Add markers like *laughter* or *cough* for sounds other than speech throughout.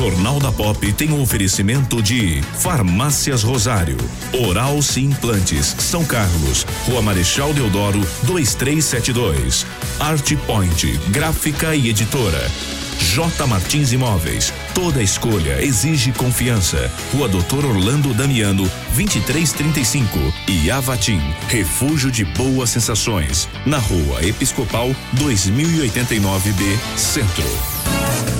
Jornal da Pop tem um oferecimento de Farmácias Rosário, Oral Sim Implantes, São Carlos, Rua Marechal Deodoro, 2372. Art Point, gráfica e editora. J Martins Imóveis. Toda escolha exige confiança. Rua Doutor Orlando Damiano, 2335. E Avatim, refúgio de boas sensações. Na Rua Episcopal, 2089B, Centro.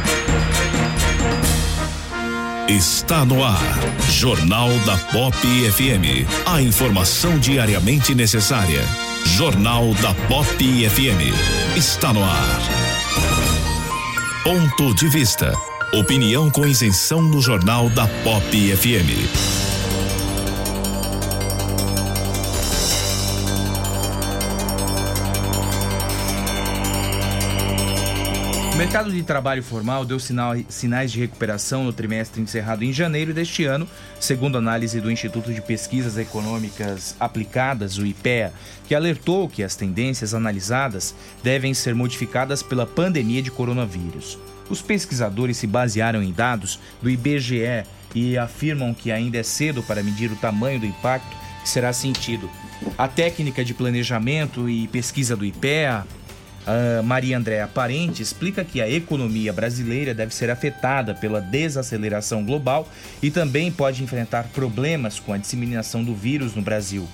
Está no ar. Jornal da Pop FM. A informação diariamente necessária. Jornal da Pop FM. Está no ar. Ponto de vista. Opinião com isenção no Jornal da Pop FM. Mercado de trabalho formal deu sinal- sinais de recuperação no trimestre encerrado em janeiro deste ano, segundo análise do Instituto de Pesquisas Econômicas Aplicadas, o IPEA, que alertou que as tendências analisadas devem ser modificadas pela pandemia de coronavírus. Os pesquisadores se basearam em dados do IBGE e afirmam que ainda é cedo para medir o tamanho do impacto que será sentido. A técnica de planejamento e pesquisa do IPEA a Maria Andréa Parente explica que a economia brasileira deve ser afetada pela desaceleração global e também pode enfrentar problemas com a disseminação do vírus no Brasil.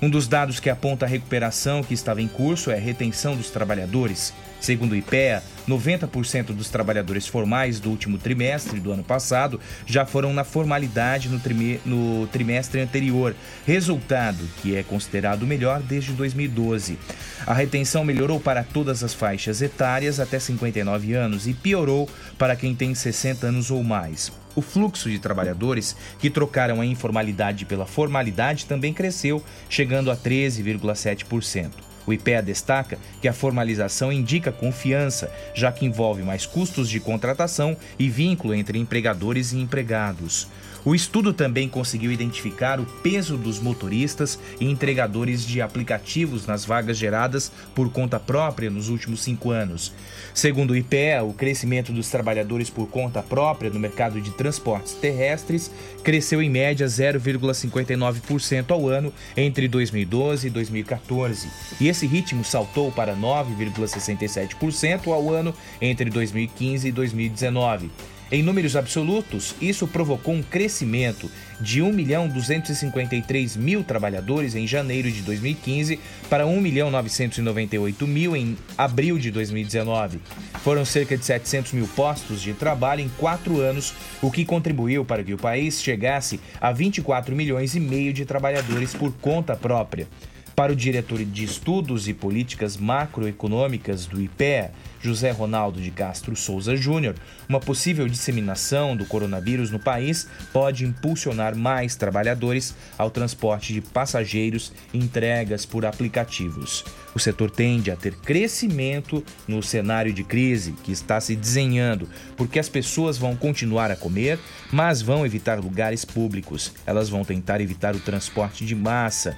Um dos dados que aponta a recuperação que estava em curso é a retenção dos trabalhadores. Segundo o IPEA, 90% dos trabalhadores formais do último trimestre do ano passado já foram na formalidade no, trime- no trimestre anterior, resultado que é considerado o melhor desde 2012. A retenção melhorou para todas as faixas etárias até 59 anos e piorou para quem tem 60 anos ou mais. O fluxo de trabalhadores que trocaram a informalidade pela formalidade também cresceu, chegando a 13,7%. O IPEA destaca que a formalização indica confiança, já que envolve mais custos de contratação e vínculo entre empregadores e empregados. O estudo também conseguiu identificar o peso dos motoristas e entregadores de aplicativos nas vagas geradas por conta própria nos últimos cinco anos. Segundo o IPEA, o crescimento dos trabalhadores por conta própria no mercado de transportes terrestres cresceu em média 0,59% ao ano entre 2012 e 2014. E esse ritmo saltou para 9,67% ao ano entre 2015 e 2019. Em números absolutos, isso provocou um crescimento de 1 milhão 253 mil trabalhadores em janeiro de 2015 para 1 milhão 998 mil em abril de 2019. Foram cerca de 700 mil postos de trabalho em quatro anos, o que contribuiu para que o país chegasse a 24 milhões e meio de trabalhadores por conta própria. Para o diretor de Estudos e Políticas Macroeconômicas do IPEA, José Ronaldo de Castro Souza Júnior, uma possível disseminação do coronavírus no país pode impulsionar mais trabalhadores ao transporte de passageiros e entregas por aplicativos. O setor tende a ter crescimento no cenário de crise que está se desenhando, porque as pessoas vão continuar a comer, mas vão evitar lugares públicos. Elas vão tentar evitar o transporte de massa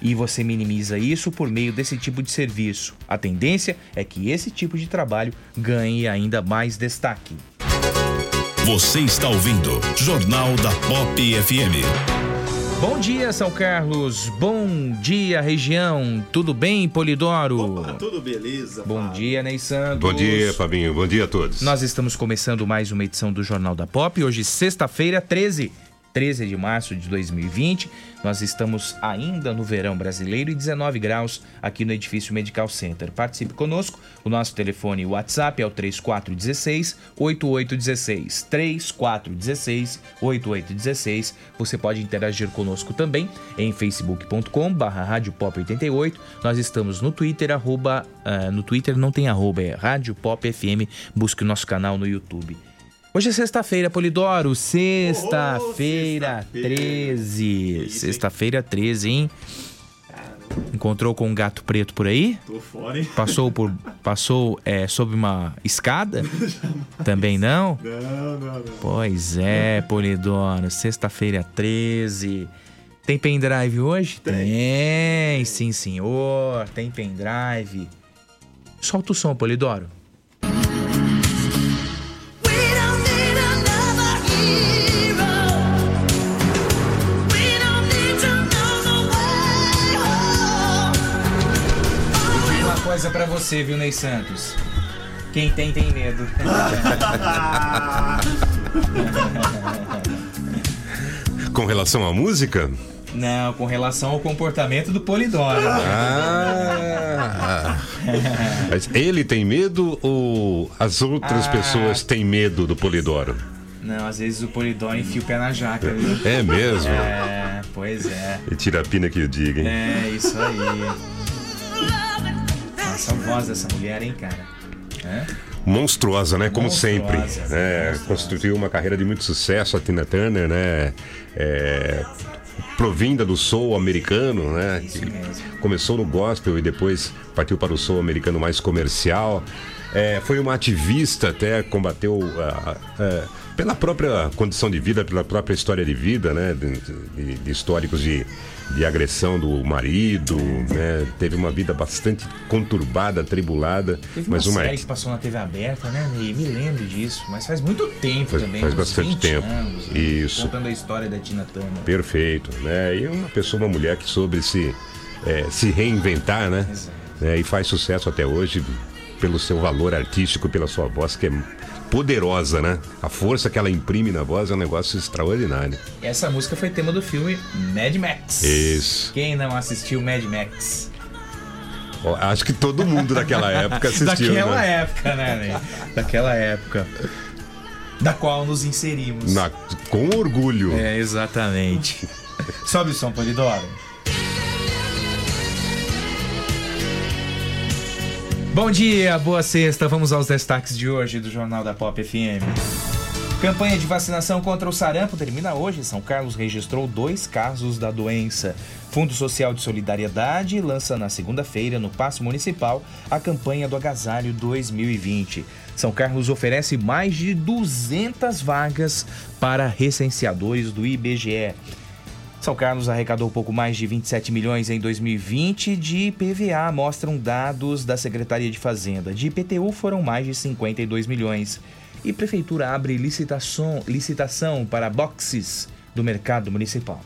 e você minimiza isso por meio desse tipo de serviço. A tendência é que esse tipo de trabalho ganhe ainda mais destaque. Você está ouvindo Jornal da Pop FM. Bom dia, São Carlos. Bom dia, região. Tudo bem, Polidoro? Opa, tudo beleza. Bom Fábio. dia, Ney Santos. Bom dia, Fabinho. Bom dia a todos. Nós estamos começando mais uma edição do Jornal da Pop. Hoje, sexta-feira, 13. 13 de março de 2020. Nós estamos ainda no verão brasileiro e 19 graus aqui no Edifício Medical Center. Participe conosco. O nosso telefone WhatsApp é o 3416 8816. 3416 8816. Você pode interagir conosco também em facebook.com barra Rádio Pop 88. Nós estamos no Twitter, arroba, ah, no Twitter não tem arroba, é Rádio Pop FM. Busque o nosso canal no YouTube. Hoje é sexta-feira, Polidoro. Sexta-feira, sexta-feira. 13. Sexta-feira, 13, hein? Encontrou com um gato preto por aí? Tô fora, hein? Passou por. Passou é, sob uma escada? Também não? Não, não, não. Pois é, Polidoro. Sexta-feira, 13. Tem pendrive hoje? Tem, sim, senhor. Tem pendrive. Solta o som, Polidoro. Você, viu, Ney Santos? Quem tem, tem medo. *laughs* Com relação à música? Não, com relação ao comportamento do Polidoro. Ah, mas ele tem medo ou as outras Ah. pessoas têm medo do Polidoro? Não, às vezes o Polidoro enfia o pé na jaca, viu? É mesmo? É, pois é. E tira a pina que eu diga, hein? É, isso aí. Nossa, a voz dessa mulher, hein, cara? É? Monstruosa, né? Como Monstruosa, sempre. É, monstruosa. construiu uma carreira de muito sucesso, a Tina Turner, né? É, provinda do soul americano, né? Mesmo. Começou no gospel e depois partiu para o soul americano mais comercial. É, foi uma ativista até, combateu ah, ah, pela própria condição de vida, pela própria história de vida, né? De, de- de históricos de, de agressão do marido, né? Teve uma vida bastante conturbada, atribulada, Teve uma mas uma série que passou na TV aberta, né? E me lembro disso, mas faz muito tempo Faz- também. faz bastante 20 tempo. anos, né? Isso. Contando a história da Tina Turner. Perfeito, né? E uma pessoa, uma mulher que soube se, é, se reinventar, né? Exato. É, e faz sucesso até hoje pelo seu valor artístico, pela sua voz que é poderosa, né? A força que ela imprime na voz é um negócio extraordinário. Essa música foi tema do filme Mad Max. Isso. Quem não assistiu Mad Max? Acho que todo mundo daquela época assistiu, Daquela né? época, né, Ney? Daquela época. Da qual nos inserimos. Na- com orgulho. É, exatamente. Sobe o som, Polidoro. Bom dia, boa sexta. Vamos aos destaques de hoje do Jornal da Pop FM. Campanha de vacinação contra o sarampo termina hoje. São Carlos registrou dois casos da doença. Fundo Social de Solidariedade lança na segunda-feira, no Paço Municipal, a campanha do Agasalho 2020. São Carlos oferece mais de 200 vagas para recenseadores do IBGE. São Carlos arrecadou pouco mais de 27 milhões em 2020 de PVA, mostram dados da Secretaria de Fazenda. De IPTU foram mais de 52 milhões. E Prefeitura abre licitação, licitação para boxes do mercado municipal.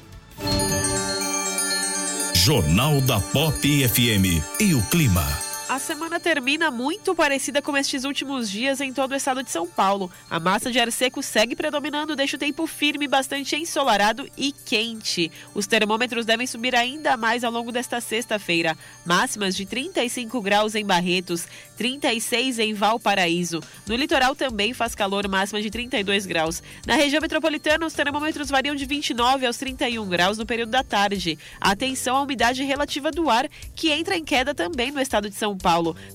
Jornal da Pop FM e o clima. A semana termina muito parecida com estes últimos dias em todo o estado de São Paulo. A massa de ar seco segue predominando, deixa o tempo firme, bastante ensolarado e quente. Os termômetros devem subir ainda mais ao longo desta sexta-feira. Máximas de 35 graus em Barretos, 36 em Valparaíso. No litoral também faz calor, máxima de 32 graus. Na região metropolitana, os termômetros variam de 29 aos 31 graus no período da tarde. Atenção à umidade relativa do ar, que entra em queda também no estado de São Paulo.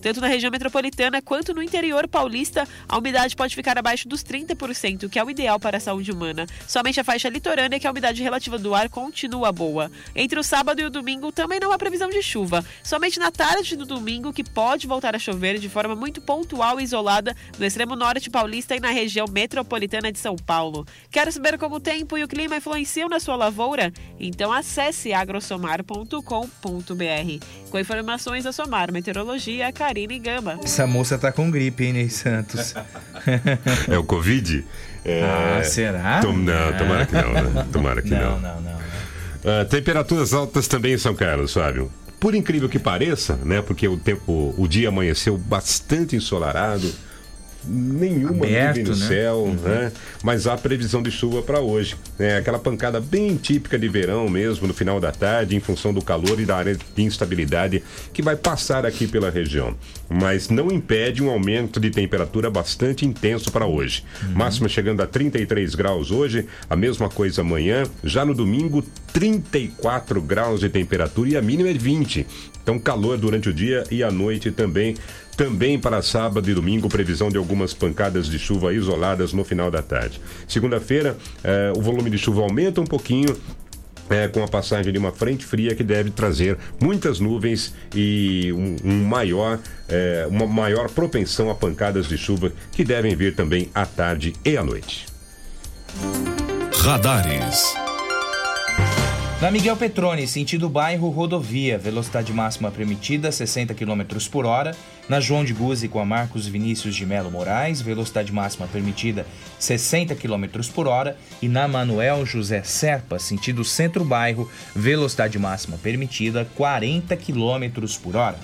Tanto na região metropolitana quanto no interior paulista, a umidade pode ficar abaixo dos 30%, que é o ideal para a saúde humana. Somente a faixa litorânea que a umidade relativa do ar continua boa. Entre o sábado e o domingo também não há previsão de chuva. Somente na tarde do domingo que pode voltar a chover de forma muito pontual e isolada no extremo norte paulista e na região metropolitana de São Paulo. Quer saber como o tempo e o clima influenciam na sua lavoura? Então acesse agrosomar.com.br. Com informações da Somar Meteorologia, Karine Gama. Essa moça tá com gripe, hein, Ney Santos? *laughs* É o Covid? É... Ah, será? Tom- não, tomara que não, né? Tomara que não. Não, não, não. Ah, temperaturas altas também em São Carlos, Fábio. Por incrível que pareça, né? Porque o tempo, o dia amanheceu bastante ensolarado, nenhuma Aberto, nuvem no né? céu, né? Mas há previsão de chuva para hoje. É aquela pancada bem típica de verão mesmo, no final da tarde, em função do calor e da área de instabilidade que vai passar aqui pela região. Mas não impede um aumento de temperatura bastante intenso para hoje. Máxima chegando a 33 graus hoje, a mesma coisa amanhã. Já no domingo, 34 graus de temperatura e a mínima é 20. Então, calor durante o dia e à noite também. Também para sábado e domingo, previsão de algumas pancadas de chuva isoladas no final da tarde. Segunda-feira, eh, o volume de chuva aumenta um pouquinho, é, com a passagem de uma frente fria que deve trazer muitas nuvens e um, um maior, é, uma maior propensão a pancadas de chuva que devem vir também à tarde e à noite. Radares. Na Miguel Petrone, sentido bairro rodovia, velocidade máxima permitida 60 km por hora. Na João de Guzzi com a Marcos Vinícius de Melo Moraes, velocidade máxima permitida 60 km por hora. E na Manuel José Serpa, sentido centro-bairro, velocidade máxima permitida 40 km por hora.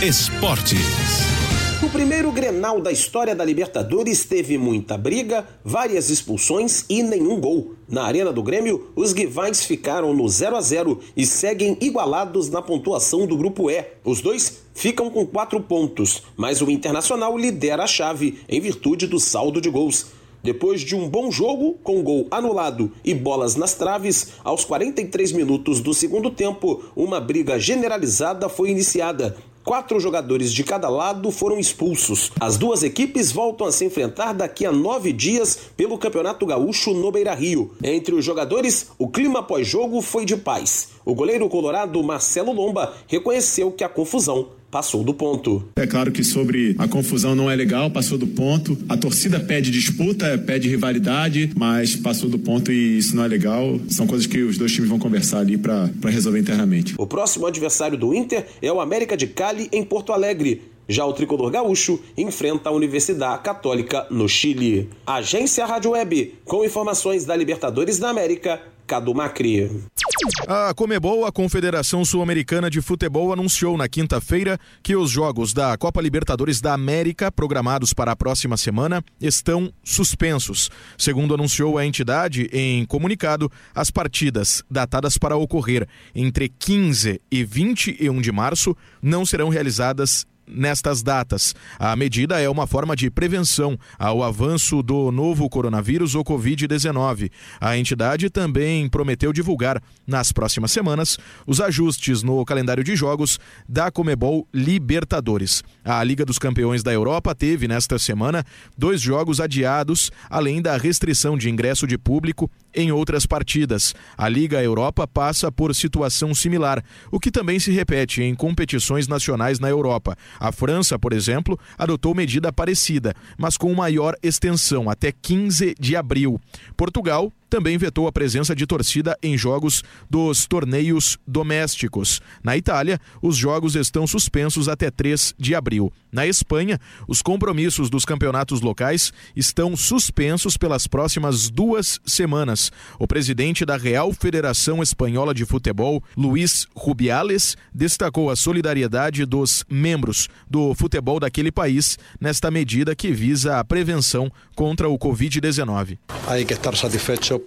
Esportes. O primeiro Grenal da história da Libertadores teve muita briga, várias expulsões e nenhum gol. Na Arena do Grêmio, os rivais ficaram no 0 a 0 e seguem igualados na pontuação do grupo E. Os dois ficam com quatro pontos, mas o Internacional lidera a chave em virtude do saldo de gols. Depois de um bom jogo, com gol anulado e bolas nas traves, aos 43 minutos do segundo tempo, uma briga generalizada foi iniciada. Quatro jogadores de cada lado foram expulsos. As duas equipes voltam a se enfrentar daqui a nove dias pelo Campeonato Gaúcho no Beira Rio. Entre os jogadores, o clima pós-jogo foi de paz. O goleiro colorado Marcelo Lomba reconheceu que a confusão passou do ponto. É claro que sobre a confusão não é legal, passou do ponto. A torcida pede disputa, pede rivalidade, mas passou do ponto e isso não é legal. São coisas que os dois times vão conversar ali para resolver internamente. O próximo adversário do Inter é o América de Cali em Porto Alegre. Já o tricolor gaúcho enfrenta a Universidade Católica no Chile. Agência Rádio Web, com informações da Libertadores da América, Cadu Macri. A Comebol, a Confederação Sul-Americana de Futebol, anunciou na quinta-feira que os jogos da Copa Libertadores da América, programados para a próxima semana, estão suspensos. Segundo anunciou a entidade em comunicado, as partidas datadas para ocorrer entre 15 e 21 de março não serão realizadas nestas datas. A medida é uma forma de prevenção ao avanço do novo coronavírus ou Covid-19. A entidade também prometeu divulgar, nas próximas semanas, os ajustes no calendário de jogos da Comebol Libertadores. A Liga dos Campeões da Europa teve, nesta semana, dois jogos adiados, além da restrição de ingresso de público em outras partidas. A Liga Europa passa por situação similar, o que também se repete em competições nacionais na Europa. A França, por exemplo, adotou medida parecida, mas com maior extensão, até 15 de abril. Portugal também vetou a presença de torcida em jogos dos torneios domésticos. Na Itália, os jogos estão suspensos até 3 de abril. Na Espanha, os compromissos dos campeonatos locais estão suspensos pelas próximas duas semanas. O presidente da Real Federação Espanhola de Futebol, Luiz Rubiales, destacou a solidariedade dos membros do futebol daquele país nesta medida que visa a prevenção contra o Covid-19. Hay que estar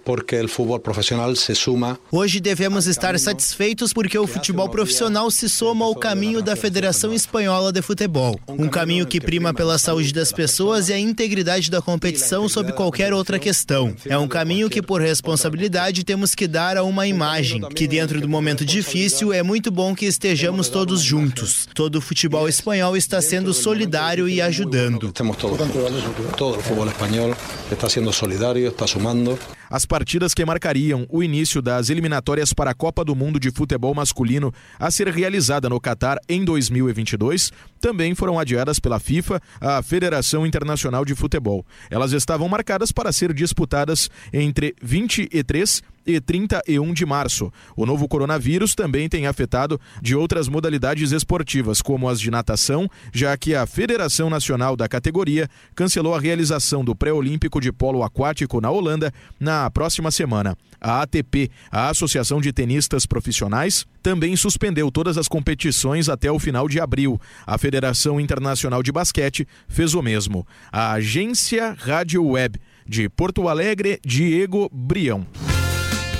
porque el fútbol profesional se suma. Hoje devemos estar satisfeitos porque o futebol profissional se soma ao caminho da Federação Espanhola de Futebol. Um caminho que prima pela saúde das pessoas e a integridade da competição sobre qualquer outra questão. É um caminho que, por responsabilidade, temos que dar a uma imagem que, dentro do momento difícil, é muito bom que estejamos todos juntos. Todo o futebol espanhol está sendo solidário e ajudando. Estamos todos juntos. Todo el fútbol español está siendo solidario, está sumando. As partidas que marcariam o início das eliminatórias para a Copa do Mundo de Futebol Masculino a ser realizada no Catar em 2022 também foram adiadas pela FIFA, a Federação Internacional de Futebol. Elas estavam marcadas para ser disputadas entre 23 e 31 de março. O novo coronavírus também tem afetado de outras modalidades esportivas, como as de natação, já que a Federação Nacional da categoria cancelou a realização do pré-olímpico de polo aquático na Holanda na próxima semana. A ATP, a Associação de Tenistas Profissionais, também suspendeu todas as competições até o final de abril. A Federação Internacional de Basquete fez o mesmo. A agência Rádio Web de Porto Alegre, Diego Brião.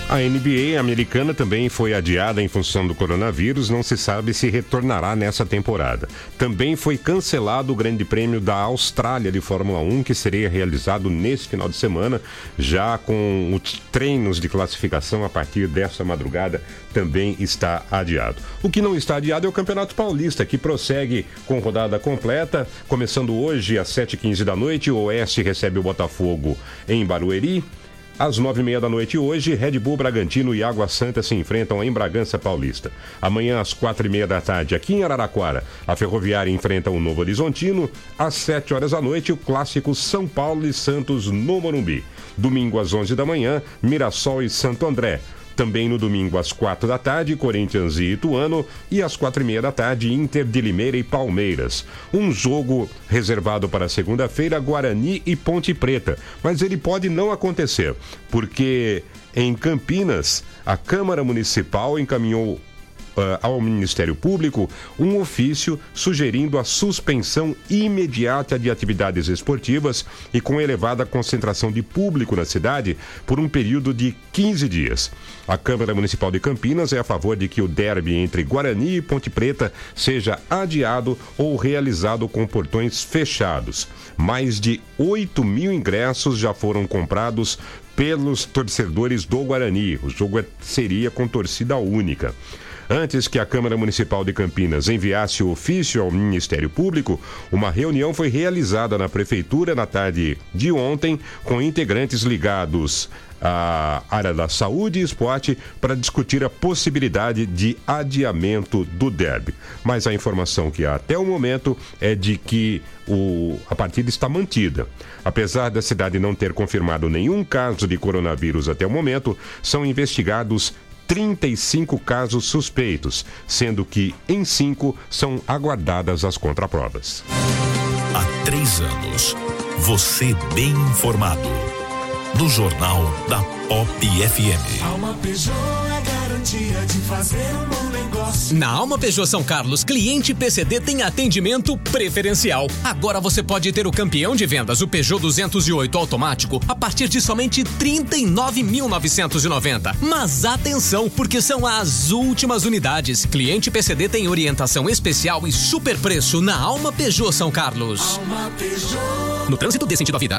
A NBA americana também foi adiada em função do coronavírus, não se sabe se retornará nessa temporada. Também foi cancelado o Grande Prêmio da Austrália de Fórmula 1, que seria realizado nesse final de semana, já com os treinos de classificação a partir dessa madrugada também está adiado. O que não está adiado é o Campeonato Paulista, que prossegue com rodada completa, começando hoje às 7h15 da noite. O Oeste recebe o Botafogo em Barueri. Às nove e meia da noite hoje, Red Bull Bragantino e Água Santa se enfrentam em Bragança Paulista. Amanhã, às quatro e meia da tarde, aqui em Araraquara, a Ferroviária enfrenta o Novo Horizontino. Às sete horas da noite, o clássico São Paulo e Santos no Morumbi. Domingo, às onze da manhã, Mirassol e Santo André. Também no domingo, às quatro da tarde, Corinthians e Ituano. E às quatro e meia da tarde, Inter de Limeira e Palmeiras. Um jogo reservado para segunda-feira, Guarani e Ponte Preta. Mas ele pode não acontecer, porque em Campinas, a Câmara Municipal encaminhou ao Ministério Público um ofício sugerindo a suspensão imediata de atividades esportivas e com elevada concentração de público na cidade por um período de 15 dias. A Câmara Municipal de Campinas é a favor de que o derby entre Guarani e Ponte Preta seja adiado ou realizado com portões fechados. Mais de 8 mil ingressos já foram comprados pelos torcedores do Guarani. O jogo é- seria com torcida única. Antes que a Câmara Municipal de Campinas enviasse o ofício ao Ministério Público, uma reunião foi realizada na Prefeitura na tarde de ontem com integrantes ligados à área da saúde e esporte para discutir a possibilidade de adiamento do derby. Mas a informação que há até o momento é de que o, a partida está mantida. Apesar da cidade não ter confirmado nenhum caso de coronavírus até o momento, são investigados 35 casos suspeitos, sendo que em cinco são aguardadas as contraprovas. Há três anos, você bem informado. No Jornal da Pop FM. Dia de fazer um bom negócio. Na Alma Peugeot São Carlos, cliente PCD tem atendimento preferencial. Agora você pode ter o campeão de vendas, o Peugeot 208 automático, a partir de somente 39.990. Mas atenção, porque são as últimas unidades. Cliente PCD tem orientação especial e super preço na Alma Peugeot São Carlos. Alma Peugeot. No trânsito dê sentido à vida.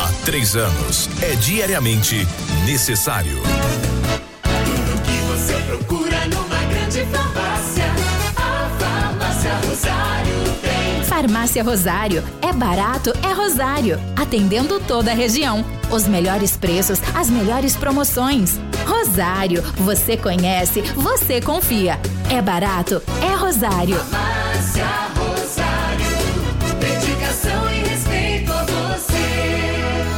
Há três anos é diariamente necessário. Tudo que você procura numa grande farmácia. A Farmácia Rosário tem. Farmácia Rosário. É barato, é Rosário. Atendendo toda a região. Os melhores preços, as melhores promoções. Rosário. Você conhece, você confia. É barato, é Rosário. Farmácia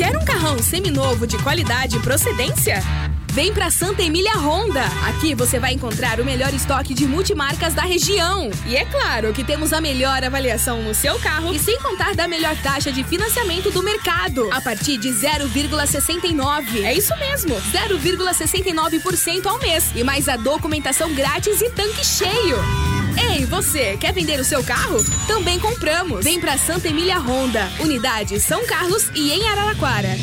Quer um carrão seminovo de qualidade e procedência? Vem pra Santa Emília Honda. Aqui você vai encontrar o melhor estoque de multimarcas da região. E é claro que temos a melhor avaliação no seu carro e sem contar da melhor taxa de financiamento do mercado, a partir de 0,69. É isso mesmo, 0,69% ao mês e mais a documentação grátis e tanque cheio. Ei, você, quer vender o seu carro? Também compramos. Vem pra Santa Emília Honda, unidade São Carlos e em Araraquara.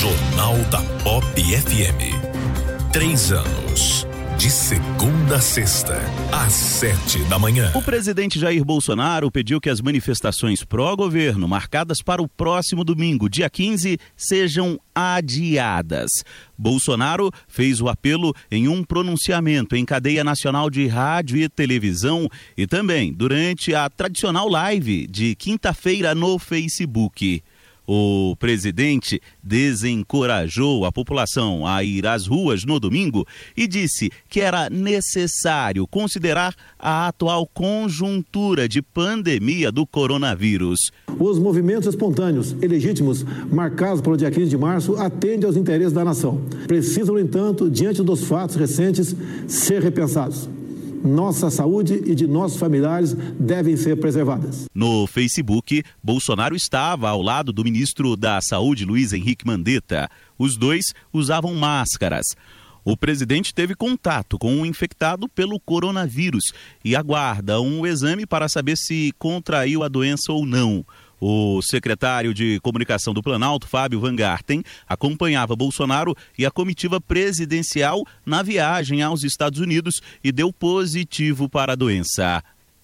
Jornal da Pop FM. Três anos. De segunda a sexta, às sete da manhã. O presidente Jair Bolsonaro pediu que as manifestações pró-governo, marcadas para o próximo domingo, dia 15, sejam adiadas. Bolsonaro fez o apelo em um pronunciamento em cadeia nacional de rádio e televisão e também durante a tradicional live de quinta-feira no Facebook. O presidente desencorajou a população a ir às ruas no domingo e disse que era necessário considerar a atual conjuntura de pandemia do coronavírus. Os movimentos espontâneos e legítimos marcados para o dia 15 de março atendem aos interesses da nação. Precisam, no entanto, diante dos fatos recentes, ser repensados. Nossa saúde e de nossos familiares devem ser preservadas. No Facebook, Bolsonaro estava ao lado do ministro da Saúde, Luiz Henrique Mandetta. Os dois usavam máscaras. O presidente teve contato com um infectado pelo coronavírus e aguarda um exame para saber se contraiu a doença ou não. O secretário de Comunicação do Planalto, Fábio Van Garten, acompanhava Bolsonaro e a comitiva presidencial na viagem aos Estados Unidos e deu positivo para a doença.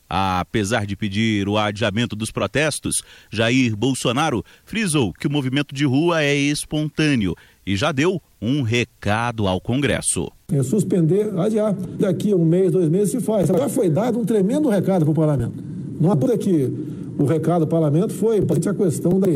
Apesar de pedir o adiamento dos protestos, Jair Bolsonaro frisou que o movimento de rua é espontâneo e já deu um recado ao Congresso. É suspender, adiar. Daqui a um mês, dois meses se faz. Já foi dado um tremendo recado para o parlamento. Não há por que o recado do parlamento foi a questão da,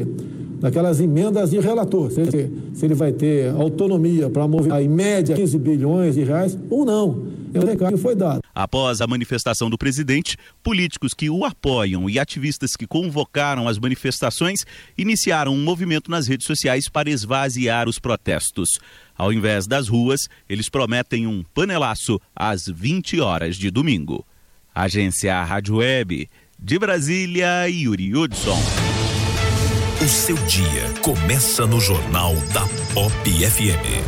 daquelas emendas de relator. Se ele, se ele vai ter autonomia para mover em média 15 bilhões de reais ou não. É o recado que foi dado. Após a manifestação do presidente, políticos que o apoiam e ativistas que convocaram as manifestações iniciaram um movimento nas redes sociais para esvaziar os protestos. Ao invés das ruas, eles prometem um panelaço às 20 horas de domingo. Agência Rádio Web, de Brasília, Yuri Hudson. O seu dia começa no Jornal da Pop FM.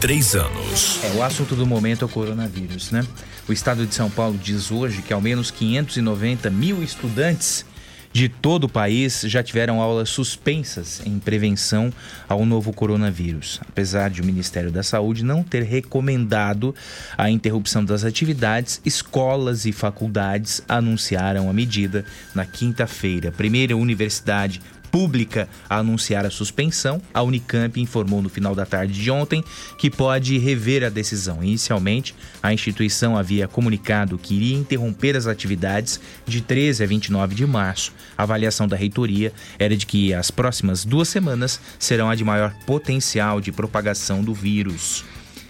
Três anos. É, o assunto do momento é o coronavírus, né? O estado de São Paulo diz hoje que ao menos 590 mil estudantes de todo o país já tiveram aulas suspensas em prevenção ao novo coronavírus, apesar de o Ministério da Saúde não ter recomendado a interrupção das atividades, escolas e faculdades anunciaram a medida na quinta-feira. Primeira universidade pública a anunciar a suspensão, a Unicamp informou no final da tarde de ontem que pode rever a decisão. Inicialmente, a instituição havia comunicado que iria interromper as atividades de 13 a 29 de março. A avaliação da reitoria era de que as próximas duas semanas serão a de maior potencial de propagação do vírus.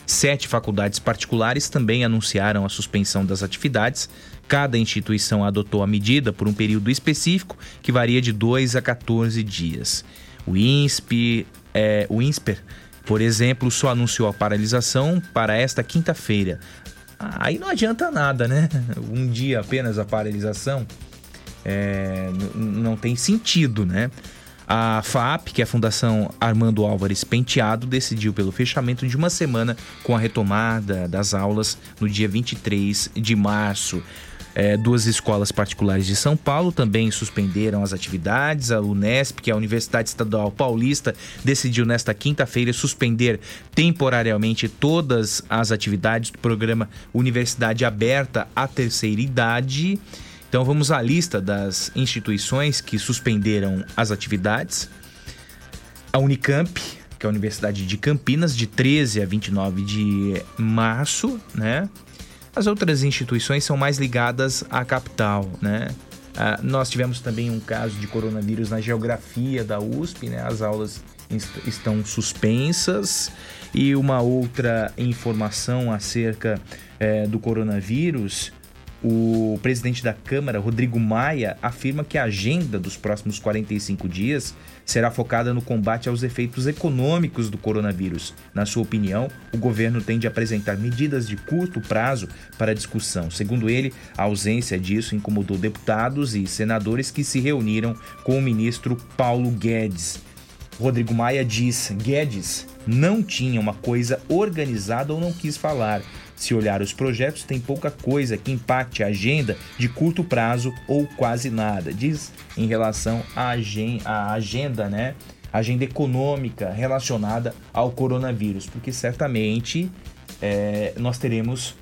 Sete faculdades particulares também anunciaram a suspensão das atividades. Cada instituição adotou a medida por um período específico que varia de 2 a 14 dias. O INSP, é, o INSPER, por exemplo, só anunciou a paralisação para esta quinta-feira. Aí não adianta nada, né? *laughs* Um dia apenas a paralisação é, não tem sentido, né? A FAP, que é a Fundação Armando Álvares Penteado, decidiu pelo fechamento de uma semana com a retomada das aulas no dia 23 de março. É, duas escolas particulares de São Paulo também suspenderam as atividades. A Unesp, que é a Universidade Estadual Paulista, decidiu nesta quinta-feira suspender temporariamente todas as atividades do programa Universidade Aberta à Terceira Idade. Então vamos à lista das instituições que suspenderam as atividades. A Unicamp, que é a Universidade de Campinas, de 13 a 29 de março, né? As outras instituições são mais ligadas à capital, né? Ah, nós tivemos também um caso de coronavírus na geografia da USP, né? As aulas est- estão suspensas. E uma outra informação acerca eh, do coronavírus, o presidente da Câmara, Rodrigo Maia, afirma que a agenda dos próximos 45 dias será focada no combate aos efeitos econômicos do coronavírus. Na sua opinião, o governo tem de apresentar medidas de curto prazo para discussão. Segundo ele, a ausência disso incomodou deputados e senadores que se reuniram com o ministro Paulo Guedes. Rodrigo Maia diz: Guedes não tinha uma coisa organizada ou não quis falar. Se olhar os projetos, tem pouca coisa que impacte a agenda de curto prazo ou quase nada. Diz em relação à agen- à agenda, né? Agenda econômica relacionada ao coronavírus, porque certamente é, nós teremos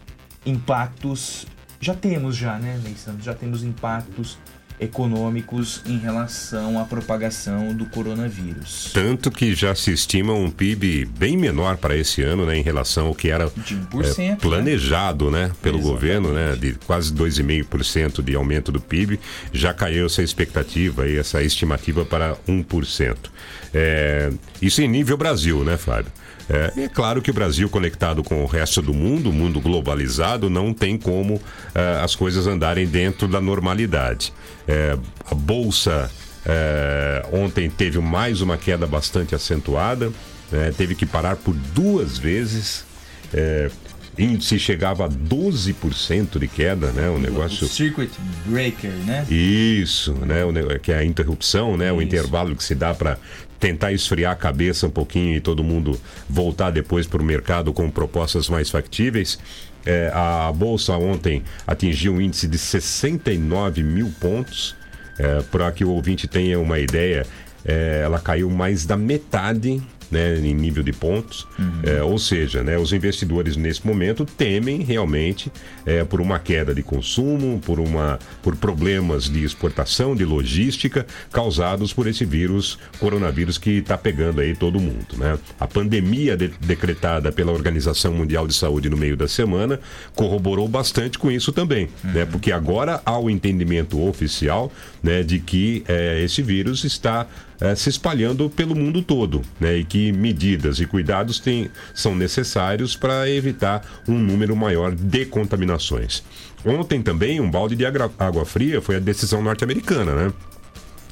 impactos. Já temos já, né, Ney Santos? Já temos impactos econômicos em relação à propagação do coronavírus. Tanto que já se estima um PIB bem menor para esse ano, né, em relação ao que era 1%, eh, planejado, né, pelo governo, né, de quase 2,5% de aumento do PIB. Já caiu essa expectativa e essa estimativa para 1%. É, isso em nível Brasil, né, Fábio? É, é claro que o Brasil conectado com o resto do mundo, o mundo globalizado, não tem como eh, as coisas andarem dentro da normalidade. É, a bolsa é, ontem teve mais uma queda bastante acentuada, né, teve que parar por duas vezes. É, índice chegava a 12% de queda, né? Um negócio. O circuit breaker, né? Isso, né? O que é a interrupção, né? O intervalo que se dá para tentar esfriar a cabeça um pouquinho e todo mundo voltar depois para o mercado com propostas mais factíveis. É, a bolsa ontem atingiu um índice de 69 mil pontos. É, para que o ouvinte tenha uma ideia, é, ela caiu mais da metade né, em nível de pontos. É, ou seja, né, os investidores nesse momento temem realmente é, por uma queda de consumo, por, uma, por problemas de exportação, de logística, causados por esse vírus, coronavírus que está pegando aí todo mundo. Né? A pandemia de- decretada pela Organização Mundial de Saúde no meio da semana corroborou bastante com isso também, né? porque agora há o entendimento oficial né, de que é, esse vírus está eh, se espalhando pelo mundo todo, né? E que medidas e cuidados têm, são necessários para evitar um número maior de contaminações. Ontem também um balde de água fria foi a decisão norte-americana, né?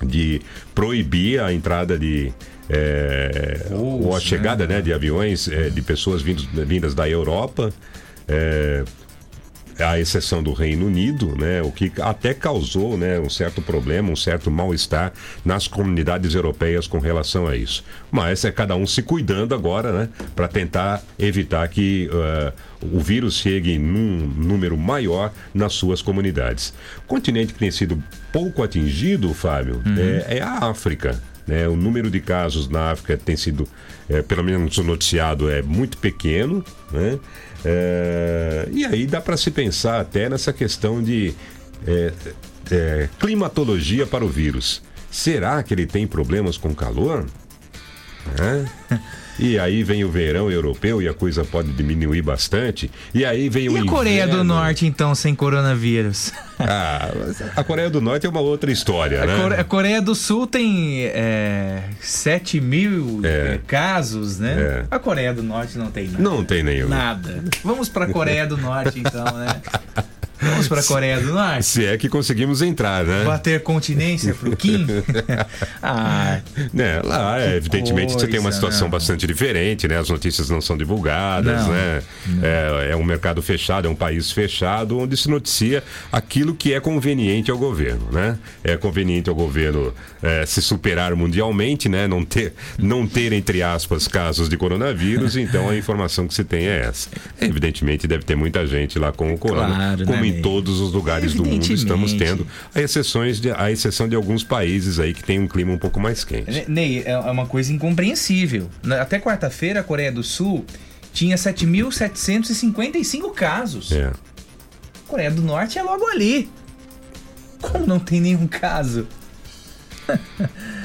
De proibir a entrada de é, ou a chegada né, de aviões é, de pessoas vindos, vindas da Europa. É, à exceção do Reino Unido, né, o que até causou né, um certo problema, um certo mal-estar nas comunidades europeias com relação a isso. Mas é cada um se cuidando agora, né, para tentar evitar que eh, o vírus chegue num número maior nas suas comunidades. O continente que tem sido pouco atingido, Fábio, é, é a África. Né? O número de casos na África tem sido, eh, pelo menos noticiado, é muito pequeno. Né? Eh, e aí dá para se pensar até nessa questão de eh, eh, climatologia para o vírus. Será que ele tem problemas com calor? Né? *laughs* E aí vem o verão europeu e a coisa pode diminuir bastante. E aí vem o E a Coreia do inverno. Norte, então, sem coronavírus? Ah, a Coreia do Norte é uma outra história, A, né? Core- a Coreia do Sul tem é, 7 mil É. é, casos, né? É. A Coreia do Norte não tem nada. Não tem nenhum. Nada. Vamos pra Coreia do Norte, então, né? *laughs* Vamos pra Coreia do Norte? Se é que conseguimos entrar, né? Bater continência pro Kim? *laughs* ah, Né, lá, é, evidentemente, você tem uma coisa, situação não. bastante diferente, né? As notícias não são divulgadas, Não, né? É, é um mercado fechado, é um país fechado, onde se noticia aquilo que é conveniente ao governo, né? É conveniente ao governo é, se superar mundialmente, né? Não ter, não ter, entre aspas, casos de coronavírus, *laughs* então a informação que se tem é essa. Evidentemente, deve ter muita gente lá com o corona, Claro, como né, em todos os lugares do mundo estamos tendo, a, exceções de, a exceção de alguns países aí que tem um clima um pouco mais quente. Ne- Ney, é é uma coisa incompreensível. Até quarta-feira, a Coreia do Sul tinha 7.755 casos. É. Coreia do Norte é logo ali. Como não tem nenhum caso? *laughs*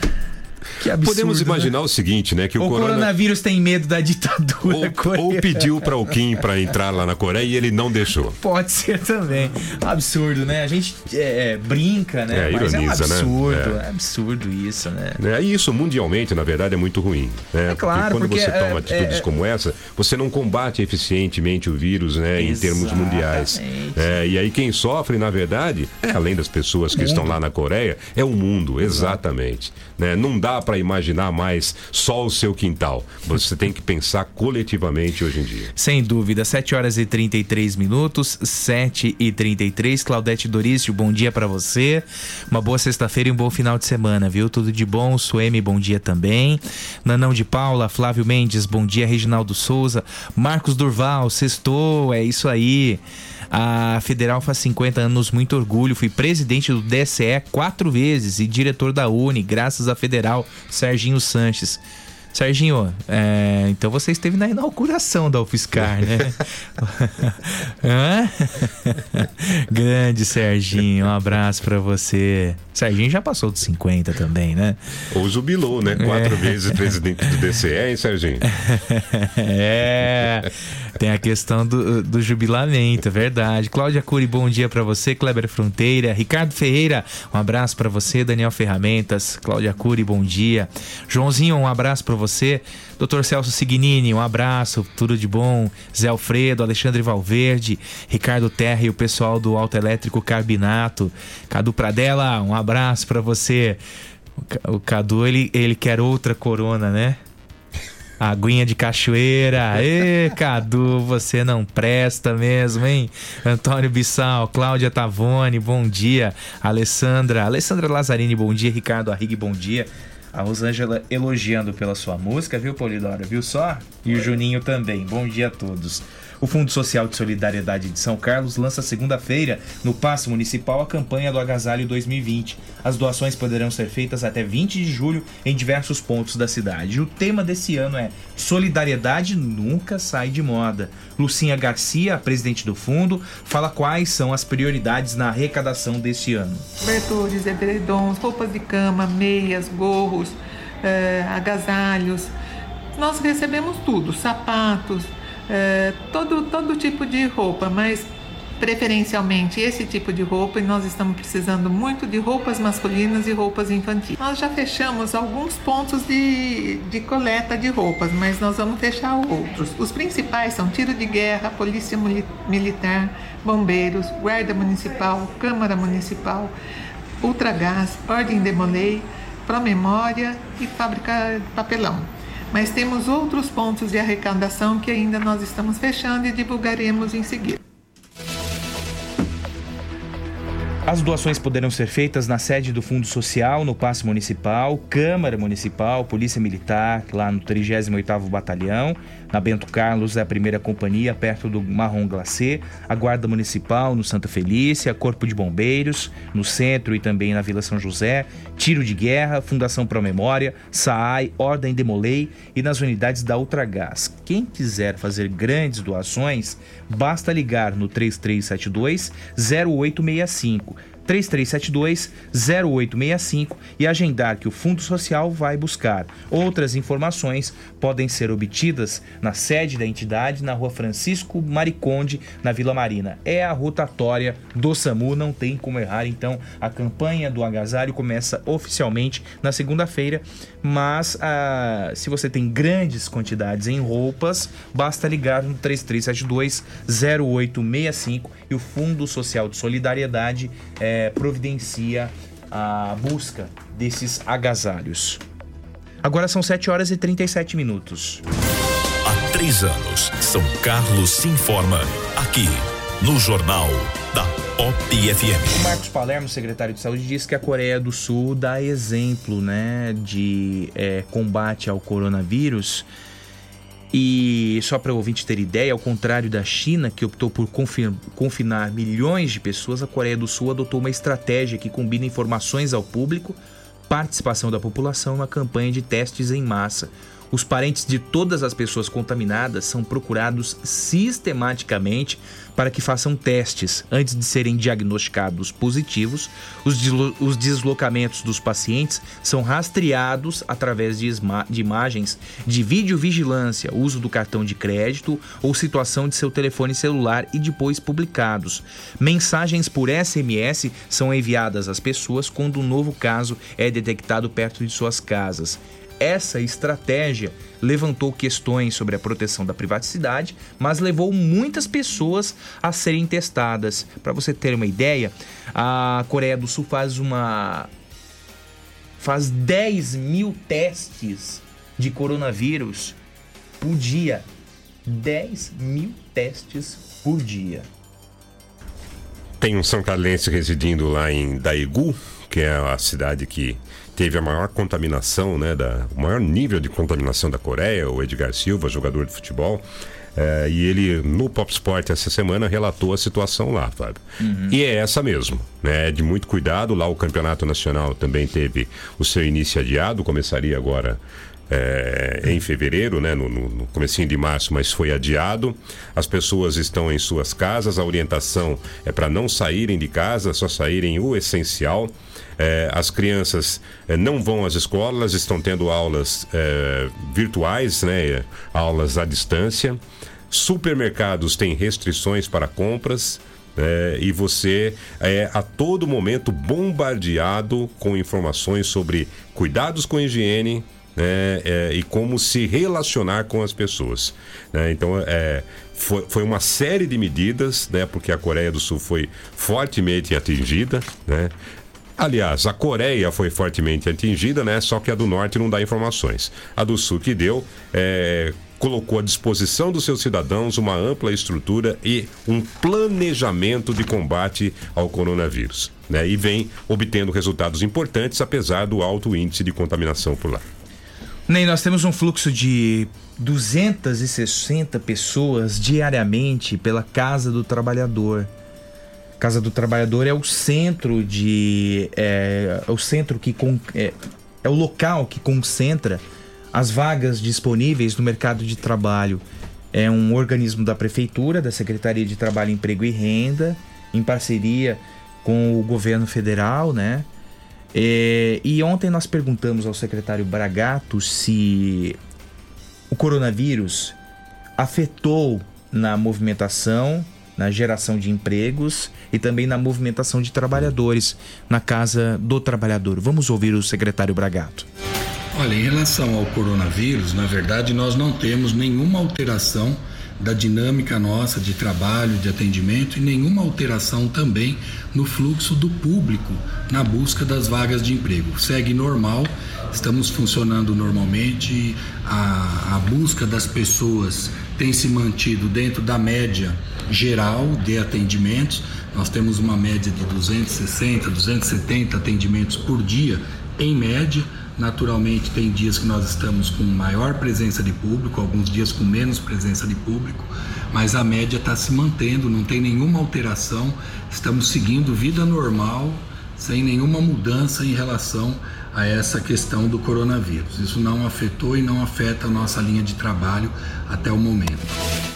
que absurdo. Podemos né? imaginar o seguinte, né? Que o, O corona- coronavírus tem medo da ditadura ou, coreana. ou pediu para o Kim para entrar lá na Coreia e ele não deixou. Pode ser também. Absurdo, né? A gente é, é, brinca, né? É, Mas ironiza, é um né? absurdo. É. É. absurdo isso, né? Né? E isso mundialmente, na verdade, é muito ruim. Né? É claro, porque quando porque você toma é- atitudes é- como essa, você não combate eficientemente o vírus, né? Em termos mundiais. É, e aí quem sofre, na verdade, é além das pessoas que estão lá na Coreia, é o mundo, exatamente. Né? Não dá para imaginar mais só o seu quintal. Você tem que pensar coletivamente hoje em dia. Sem dúvida, 7 horas e 33 minutos, 7 e 33. Claudete Dorício, bom dia pra você. Uma boa sexta-feira e um bom final de semana, viu? Tudo de bom. Suemi, bom dia também. Nanão de Paula, Flávio Mendes, bom dia. Reginaldo Souza, Marcos Durval, sextou, é isso aí. A Federal faz 50 anos, muito orgulho. Fui presidente do DSE quatro vezes e diretor da Uni, graças à Federal, Serginho Sanches. Serginho, é, então você esteve na inauguração da UFSCar, né? *laughs* *laughs* Grande Serginho, um abraço pra você. Serginho já passou dos 50 também, né? Ou jubilou, né? Quatro É. vezes presidente do DCE, hein, Serginho? *laughs* É, tem a questão do, do jubilamento, é verdade. Cláudia Cury, bom dia pra você. Kleber Fronteira, Ricardo Ferreira, um abraço pra você. Daniel Ferramentas, Cláudia Cury, bom dia. Joãozinho, um abraço pra você. Dr. Celso Signini, um abraço, tudo de bom. Zé Alfredo, Alexandre Valverde, Ricardo Terra e o pessoal do Auto Elétrico Carbinato. Cadu Pradella, um abraço pra você. O Ca- O Cadu, ele, ele quer outra corona, né? Aguinha de cachoeira. Ê, Cadu, você não presta mesmo, hein? Antônio Bissal, Cláudia Tavone, bom dia. Alessandra, Alessandra Lazzarini, bom dia. Ricardo Arrigue, bom dia. A Rosângela elogiando pela sua música, viu, Polidora? Viu só? E o Juninho também. Bom dia a todos. O Fundo Social de Solidariedade de São Carlos lança segunda-feira, no Paço Municipal, a campanha do Agasalho 2020. As doações poderão ser feitas até 20 de julho em diversos pontos da cidade. O tema desse ano é Solidariedade nunca sai de moda. Lucinha Garcia, presidente do fundo, fala quais são as prioridades na arrecadação desse ano. cobertores, edredons, roupas de cama, meias, gorros, eh, agasalhos. Nós recebemos tudo, sapatos, eh, todo, todo tipo de roupa, mas preferencialmente esse tipo de roupa e nós estamos precisando muito de roupas masculinas e roupas infantis. Nós já fechamos alguns pontos de, de coleta de roupas, mas nós vamos fechar outros. Os principais são tiro de guerra, polícia militar, bombeiros, guarda municipal, câmara municipal, ultragás, ordem demolei, promemória e fábrica de papelão. Mas temos outros pontos de arrecadação que ainda nós estamos fechando e divulgaremos em seguida. As doações poderão ser feitas na sede do Fundo Social, no Passe Municipal, Câmara Municipal, Polícia Militar, lá no 38º Batalhão, na Bento Carlos é a primeira companhia, perto do Marrom Glacê, a Guarda Municipal no Santa Felícia, Corpo de Bombeiros, no centro e também na Vila São José, Tiro de Guerra, Fundação Pro Memória, SAAI, Ordem Demolei e nas unidades da Ultragás. Quem quiser fazer grandes doações, basta ligar no 3372 0865 3372-0865 e agendar que o Fundo Social vai buscar. Outras informações podem ser obtidas na sede da entidade, na rua Francisco Mariconde, na Vila Marina. É a rotatória do SAMU, não tem como errar. Então, a campanha do agasalho começa oficialmente na segunda-feira, mas ah, se você tem grandes quantidades em roupas, basta ligar no 3372-0865 e o Fundo Social de Solidariedade é, providencia a busca desses agasalhos. Agora são 7 horas e 37 minutos. Há três anos, São Carlos se informa aqui no Jornal da Pop FM. O Marcos Palermo, secretário de Saúde, disse que a Coreia do Sul dá exemplo né, de é, combate ao coronavírus. E só para o ouvinte ter ideia, ao contrário da China, que optou por confinar milhões de pessoas, a Coreia do Sul adotou uma estratégia que combina informações ao público, participação da população na campanha de testes em massa. Os parentes de todas as pessoas contaminadas são procurados sistematicamente para que façam testes antes de serem diagnosticados positivos. Os, os deslocamentos dos pacientes são rastreados através de, de imagens de videovigilância, uso do cartão de crédito ou situação de seu telefone celular e depois publicados. Mensagens por SMS são enviadas às pessoas quando um novo caso é detectado perto de suas casas. Essa estratégia levantou questões sobre a proteção da privacidade, mas levou muitas pessoas a serem testadas. Para você ter uma ideia, a Coreia do Sul faz uma. faz 10 mil testes de coronavírus por dia. 10 mil testes por dia. Tem um São Carlense residindo lá em Daegu, que é a cidade que teve a maior contaminação, né, da, o maior nível de contaminação da Coreia, o Edgar Silva, jogador de futebol. É, e ele, no Pop Sport essa semana, relatou a situação lá, Fábio. Uhum. E é essa mesmo, né? De muito cuidado. Lá o campeonato nacional também teve o seu início adiado, começaria agora é, em fevereiro, né, no, no comecinho de março, mas foi adiado. As pessoas estão em suas casas, a orientação é para não saírem de casa, só saírem o essencial. É, as crianças é, não vão às escolas, estão tendo aulas é, virtuais, né, aulas à distância. Supermercados têm restrições para compras. É, e você é a todo momento bombardeado com informações sobre cuidados com higiene, né, é, e como se relacionar com as pessoas. Né? Então, é, foi, foi uma série de medidas, né, porque a Coreia do Sul foi fortemente atingida. Né? Aliás, a Coreia foi fortemente atingida, né? Só que a do norte não dá informações. A do sul que deu é, colocou à disposição dos seus cidadãos uma ampla estrutura e um planejamento de combate ao coronavírus. Né? E vem obtendo resultados importantes, apesar do alto índice de contaminação por lá. Nem nós temos um fluxo de 260 pessoas diariamente pela Casa do Trabalhador. Casa do Trabalhador é o centro de. É, é o centro que. É, é o local que concentra as vagas disponíveis no mercado de trabalho. É um organismo da Prefeitura, da Secretaria de Trabalho, Emprego e Renda, em parceria com o governo federal, né? É, e ontem nós perguntamos ao secretário Bragato se o coronavírus afetou na movimentação na geração de empregos e também na movimentação de trabalhadores na casa do trabalhador. Vamos ouvir o secretário Bragato. Olha, em relação ao coronavírus, na verdade, nós não temos nenhuma alteração da dinâmica nossa de trabalho, de atendimento e nenhuma alteração também no fluxo do público na busca das vagas de emprego. Segue normal, estamos funcionando normalmente, a, a busca das pessoas tem se mantido dentro da média geral de atendimentos. Nós temos uma média de 260, 270 atendimentos por dia, em média. Naturalmente, tem dias que nós estamos com maior presença de público, alguns dias com menos presença de público, mas a média está se mantendo, não tem nenhuma alteração. Estamos seguindo vida normal, sem nenhuma mudança em relação a essa questão do coronavírus. Isso não afetou e não afeta a nossa linha de trabalho até o momento.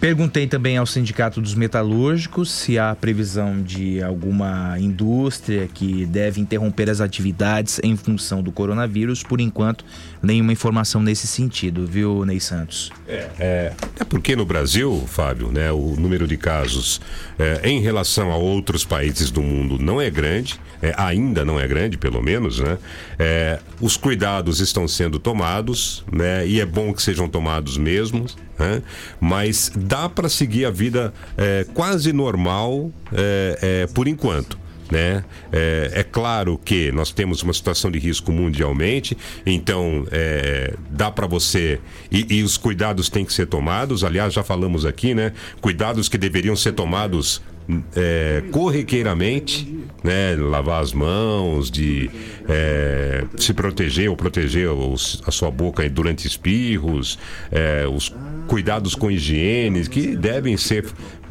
Perguntei também ao Sindicato dos Metalúrgicos se há previsão de alguma indústria que deve interromper as atividades em função do coronavírus. Por enquanto, nenhuma informação nesse sentido, viu, Ney Santos? É, é, é porque no Brasil, Fábio, né, o número de casos é, em relação a outros países do mundo não é grande, é, ainda não é grande, pelo menos, né? É, os cuidados estão sendo tomados, né? E é bom que sejam tomados mesmo, né? Mas dá para seguir a vida é, quase normal é, é, por enquanto. Né? É, é, claro que nós temos uma situação de risco mundialmente, então é, dá para você e, e, os cuidados têm que ser tomados. Aliás, já falamos aqui, né? Cuidados que deveriam ser tomados é, corriqueiramente, né? Lavar as mãos, de é, se proteger ou proteger os, a sua boca durante espirros, é, os cuidados com higiene que devem ser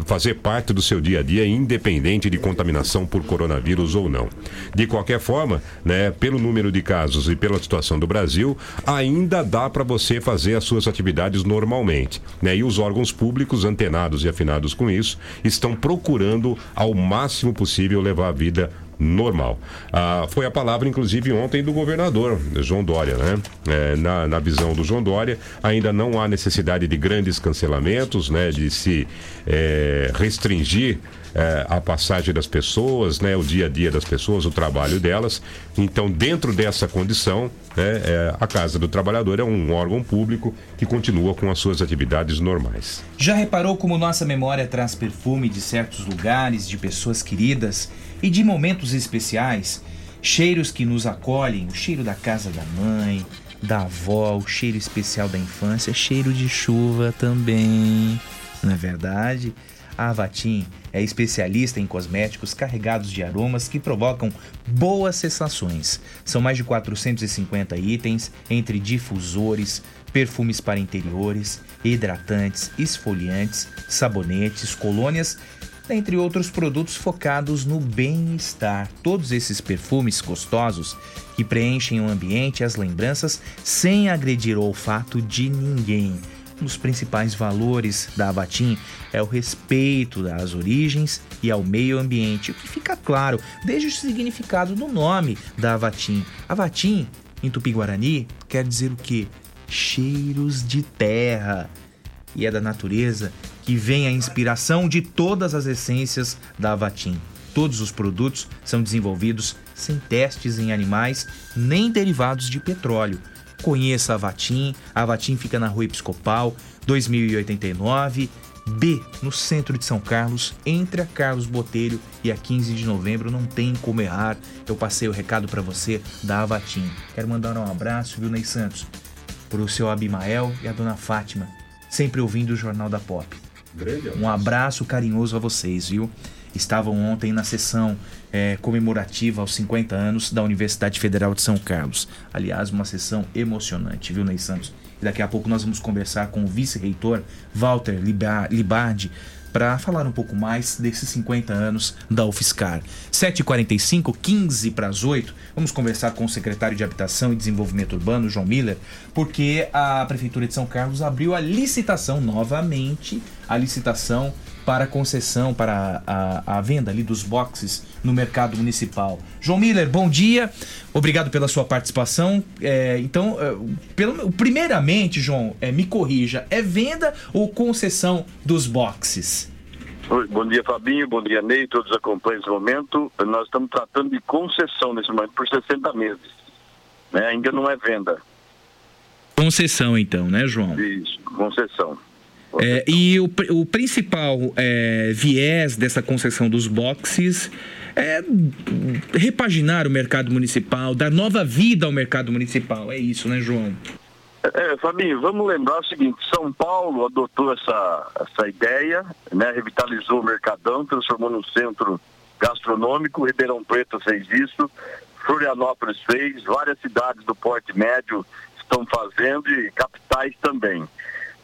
fazer parte do seu dia a dia, independente de contaminação por coronavírus ou não. De qualquer forma, né, pelo número de casos e pela situação do Brasil, ainda dá para você fazer as suas atividades normalmente. Né? E os órgãos públicos, antenados e afinados com isso, estão procurando ao máximo possível levar a vida normal. Ah, foi a palavra, inclusive, ontem do governador João Dória, né? É, na, na visão do João Dória, ainda não há necessidade de grandes cancelamentos, né? De se é, restringir é, a passagem das pessoas, né? O dia a dia das pessoas, o trabalho delas. Então, dentro dessa condição, né, é, a Casa do Trabalhador é um órgão público que continua com as suas atividades normais. Já reparou como nossa memória traz perfume de certos lugares, de pessoas queridas? E de momentos especiais, cheiros que nos acolhem, o cheiro da casa da mãe, da avó, o cheiro especial da infância, cheiro de chuva também. Não é verdade? A Avatim é especialista em cosméticos carregados de aromas que provocam boas sensações. São mais de 450 itens entre difusores, perfumes para interiores, hidratantes, esfoliantes, sabonetes, colônias dentre outros produtos focados no bem-estar. Todos esses perfumes gostosos que preenchem o ambiente e as lembranças sem agredir o olfato de ninguém. Um dos principais valores da Avatim é o respeito às origens e ao meio ambiente, o que fica claro desde o significado do nome da Avatim. Avatim, em Tupi-Guarani, quer dizer o quê? Cheiros de terra. E é da natureza que vem a inspiração de todas as essências da Avatim. Todos os produtos são desenvolvidos sem testes em animais nem derivados de petróleo. Conheça a Avatim. A Avatim fica na Rua Episcopal, 2089, B, no centro de São Carlos, entre a Carlos Botelho e a 15 de novembro. Não tem como errar. Eu passei o recado para você da Avatim. Quero mandar um abraço, viu, Ney Santos? Para o seu Abimael e a dona Fátima, sempre ouvindo o Jornal da Pop. Um abraço carinhoso a vocês, viu? Estavam ontem na sessão é, comemorativa aos 50 anos da Universidade Federal de São Carlos. Aliás, uma sessão emocionante, viu, Ney Santos? E daqui a pouco nós vamos conversar com o vice-reitor Walter Libardi para falar um pouco mais desses 50 anos da UFSCar. 7h45, 15 para as 8, vamos conversar com o secretário de Habitação e Desenvolvimento Urbano, João Miller, porque a Prefeitura de São Carlos abriu a licitação novamente, a licitação para a concessão, para a, a, venda ali dos boxes no mercado municipal. João Miller, bom dia. Obrigado pela sua participação. É, então, é, pelo, primeiramente, João, é, me corrija, é venda ou concessão dos boxes? Oi, bom dia, Fabinho. Bom dia, Ney. Todos acompanham esse momento. Nós estamos tratando de concessão nesse momento por 60 meses. Né? Ainda não é venda. Concessão, então, né, João? Isso, concessão. É, e o, o principal é, viés dessa concessão dos boxes é repaginar o mercado municipal, dar nova vida ao mercado municipal. É isso, né, João? É, Fabinho, vamos lembrar o seguinte, São Paulo adotou essa, essa ideia, né, revitalizou o Mercadão, transformou num centro gastronômico, Ribeirão Preto fez isso, Florianópolis fez, várias cidades do porte médio estão fazendo e capitais também.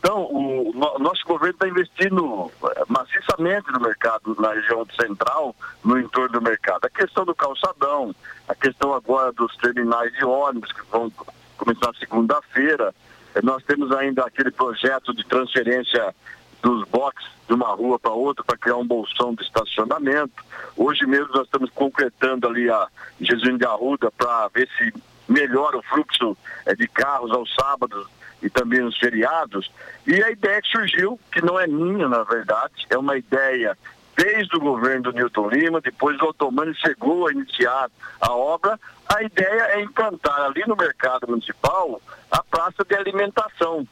Então, o, no, nosso governo está investindo eh, maciçamente no mercado, na região central, no entorno do mercado. A questão do calçadão, a questão agora dos terminais de ônibus, que vão começar segunda-feira. Eh, nós temos ainda aquele projeto de transferência dos boxes de uma rua para outra para criar um bolsão de estacionamento. Hoje mesmo nós estamos concretando ali a Jesus de Arruda para ver se melhora o fluxo eh, de carros aos sábados e também nos feriados. E a ideia que surgiu, que não é minha, na verdade, é uma ideia desde o governo do Newton Lima, depois o Otomani chegou a iniciar a obra. A ideia é implantar ali no mercado municipal a praça de alimentação.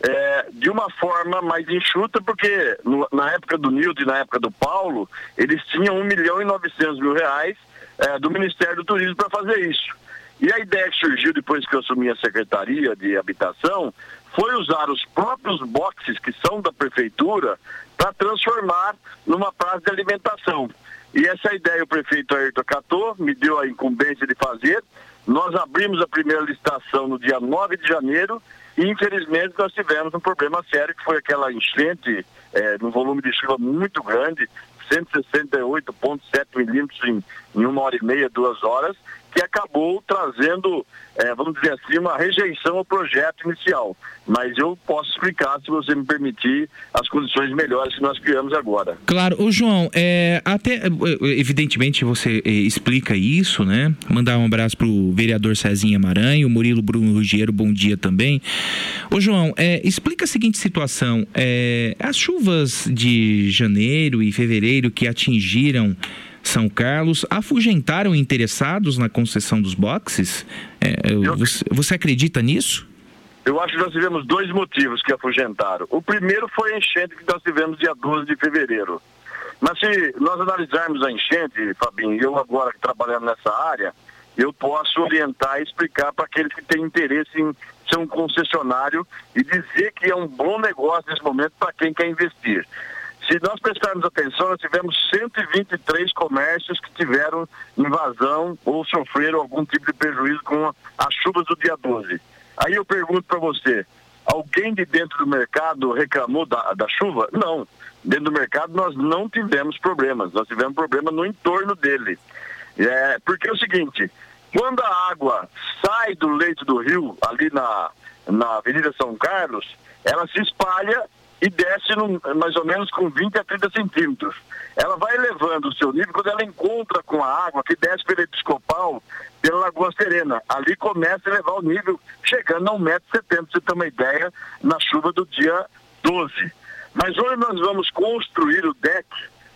É, de uma forma mais enxuta, porque no, na época do Nilton e na época do Paulo, eles tinham 1 milhão e 900 mil reais é, do Ministério do Turismo para fazer isso. E a ideia que surgiu depois que eu assumi a Secretaria de Habitação foi usar os próprios boxes que são da Prefeitura para transformar numa praça de alimentação. E essa ideia o prefeito Ayrton acatou, me deu a incumbência de fazer. Nós abrimos a primeira licitação no dia 9 de janeiro e infelizmente nós tivemos um problema sério que foi aquela enchente é, volume de chuva muito grande, 168,7 milímetros em, em uma hora e meia, duas horas, que acabou trazendo, é, vamos dizer assim, uma rejeição ao projeto inicial. Mas eu posso explicar, se você me permitir, as condições melhores que nós criamos agora. Claro, o João, é, até evidentemente você é, explica isso, né? Mandar um abraço pro vereador Cezinha Maranhão, o Murilo Bruno Ruggiero, bom dia também. Ô João, explica a seguinte situação: as chuvas de janeiro e fevereiro que atingiram são Carlos afugentaram interessados na concessão dos boxes? É, você, você acredita nisso? Eu acho que nós tivemos dois motivos que afugentaram. O primeiro foi a enchente que nós tivemos dia 12 de fevereiro. Mas se nós analisarmos a enchente, Fabinho, eu agora que trabalhando nessa área, eu posso orientar e explicar para aqueles que têm interesse em ser um concessionário e dizer que é um bom negócio nesse momento para quem quer investir. Se nós prestarmos atenção, nós tivemos 123 comércios que tiveram invasão ou sofreram algum tipo de prejuízo com as chuvas do dia 12. Aí eu pergunto para você, alguém de dentro do mercado reclamou da, da chuva? Não. Dentro do mercado nós não tivemos problemas, nós tivemos problema no entorno dele. É, porque é o seguinte, quando a água sai do leito do rio, ali na, na Avenida São Carlos, ela se espalha e desce mais ou menos com 20 a 30 centímetros. Ela vai elevando o seu nível quando ela encontra com a água que desce pela Episcopal, pela Lagoa Serena. Ali começa a elevar o nível, chegando a 1,70m, para você ter uma ideia, na chuva do dia 12. Mas onde nós vamos construir o deck,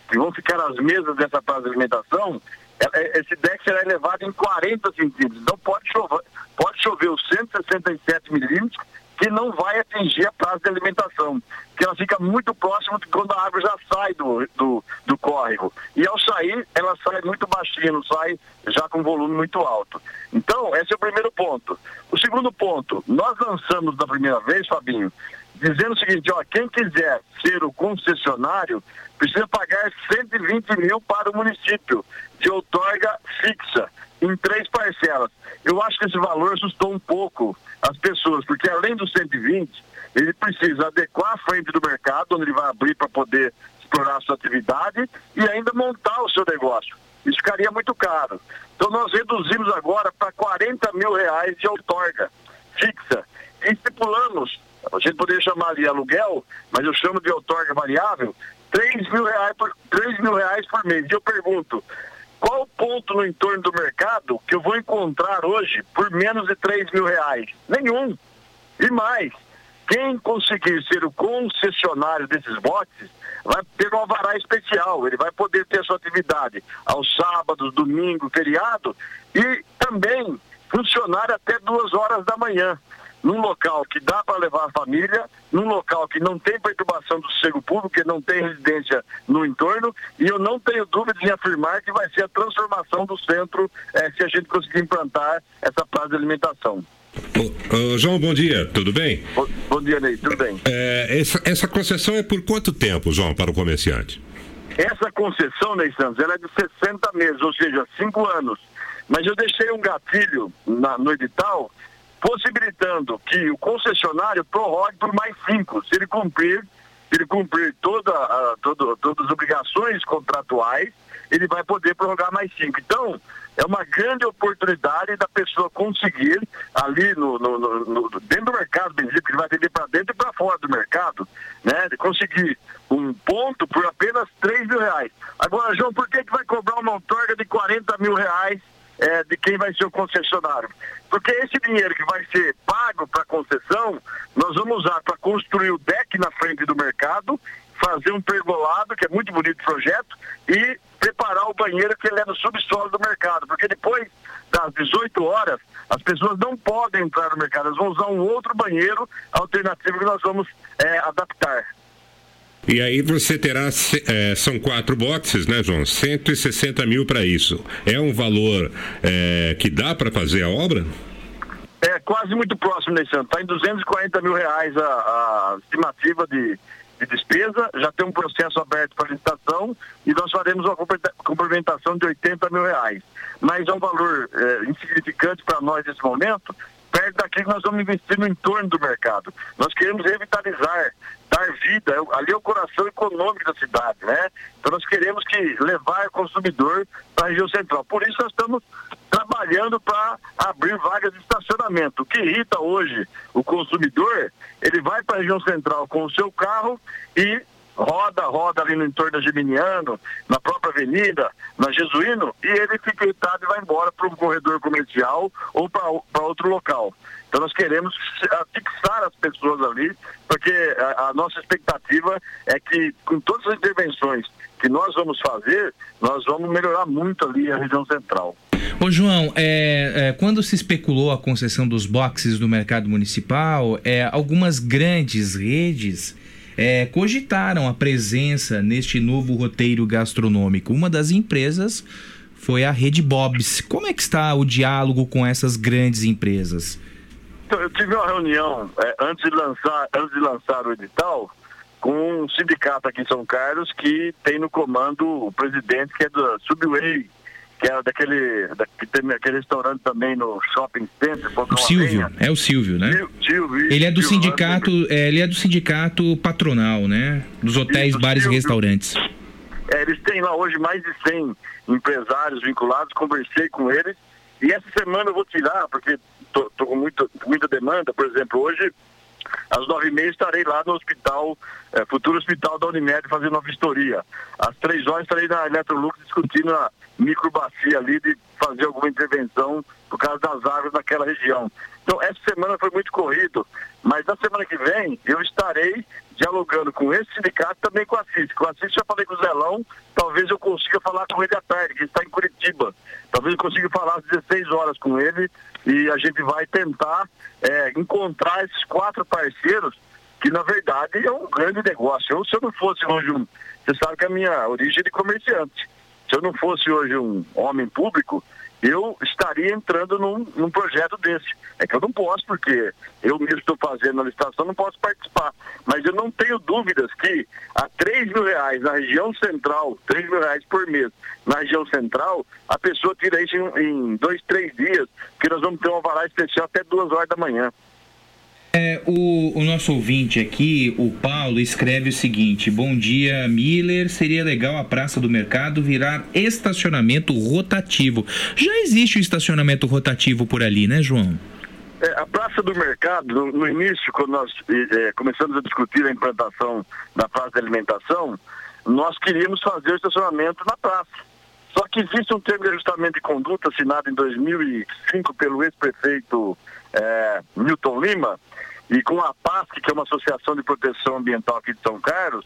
que vão ficar as mesas dessa praça de alimentação, é, é, esse deck será elevado em 40 centímetros. Então pode chover, pode chover os 167 milímetros que não vai atingir a praça de alimentação, que ela fica muito próxima de quando a água já sai do, do, do córrego. E ao sair, ela sai muito baixinha, não sai já com volume muito alto. Então, esse é o primeiro ponto. O segundo ponto, nós lançamos da primeira vez, Fabinho, dizendo o seguinte, ó, quem quiser ser o concessionário precisa pagar 120 mil para o município de outorga fixa em três parcelas. Eu acho que esse valor assustou um pouco as pessoas, porque além dos 120, ele precisa adequar a frente do mercado, onde ele vai abrir para poder explorar a sua atividade e ainda montar o seu negócio. Isso ficaria muito caro. Então nós reduzimos agora para 40 mil reais de outorga fixa. E estipulamos, a gente poderia chamar ali aluguel, mas eu chamo de outorga variável, 3 mil reais por, 3 mil reais por mês. E eu pergunto, qual ponto no entorno do mercado que eu vou encontrar hoje por menos de 3 mil reais? Nenhum. E mais, quem conseguir ser o concessionário desses boxes vai ter um alvará especial, ele vai poder ter sua atividade aos sábados, domingo, feriado e também funcionar até duas horas da manhã num local que dá para levar a família, num local que não tem perturbação do sossego público, que não tem residência no entorno, e eu não tenho dúvida em afirmar que vai ser a transformação do centro eh, se a gente conseguir implantar essa praça de alimentação. Ô, ô, João, bom dia, tudo bem? Bom, bom dia, Ney, tudo bem? É, essa, essa concessão é por quanto tempo, João, para o comerciante? Essa concessão, Ney Santos, ela é de 60 meses, ou seja, 5 anos. Mas eu deixei um gatilho na, no edital possibilitando que o concessionário prorrogue por mais cinco, se ele cumprir, se ele cumprir toda, a- todo- todas as obrigações contratuais, ele vai poder prorrogar mais cinco. Então, é uma grande oportunidade da pessoa conseguir ali no, no- no- dentro do mercado, porque ele vai atender para dentro e para fora do mercado, né? De conseguir um ponto por apenas 3 mil reais. Agora, João, por que, que vai cobrar uma outorga de 40 mil reais é, de quem vai ser o concessionário. Porque esse dinheiro que vai ser pago para concessão, nós vamos usar para construir o deck na frente do mercado, fazer um pergolado, que é muito bonito o projeto, e preparar o banheiro que ele é no subsolo do mercado. Porque depois das 18 horas, as pessoas não podem entrar no mercado, elas vão usar um outro banheiro alternativo que nós vamos é, adaptar. E aí você terá, é, são quatro boxes, né, João? 160 mil para isso. É um valor é, que dá para fazer a obra? É quase muito próximo ano. Está em 240 mil reais a, a estimativa de, de despesa. Já tem um processo aberto para licitação e nós faremos uma complementa- complementação de 80 mil reais. Mas é um valor é, insignificante para nós nesse momento, perto daquilo que nós vamos investir no entorno do mercado. Nós queremos revitalizar, dar vida. é- Ali é o coração econômico da cidade, né? Então nós queremos que levar o consumidor para a região central. Por isso nós estamos trabalhando para abrir vagas de estacionamento. O que irrita hoje o consumidor, ele vai para a região central com o seu carro e roda, roda ali no entorno da Geminiano, na própria avenida, na Jesuíno, e ele fica irritado e vai embora para um corredor comercial ou para outro local. Então nós queremos fixar as pessoas ali, porque a, a nossa expectativa é que com todas as intervenções que nós vamos fazer, nós vamos melhorar muito ali a região central. Ô João, é, é, quando se especulou a concessão dos boxes do mercado municipal, é, algumas grandes redes é, cogitaram a presença neste novo roteiro gastronômico. Uma das empresas foi a Rede Bob's. Como é que está o diálogo com essas grandes empresas? Então, eu tive uma reunião eh, antes, de lançar, antes de lançar o edital com um sindicato aqui em São Carlos que tem no comando o presidente que é do Subway, que é daquele, da, que tem aquele restaurante também no shopping center. O Silvio, é o Silvio, né? Sil- Silvio, Ele é do Silvio, sindicato, é, ele é do sindicato patronal, né? Dos hotéis, Isso, bares e Silvio. restaurantes. É, eles têm lá hoje mais de 100 empresários vinculados, conversei com eles. E essa semana eu vou tirar, porque tô com muita, muita demanda. Por exemplo, hoje, às nove e meia, estarei lá no hospital, eh, futuro hospital da Unimed, fazendo uma vistoria. Às três horas, estarei na Electrolux discutindo a microbacia ali de fazer alguma intervenção por causa das árvores naquela região. Então, essa semana foi muito corrido, mas na semana que vem eu estarei dialogando com esse sindicato também com a CIS. Com a CIS já falei com o Zelão, talvez eu consiga falar com ele à tarde, que está em Curitiba. Talvez eu consiga falar às 16 horas com ele e a gente vai tentar eh, encontrar esses quatro parceiros que na verdade é um grande negócio. Eu, se eu não fosse hoje um. Você sabe que a minha origem é de comerciante. Se eu não fosse hoje um homem público, eu estaria entrando num, num projeto desse. É que eu não posso, porque eu mesmo estou fazendo a licitação, não posso participar. Mas eu não tenho dúvidas que a 3 mil reais na região central, 3 mil reais por mês na região central, a pessoa tira isso em, em dois, três dias, porque nós vamos ter um alvará especial até duas horas da manhã. É, o, o nosso ouvinte aqui, o Paulo, escreve o seguinte: Bom dia, Miller. Seria legal a Praça do Mercado virar estacionamento rotativo. Já existe o estacionamento rotativo por ali, né, João? É, a Praça do Mercado, no, no início, quando nós eh, começamos a discutir a implantação da praça de alimentação, nós queríamos fazer o estacionamento na praça. Só que existe um termo de ajustamento de conduta assinado em 2005 pelo ex-prefeito eh, Milton Lima, e com a PASC, que é uma associação de proteção ambiental aqui de São Carlos,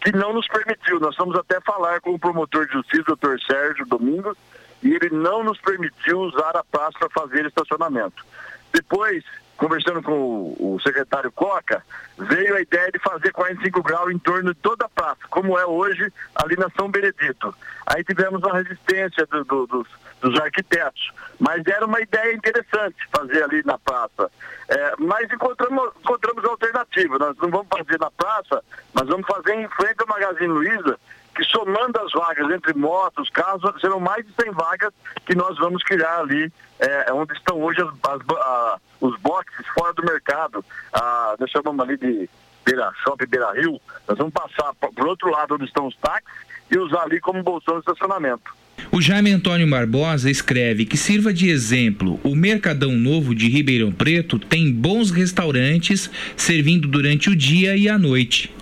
que não nos permitiu. Nós fomos até falar com o promotor de justiça, doutor Sérgio Domingos, e ele não nos permitiu usar a praça para fazer estacionamento. Depois, conversando com o, secretário Coca, veio a ideia de fazer 45 graus em torno de toda a praça, como é hoje ali na São Benedito. Aí tivemos a resistência do- do- dos, dos arquitetos, mas era uma ideia interessante fazer ali na praça. É, mas encontramos, encontramos alternativa. Nós não vamos fazer na praça, mas vamos fazer em frente ao Magazine Luiza, que somando as vagas entre motos, carros, serão mais de 100 vagas que nós vamos criar ali, é, onde estão hoje as- as a- os boxes fora do mercado. A, nós chamamos ali de Beira Shopping Beira Rio. Nós vamos passar para o outro lado onde estão os táxis e usar ali como bolsão de estacionamento. O Jaime Antônio Barbosa escreve que sirva de exemplo, o Mercadão Novo de Ribeirão Preto tem bons restaurantes servindo durante o dia e a noite.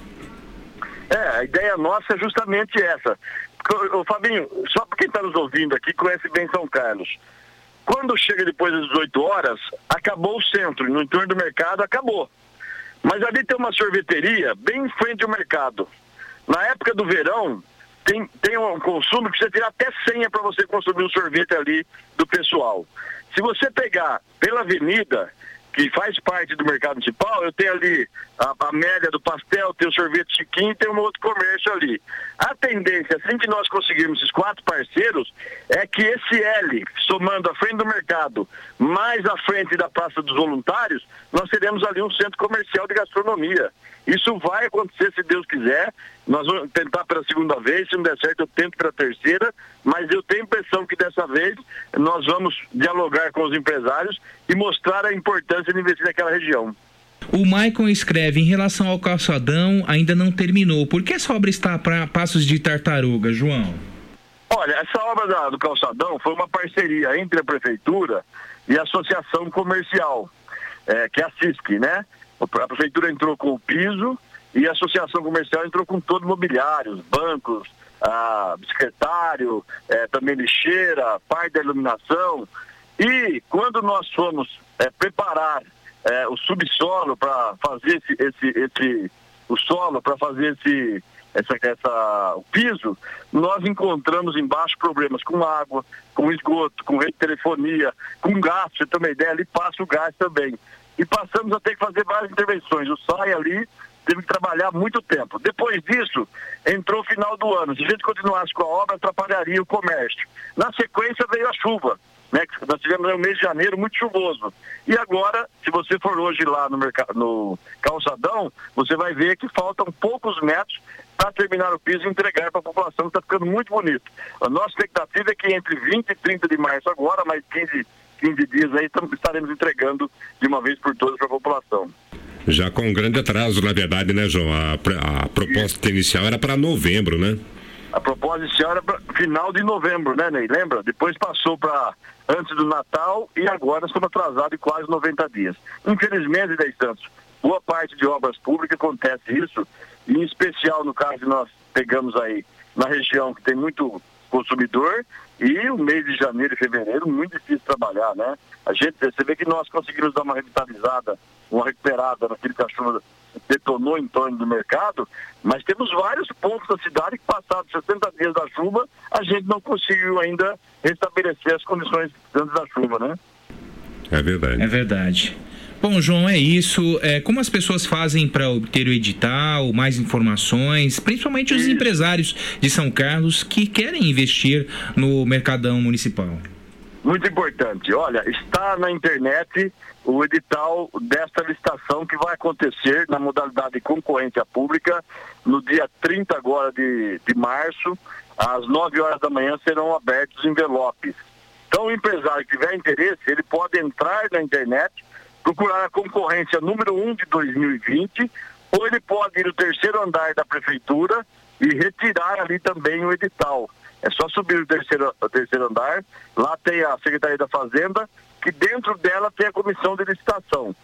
É, a ideia nossa é justamente essa. Ô, Fabinho, só para quem está nos ouvindo aqui, conhece bem São Carlos. Quando chega depois das 18 horas, acabou o centro, no entorno do mercado, acabou. Mas ali tem uma sorveteria bem em frente ao mercado. Na época do verão, tem, tem um consumo que você tirar até senha para você consumir um sorvete ali do pessoal. Se você pegar pela avenida, que faz parte do mercado municipal, eu tenho ali a, a média do pastel, tem o sorvete chiquinho tem um outro comércio ali. A tendência, assim que nós conseguirmos esses quatro parceiros, é que esse L, somando a frente do mercado, mais a frente da Praça dos Voluntários, nós teremos ali um centro comercial de gastronomia. Isso vai acontecer se Deus quiser. Nós vamos tentar pela segunda vez, se não der certo, eu tento pela terceira, mas eu tenho a impressão que dessa vez nós vamos dialogar com os empresários e mostrar a importância de investir naquela região. O Maicon escreve em relação ao calçadão, ainda não terminou. Por que essa obra está para passos de tartaruga, João? Olha, essa obra da- do calçadão foi uma parceria entre a prefeitura e a associação comercial, é, que é a CISC, né? A prefeitura entrou com o piso e a associação comercial entrou com todo o mobiliário, os bancos, a secretário, é, também lixeira, parte da iluminação. E quando nós fomos é, preparar é, o subsolo para fazer esse, esse, esse- o solo para fazer esse essa, essa, o piso, nós encontramos embaixo problemas com água, com esgoto, com rede de telefonia, com gás, você ter uma ideia, ali passa o gás também. E passamos a ter que fazer várias intervenções. O SAI ali teve que trabalhar muito tempo. Depois disso, entrou o final do ano. Se a gente continuasse com a obra, atrapalharia o comércio. Na sequência veio a chuva. Né? Nós tivemos um mês de janeiro muito chuvoso. E agora, se você for hoje lá no, mercado, no calçadão, você vai ver que faltam poucos metros para terminar o piso e entregar para a população, está ficando muito bonito. A nossa expectativa é que entre 20 e 30 de março agora, mais 15, 15 dias aí, estaremos entregando de uma vez por todas para a população. Já com um grande atraso, na verdade, né, João? A, a proposta inicial era para novembro, né? A proposta inicial era para final de novembro, né, Ney? Lembra? Depois passou para antes do Natal e agora estamos atrasados em quase 90 dias. Infelizmente, Ney Santos, boa parte de obras públicas acontece isso, e em especial no caso que nós pegamos aí na região que tem muito consumidor e o mês de janeiro e fevereiro muito difícil trabalhar, né? A gente, você vê que nós conseguimos dar uma revitalizada, uma recuperada naquele que a chuva detonou em torno do mercado, mas temos vários pontos da cidade que passados 60 dias da chuva, a gente não conseguiu ainda restabelecer as condições antes da chuva, né? É verdade. É verdade. Bom, João, é isso. É, como as pessoas fazem para obter o edital, mais informações, principalmente os empresários de São Carlos que querem investir no Mercadão Municipal? Muito importante. Olha, está na internet o edital desta licitação que vai acontecer na modalidade de concorrência pública no dia 30 agora de, de março, às 9 horas da manhã serão abertos os envelopes. Então o empresário que tiver interesse, ele pode entrar na internet, procurar a concorrência número 1 de 2020, ou ele pode ir no terceiro andar da prefeitura e retirar ali também o edital. É só subir o terceiro, o terceiro andar, lá tem a Secretaria da Fazenda, que dentro dela tem a comissão de licitação.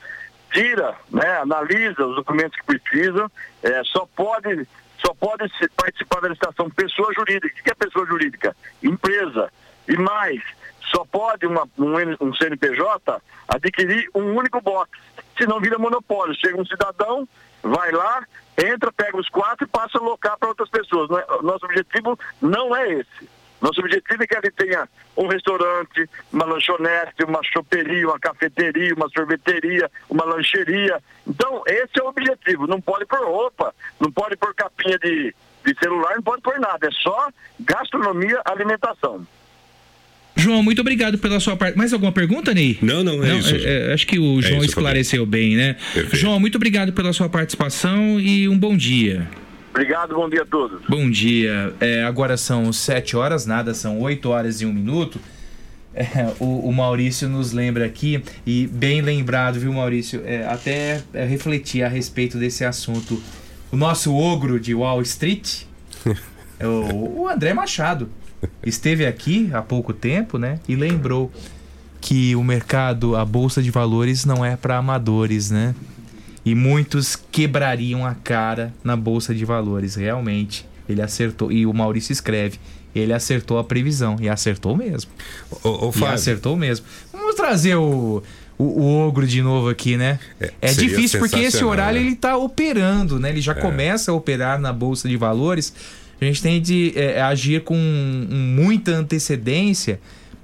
Tira, né, analisa os documentos que precisam, é, só pode, só pode participar da licitação pessoa jurídica. O que é pessoa jurídica? Empresa. E mais, só pode uma, um, um CNPJ adquirir um único box, senão vira monopólio. Chega um cidadão, vai lá, entra, pega os quatro e passa a alocar para outras pessoas. Não é- Nosso objetivo não é esse. Nosso objetivo é que ele tenha um restaurante, uma lanchonete, uma choperia, uma cafeteria, uma sorveteria, uma lancheria. Então, esse é o objetivo. Não pode pôr roupa, não pode pôr capinha de, de celular, não pode pôr nada. É só gastronomia, alimentação. João, muito obrigado pela sua parte. Mais alguma pergunta, Ney? Não, não, é isso. é, acho que o João isso, esclareceu bem, né? João, muito obrigado pela sua participação e um bom dia. Obrigado, bom dia a todos. Bom dia. É, agora são 7 horas, nada, são 8 horas e 1 minuto. É, o, o Maurício nos lembra aqui, e bem lembrado, viu, Maurício? É, até é, refletir a respeito desse assunto. O nosso ogro de Wall Street, *laughs* é o, o André Machado, esteve aqui há pouco tempo, né? E lembrou que o mercado, a bolsa de valores, não é para amadores, né? E muitos quebrariam a cara na bolsa de valores, realmente. Ele acertou. E o Maurício escreve: ele acertou a previsão. E acertou mesmo. Ô, e Fábio. acertou mesmo. Vamos trazer o, o, o ogro de novo aqui, né? É, seria difícil porque esse horário né? ele tá operando, né? Ele já É. começa a operar na bolsa de valores. A gente tem de é, agir com muita antecedência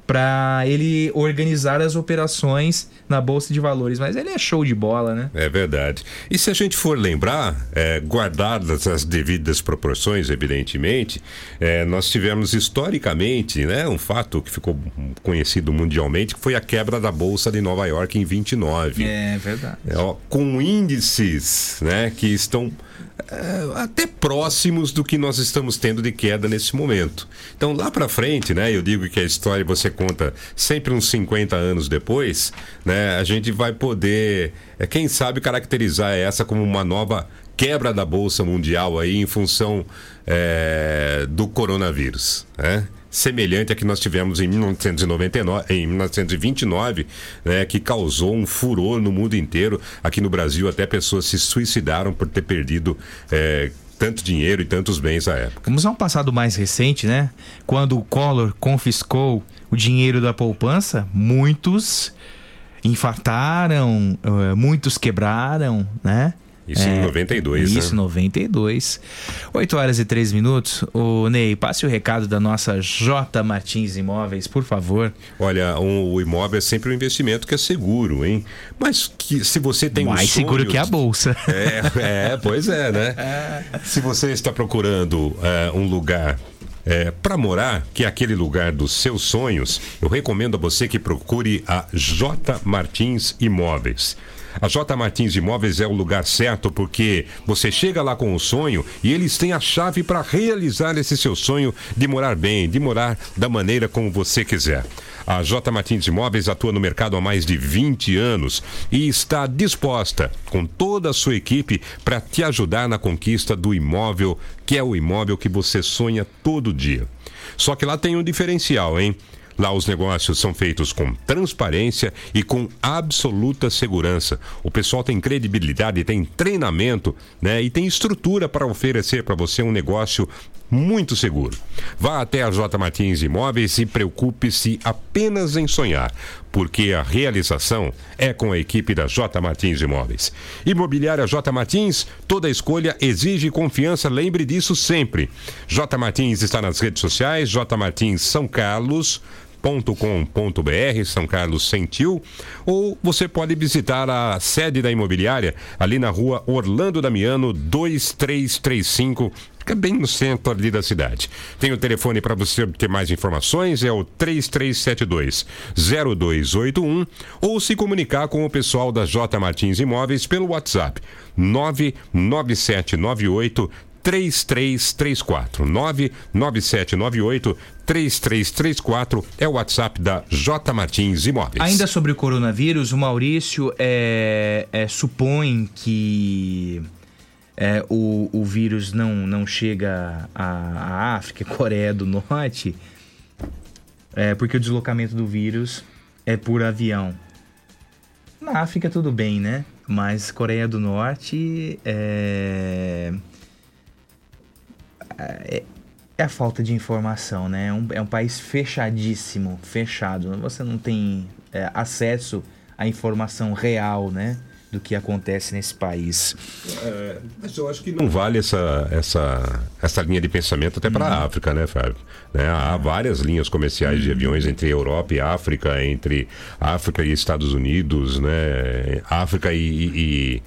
para ele organizar as operações na bolsa de valores. Mas ele é show de bola, né? É verdade. E se a gente for lembrar, é, guardadas as devidas proporções, evidentemente, é, nós tivemos historicamente né, um fato que ficou conhecido mundialmente, que foi a quebra da Bolsa de Nova York em 29. É verdade. É, ó, com índices né, que estão é, até próximos do que nós estamos tendo de queda nesse momento. Então, lá para frente, né, eu digo que a história você conta sempre uns 50 anos depois, né, a gente vai poder, é, quem sabe, caracterizar essa como uma nova quebra da bolsa mundial aí em função é, do coronavírus, né? Semelhante a que nós tivemos em 1999, em 1929, né, que causou um furor no mundo inteiro. Aqui no Brasil, até pessoas se suicidaram por ter perdido é, tanto dinheiro e tantos bens à época. Vamos a um passado mais recente, né? Quando o Collor confiscou o dinheiro da poupança, muitos infartaram, eh, muitos quebraram, né? Isso em 92, Isso, né? 92. 8 horas e 3 minutos. Ô, Ney, passe o recado da nossa J Martins Imóveis, por favor. Olha, um- o imóvel é sempre um investimento que é seguro, hein? Mas que se você tem um Mais seguro sonho que a bolsa. É, é, pois é, né? *laughs* Se você está procurando é, um lugar para morar, que é aquele lugar dos seus sonhos, eu recomendo a você que procure a J Martins Imóveis. A J Martins Imóveis é o lugar certo porque você chega lá com o sonho e eles têm a chave para realizar esse seu sonho de morar bem, de morar da maneira como você quiser. A J Martins Imóveis atua no mercado há mais de 20 anos e está disposta, com toda a sua equipe, para te ajudar na conquista do imóvel, que é o imóvel que você sonha todo dia. Só que lá tem um diferencial, hein? Lá os negócios são feitos com transparência e com absoluta segurança. O pessoal tem credibilidade, tem treinamento, né? E tem estrutura para oferecer para você um negócio muito seguro. Vá até a J Martins Imóveis e preocupe-se apenas em sonhar, porque a realização é com a equipe da J Martins Imóveis. Imobiliária J Martins, toda escolha exige confiança, lembre disso sempre. J Martins está nas redes sociais, J Martins São Carlos com.br São Carlos Sentiu, ou você pode visitar a sede da imobiliária ali na rua Orlando Damiano 2335, fica bem no centro ali da cidade. Tem o telefone para você obter mais informações, é o 3372 0281, ou se comunicar com o pessoal da J Martins Imóveis pelo WhatsApp 99798 3334 99798 3334 é o WhatsApp da J Martins Imóveis. Ainda sobre o coronavírus, o Maurício é, é, supõe que é, o, o vírus não, não chega à, África, Coreia do Norte, é, porque o deslocamento do vírus é por avião. Na África tudo bem, né? Mas Coreia do Norte é, é, É a falta de informação, né? É um, é um país fechadíssimo, fechado. Você não tem é, acesso à informação real, né? Do que acontece nesse país. É, mas eu acho que não vale essa, essa, essa linha de pensamento até para a África, né, Fábio? Né, há várias linhas comerciais de aviões entre Europa e África, entre África e Estados Unidos, né? África e, e,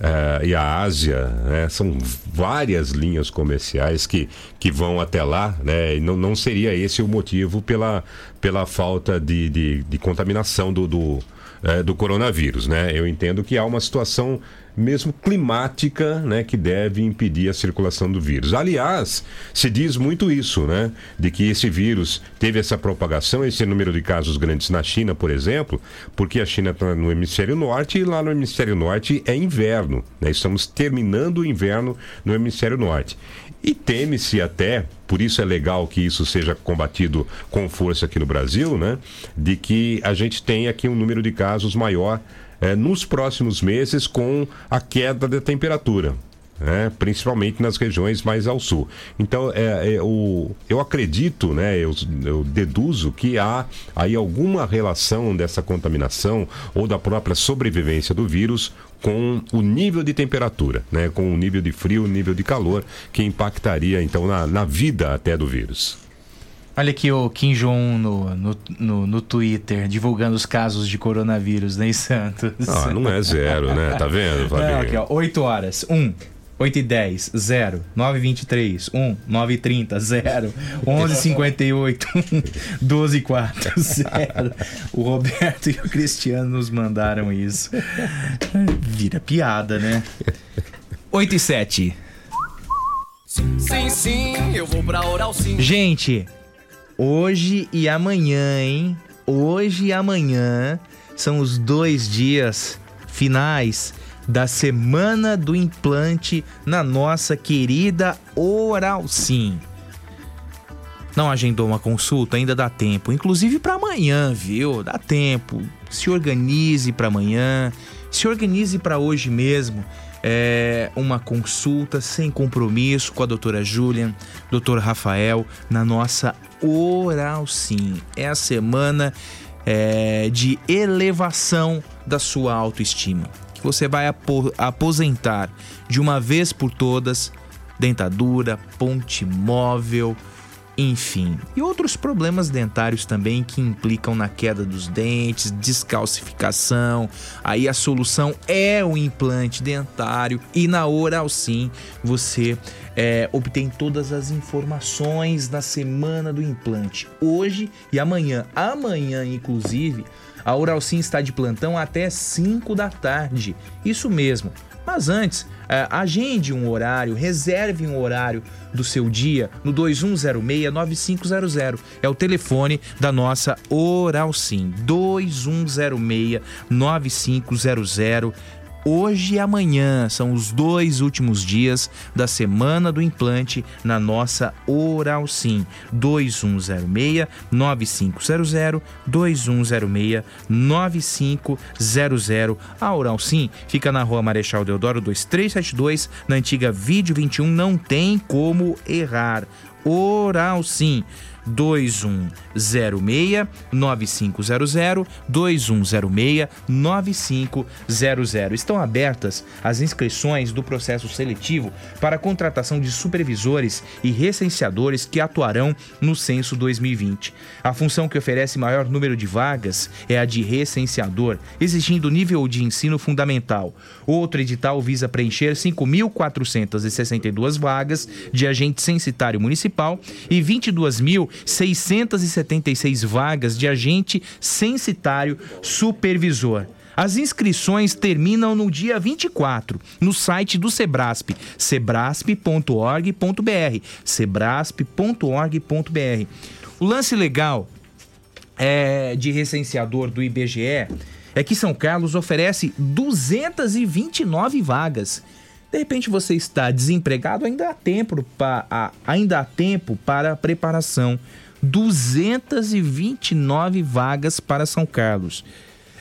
eh, e a Ásia, né? São várias linhas comerciais que, que vão até lá, né? E não, não seria esse o motivo pela, pela falta de, de, de contaminação do, do, eh, do coronavírus, né? Eu entendo que há uma situação mesmo climática, né, que deve impedir a circulação do vírus. Aliás, se diz muito isso, né, de que esse vírus teve essa propagação, esse número de casos grandes na China, por exemplo, porque a China está no hemisfério norte e lá no hemisfério norte é inverno, né? Estamos terminando o inverno no hemisfério norte. E teme-se até, por isso é legal que isso seja combatido com força aqui no Brasil, né? De que a gente tenha aqui um número de casos maior eh, nos próximos meses com a queda da temperatura. né? principalmente nas regiões mais ao sul. Então, é, é, o, eu acredito, né, eu, eu deduzo que há aí alguma relação dessa contaminação ou da própria sobrevivência do vírus com o nível de temperatura, né, com o nível de frio, o nível de calor, que impactaria então na, na vida até do vírus. Olha aqui o Kim Jong-un no, no, no, no Twitter, divulgando os casos de coronavírus, né, em Santos? Ah, não é zero, né? Tá vendo, Fabinho? Não, aqui, ó, 8 horas, 1. 8 e 10, 0. 9 e 23, 1. 9 e 30, 0. 11 e 58, 1. 12 e 4, 0. *laughs* O Roberto *laughs* e o Cristiano nos mandaram isso. Vira piada, né? 8 e 7. Sim, sim, eu vou pra Oral Sim. Gente, hoje e amanhã, hein? Hoje e amanhã são os dois dias finais da semana do implante na nossa querida Oral Sim. Não agendou uma consulta? Ainda dá tempo. Inclusive para amanhã, viu? Dá tempo. Se organize para amanhã. Se organize para hoje mesmo. É uma consulta sem compromisso com a doutora Julian, doutor Rafael, na nossa Oral Sim. É a semana é, de elevação da sua autoestima. Que você vai apo- aposentar de uma vez por todas dentadura, ponte móvel, enfim. E outros problemas dentários também que implicam na queda dos dentes, descalcificação. Aí a solução é o implante dentário e na Oral Sim você é, obtém todas as informações na semana do implante. Hoje e amanhã. Amanhã, inclusive, a Oral Sim está de plantão até 5 da tarde. Isso mesmo. Mas antes, é, agende um horário, reserve um horário do seu dia no 2106-9500. É o telefone da nossa Oral Sim. 2106-9500. Hoje e amanhã são os dois últimos dias da semana do implante na nossa Oral Sim. 2106-9500, 2106-9500. A Oral Sim fica na rua Marechal Deodoro 2372, na antiga Vídeo 21. Não tem como errar. Oral Sim. 2106 9500 2106 9500. Estão abertas as inscrições do processo seletivo para a contratação de supervisores e recenseadores que atuarão no censo 2020. A função que oferece maior número de vagas é a de recenseador, exigindo nível de ensino fundamental. Outro edital visa preencher 5.462 vagas de agente censitário municipal e 22.676 vagas de agente censitário supervisor. As inscrições terminam no dia 24, no site do Sebrasp, sebrasp.org.br, sebrasp.org.br. O lance legal é, de recenseador do IBGE é que São Carlos oferece 229 vagas. De repente você está desempregado, ainda há tempo, pa, a- ainda há tempo para a preparação. 229 vagas para São Carlos.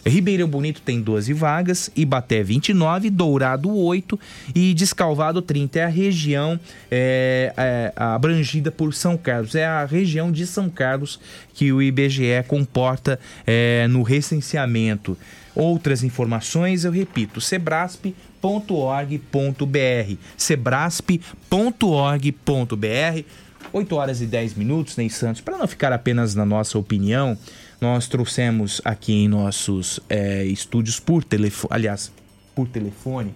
Ribeirão Bonito tem 12 vagas, Ibaté 29, Dourado 8 e Descalvado 30. É a região é, é, abrangida por São Carlos. É a região de São Carlos que o IBGE comporta é, no recenseamento. Outras informações, eu repito, sebrasp.org.br sebrasp.org.br 8 horas e 10 minutos, Ney Santos, para não ficar apenas na nossa opinião, nós trouxemos aqui em nossos é, estúdios por telefone, aliás, por telefone,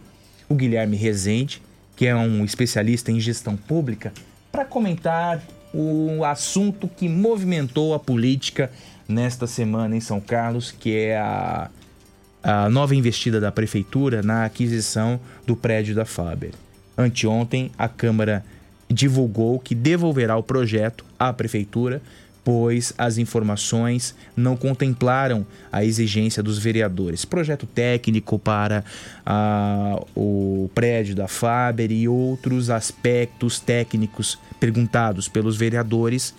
o Guilherme Rezende, que é um especialista em gestão pública, para comentar o assunto que movimentou a política nesta semana em São Carlos, que é a, a nova investida da prefeitura na aquisição do prédio da Faber. Anteontem, a Câmara divulgou que devolverá o projeto à prefeitura, pois as informações não contemplaram a exigência dos vereadores. Projeto técnico para ah, o prédio da Faber e outros aspectos técnicos perguntados pelos vereadores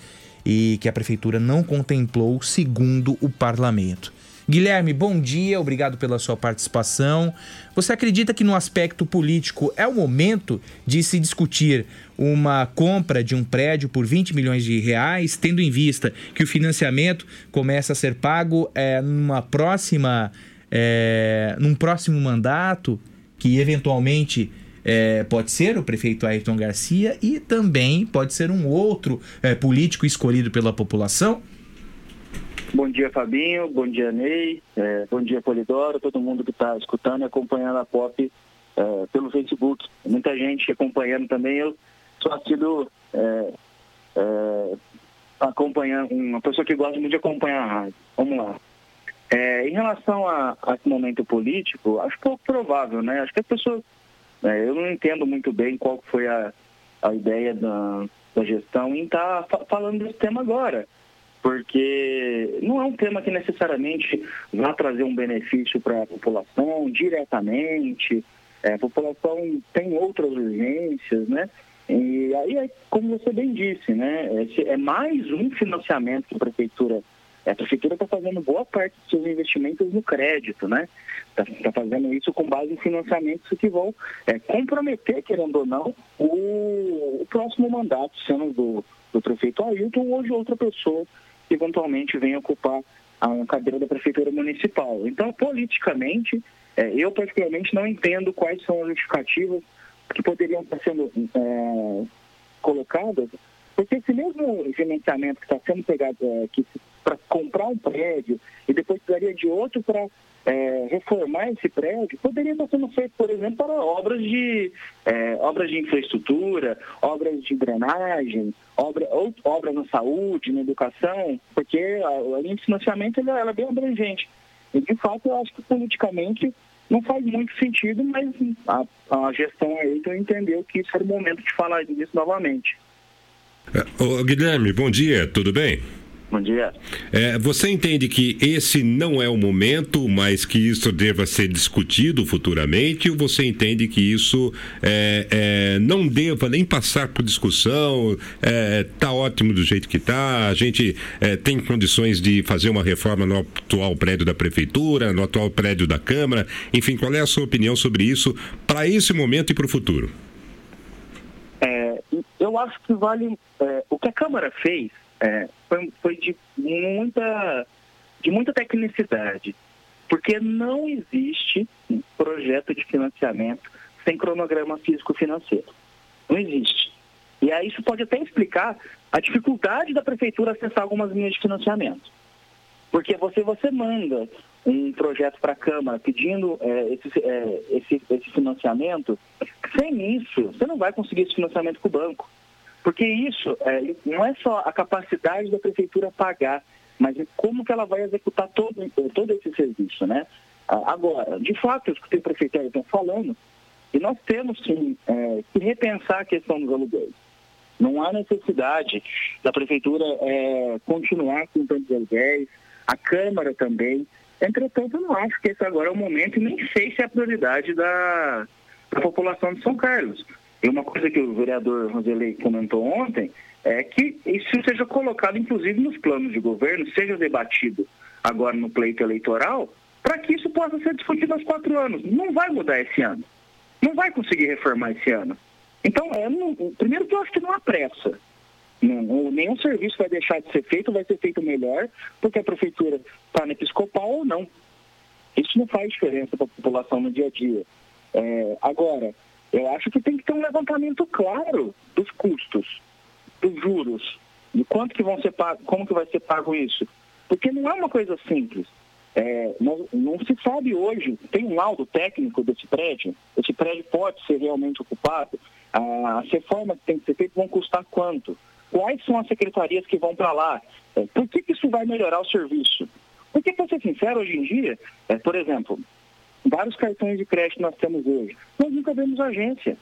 e que a prefeitura não contemplou, segundo o parlamento. Guilherme, bom dia, obrigado pela sua participação. Você acredita que no aspecto político é o momento de se discutir uma compra de um prédio por 20 milhões de reais, tendo em vista que o financiamento começa a ser pago é, numa próxima, é, num próximo mandato, que eventualmente é, pode ser o prefeito Ayrton Garcia e também pode ser um outro é, político escolhido pela população? Bom dia, Fabinho. Bom dia, Ney. É, bom dia, Polidoro. Todo mundo que está escutando e acompanhando a POP é, pelo Facebook. Muita gente acompanhando também. Eu sou do. É, é, acompanhando, uma pessoa que gosta muito de acompanhar a rádio. Vamos lá. É, em relação a, a, esse momento político, acho pouco provável, né? Acho que as pessoas. É, eu não entendo muito bem qual foi a, a ideia da, da gestão em estar tá falando desse tema agora porque não é um tema que necessariamente vai trazer um benefício para a população diretamente. É, a população tem outras urgências, né? E aí, como você bem disse, né? É mais um financiamento que a prefeitura. A prefeitura está fazendo boa parte dos seus investimentos no crédito, né? Está tá fazendo isso com base em financiamentos que vão é, comprometer, querendo ou não, o, o próximo mandato, sendo do, do prefeito Ailton ou de outra pessoa que eventualmente venha ocupar a cadeira da prefeitura municipal. Então, politicamente, é, eu particularmente não entendo quais são as justificativas que poderiam estar sendo é, colocadas, porque esse mesmo financiamento que está sendo pegado é, para comprar um prédio e depois precisaria de outro para é, reformar esse prédio, poderia estar sendo feito, por exemplo, para obras de, é, obras de infraestrutura, obras de drenagem, obra, ou, obras na saúde, na educação, porque a, a linha de financiamento ela, ela é bem abrangente. E, de fato, eu acho que politicamente não faz muito sentido, mas a, a gestão aí então entendeu que isso era o momento de falar disso novamente. Ô, Guilherme, bom dia, tudo bem? Bom dia. É, você entende que esse não é o momento, mas que isso deva ser discutido futuramente? Ou você entende que isso é, é, não deva nem passar por discussão? Está é, ótimo do jeito que está? A gente é, tem condições de fazer uma reforma no atual prédio da prefeitura, no atual prédio da Câmara? Enfim, qual é a sua opinião sobre isso para esse momento e para o futuro? É, eu acho que vale. o que a Câmara fez é, foi, foi de, muita, de muita tecnicidade, porque não existe projeto de financiamento sem cronograma físico-financeiro. Não existe. E aí isso pode até explicar a dificuldade da prefeitura acessar algumas linhas de financiamento. Porque você, você manda um projeto para a Câmara pedindo é, esse, é, esse, esse financiamento, sem isso, você não vai conseguir esse financiamento com o banco. Porque isso é, não é só a capacidade da prefeitura pagar, mas como que ela vai executar todo, todo esse serviço, né? Agora, de fato, eu escutei o prefeito estão falando, e nós temos sim é, que repensar a questão dos aluguéis. Não há necessidade da prefeitura é, continuar com tantos aluguéis, a Câmara também. Entretanto, eu não acho que esse agora é o momento e nem sei se é a prioridade da, da população de São Carlos. E uma coisa que o vereador Roselei comentou ontem é que isso seja colocado, inclusive, nos planos de governo, seja debatido agora no pleito eleitoral, para que isso possa ser discutido aos quatro anos. Não vai mudar esse ano. Não vai conseguir reformar esse ano. Então, é, primeiro que eu acho que não há pressa. Não, nenhum serviço vai deixar de ser feito, vai ser feito melhor, porque a prefeitura está na episcopal ou não. Isso não faz diferença para a população no dia a dia. É, agora, eu acho que tem que ter um levantamento claro dos custos, dos juros, de quanto que vão ser pago, como que vai ser pago isso. Porque não é uma coisa simples. É, não, não, se sabe hoje, tem um laudo técnico desse prédio, esse prédio pode ser realmente ocupado, as reformas que têm que ser feitas vão custar quanto? Quais são as secretarias que vão para lá? É, por que, que isso vai melhorar o serviço? Porque, para ser sincero, hoje em dia, é, por exemplo, vários cartões de crédito nós temos hoje, nós nunca vemos agência,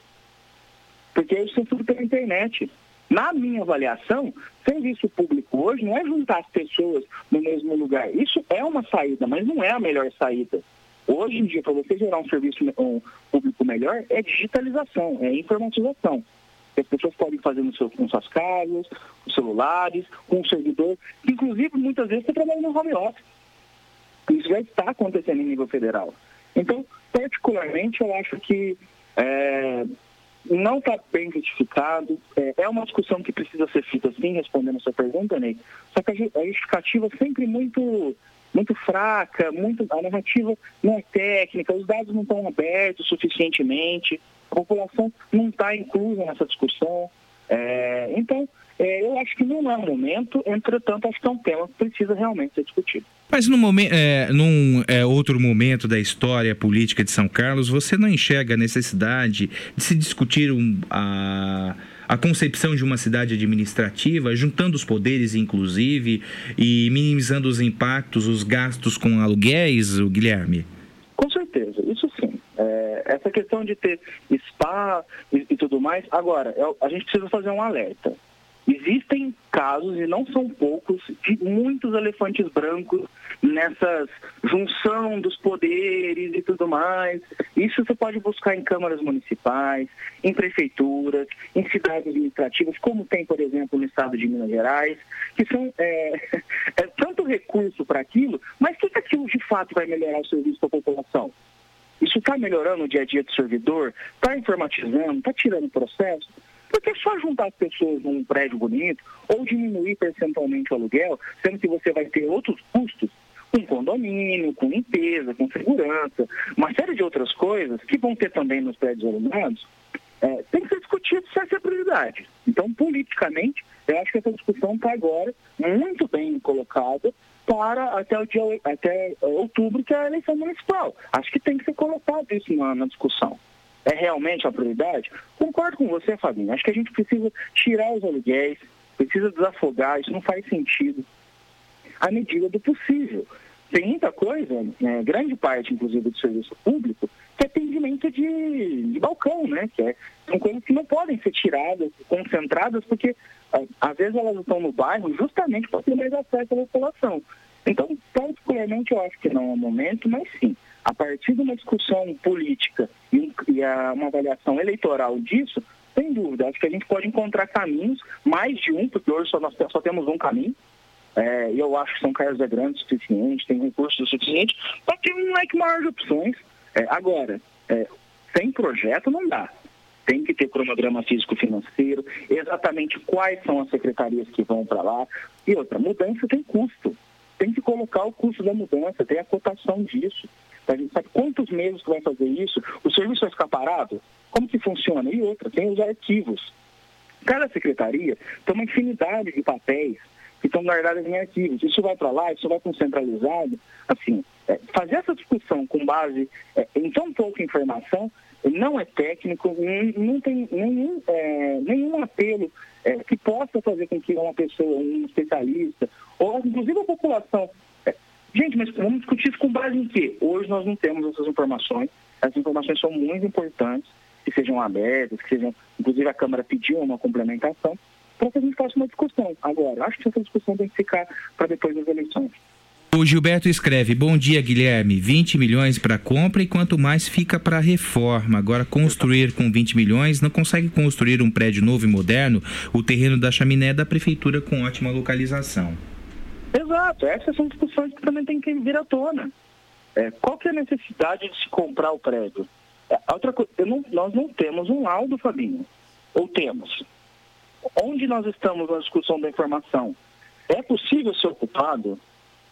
porque isso é tudo pela internet. Na minha avaliação, serviço público hoje não é juntar as pessoas no mesmo lugar. Isso é uma saída, mas não é a melhor saída. Hoje em dia, para você gerar um serviço um público melhor, é digitalização, é informatização. As pessoas podem fazer no seu, com suas casas, com celulares, com o servidor, inclusive muitas vezes você trabalha no home office. Isso já está acontecendo em nível federal. Então, particularmente, eu acho que é, não está bem justificado. É, é, uma discussão que precisa ser feita sim, respondendo a sua pergunta, Ney. Só que a justificativa é sempre muito muito fraca, muito, a narrativa não é técnica, os dados não estão abertos suficientemente, a população não está inclusa nessa discussão. É, então, é, eu acho que não é o momento, entretanto, acho que é um tema que precisa realmente ser discutido. Mas no momento, é, num é, outro momento da história política de São Carlos, você não enxerga a necessidade de se discutir um, a, a concepção de uma cidade administrativa, juntando os poderes, inclusive, e minimizando os impactos, os gastos com aluguéis, Guilherme? Com certeza, isso sim. É, essa questão de ter spa e, e tudo mais, agora, é a gente precisa fazer um alerta. Existem casos, e não são poucos, de muitos elefantes brancos nessas junção dos poderes e tudo mais. Isso você pode buscar em câmaras municipais, em prefeituras, em cidades administrativas, como tem, por exemplo, no estado de Minas Gerais, que são é, *laughs* é tanto recurso para aquilo, mas o que, que aquilo de fato vai melhorar o serviço para a população? Isso está melhorando o dia a dia do servidor? Está informatizando? Está tirando processo? Porque é só juntar as pessoas num prédio bonito ou diminuir percentualmente o aluguel, sendo que você vai ter outros custos com condomínio, com limpeza, com segurança, uma série de outras coisas que vão ter também nos prédios alugados, é, tem que ser discutido se essa é a prioridade. Então, politicamente, eu acho que essa discussão está agora muito bem colocada para até o dia até outubro, que é a eleição municipal. Acho que tem que ser colocado isso na, na discussão é realmente a prioridade? Concordo com você, Fabinho. Acho que a gente precisa tirar os aluguéis, precisa desafogar, isso não faz sentido. À medida do possível. Tem muita coisa, né, grande parte, inclusive, do serviço público, que é atendimento de, de balcão, né? Que é, são coisas que não podem ser tiradas, concentradas, porque às vezes elas estão no bairro justamente para ter mais acesso à população. Então, particularmente, eu acho que não é o momento, mas sim, a partir de uma discussão política e, e a, uma avaliação eleitoral disso, sem dúvida, acho que a gente pode encontrar caminhos, mais de um, porque hoje só, nós só temos um caminho, é, eu acho que São Carlos é grande o suficiente, tem recursos o suficiente para ter um leque maior de opções. É, agora, é, sem projeto não dá. Tem que ter cronograma físico-financeiro, exatamente quais são as secretarias que vão para lá. E outra, mudança tem custo. Tem que colocar o custo da mudança, tem a cotação disso. A gente sabe quantos meses que vai fazer isso? O serviço vai ficar parado? Como que funciona? E outra, tem os arquivos. Cada secretaria tem uma infinidade de papéis que estão guardados em arquivos. Isso vai para lá, isso vai para um centralizado. Assim, é, fazer essa discussão com base é, em tão pouca informação não é técnico, não tem nenhum, é, nenhum apelo é, que possa fazer com que uma pessoa, um especialista, ou inclusive a população Gente, mas vamos discutir isso com base em quê? Hoje nós não temos essas informações. Essas informações são muito importantes, que sejam abertas, que sejam. Inclusive, a Câmara pediu uma complementação para que a gente faça uma discussão. Agora, acho que essa discussão tem que ficar para depois das eleições. O Gilberto escreve: Bom dia, Guilherme. 20 milhões para compra e quanto mais fica para reforma. Agora, construir com 20 milhões, não consegue construir um prédio novo e moderno? O terreno da chaminé é da prefeitura com ótima localização. Exato, essas são discussões que também tem que vir à tona. É, qual que é a necessidade de se comprar o prédio? É, outra coisa, não, nós não temos um laudo, Fabinho. Ou temos? Onde nós estamos na discussão da informação? É possível ser ocupado?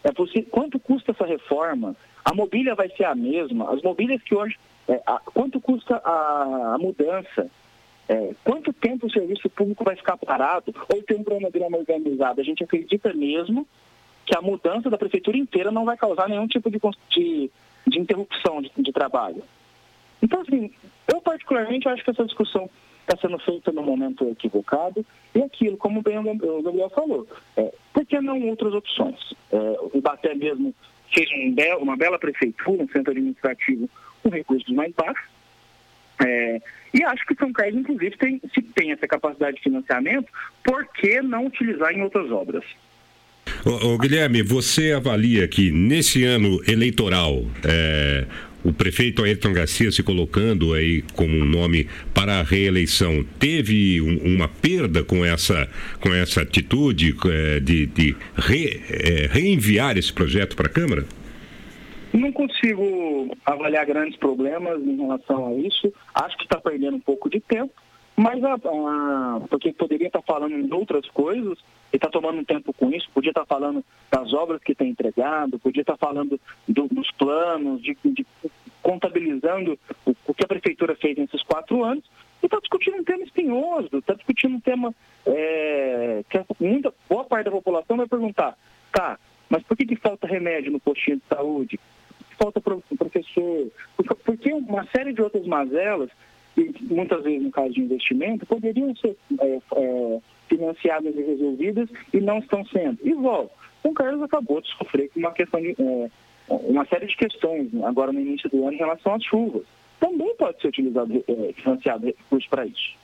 É possível, quanto custa essa reforma? A mobília vai ser a mesma? As mobílias que hoje. É, a, quanto custa a, a mudança? É, quanto tempo o serviço público vai ficar parado ou tem um cronograma organizado? A gente acredita mesmo que a mudança da prefeitura inteira não vai causar nenhum tipo de, de, de interrupção de, de, trabalho. Então, assim, eu particularmente acho que essa discussão está sendo feita no momento equivocado e aquilo, como bem o Gabriel falou, é, por que não outras opções? É, o Baté mesmo fez um uma bela prefeitura, um centro administrativo com recursos mais baixos, é, e acho que São Carlos, inclusive, tem, se tem essa capacidade de financiamento, por que não utilizar em outras obras? Ô, ô, Guilherme, você avalia que nesse ano eleitoral, é, o prefeito Ayrton Garcia se colocando aí como um nome para a reeleição, teve um, uma perda com essa, com essa atitude é, de, de re, é, reenviar esse projeto para a Câmara? Não consigo avaliar grandes problemas em relação a isso. Acho que está perdendo um pouco de tempo, mas a, a, porque poderia estar tá falando de outras coisas está tomando um tempo com isso. Podia estar tá falando das obras que tem entregado, podia estar tá falando do, dos planos, de, de contabilizando o, o, que a prefeitura fez nesses quatro anos. E está discutindo um tema espinhoso, está discutindo um tema é, que muita boa parte da população vai perguntar, tá? Mas por que, que falta remédio no postinho de saúde? falta professor, porque uma série de outras mazelas, e muitas vezes no caso de investimento, poderiam ser é, é, financiadas e resolvidas e não estão sendo. E volta. Então, o Carlos acabou de sofrer com uma questão de, é, uma série de questões agora no início do ano em relação às chuvas. Também pode ser utilizado, é, financiado recursos para isso.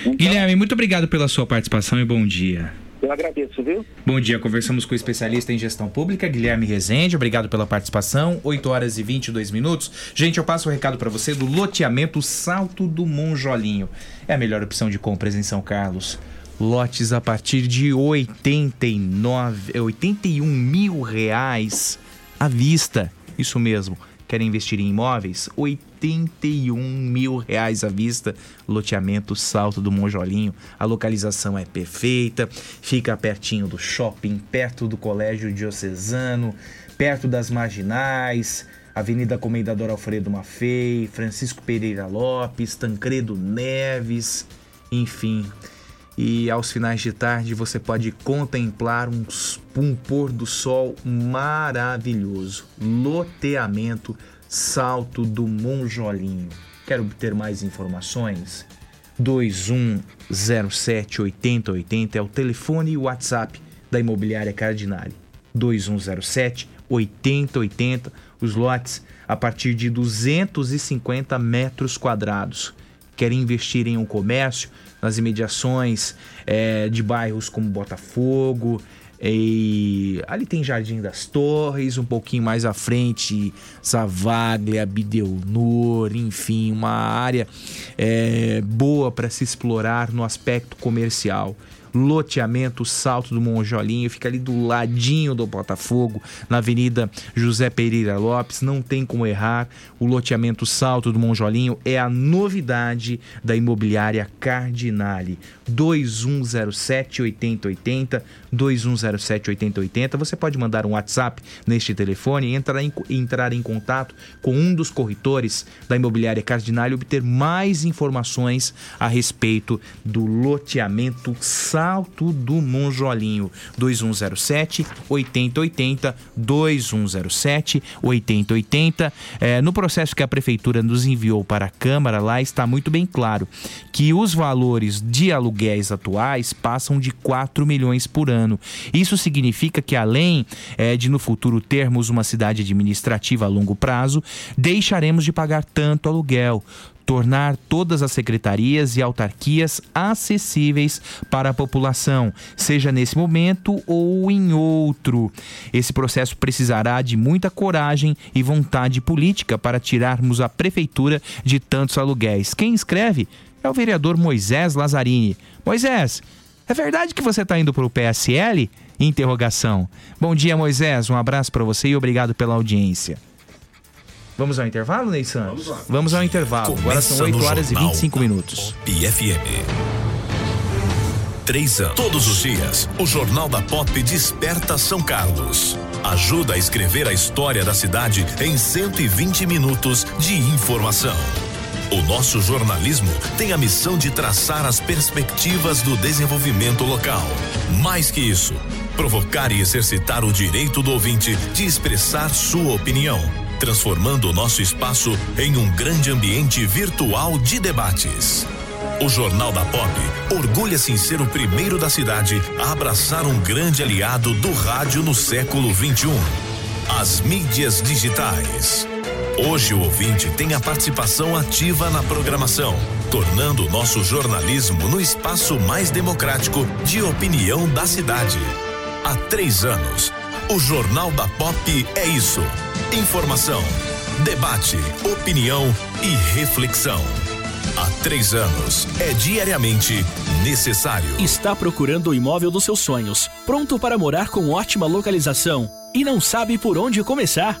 Então, Guilherme, muito obrigado pela sua participação e bom dia. Eu agradeço, viu? Bom dia, conversamos com o especialista em gestão pública, Guilherme Rezende. Obrigado pela participação. 8 horas e 22 minutos. Gente, eu passo o um recado para você do loteamento Salto do Monjolinho. É a melhor opção de compras em São Carlos. Lotes a partir de 89, 81 mil reais à vista. Isso mesmo. Querem investir em imóveis? 81 mil reais à vista. Loteamento Salto do Monjolinho. A localização é perfeita, fica pertinho do shopping, perto do Colégio Diocesano, perto das marginais. Avenida Comendador Alfredo Maffei, Francisco Pereira Lopes, Tancredo Neves, enfim. E aos finais de tarde você pode contemplar um, um pôr do sol maravilhoso. Loteamento Salto do Monjolinho. Quer obter mais informações? 2107 8080 é o telefone e o WhatsApp da Imobiliária Cardinale. 2107 8080, os lotes a partir de 250 metros quadrados. Quer investir em um comércio? Nas imediações é, de bairros como Botafogo. E ali tem Jardim das Torres, um pouquinho mais à frente, Zavaglia, Bideunor, enfim, uma área é, boa para se explorar no aspecto comercial loteamento Salto do Monjolinho, fica ali do ladinho do Botafogo, na Avenida José Pereira Lopes, não tem como errar. O loteamento Salto do Monjolinho é a novidade da imobiliária Cardinale. 2107 8080 2107 8080. Você pode mandar um WhatsApp neste telefone e entrar em, entrar em contato com um dos corretores da imobiliária Cardinale e obter mais informações a respeito do loteamento Salto do Monjolinho. 2107 8080 2107 8080. É, no processo que a prefeitura nos enviou para a Câmara, lá está muito bem claro que os valores de aluguéis atuais passam de 4 milhões por ano. Isso significa que, além é, de no futuro termos uma cidade administrativa a longo prazo, deixaremos de pagar tanto aluguel tornar todas as secretarias e autarquias acessíveis para a população, seja nesse momento ou em outro. Esse processo precisará de muita coragem e vontade política para tirarmos a prefeitura de tantos aluguéis. Quem escreve é o vereador Moisés Lazzarini. Moisés, é verdade que você está indo para o PSL? Interrogação. Bom dia, Moisés. Um abraço para você e obrigado pela audiência. Vamos ao intervalo, Ney Santos? Vamos, Vamos ao intervalo. Começa Agora são 8 horas e 25 minutos. PFM. Três anos. Todos os dias, o Jornal da Pop desperta São Carlos. Ajuda a escrever a história da cidade em 120 minutos de informação. O nosso jornalismo tem a missão de traçar as perspectivas do desenvolvimento local. Mais que isso, provocar e exercitar o direito do ouvinte de expressar sua opinião, transformando o nosso espaço em um grande ambiente virtual de debates. O Jornal da Pop orgulha-se em ser o primeiro da cidade a abraçar um grande aliado do rádio no século 21. As mídias digitais. Hoje o ouvinte tem a participação ativa na programação, tornando o nosso jornalismo no espaço mais democrático de opinião da cidade. Há três anos, o Jornal da Pop é isso: informação, debate, opinião e reflexão. Há três anos, é diariamente necessário. Está procurando o imóvel dos seus sonhos, pronto para morar com ótima localização e não sabe por onde começar?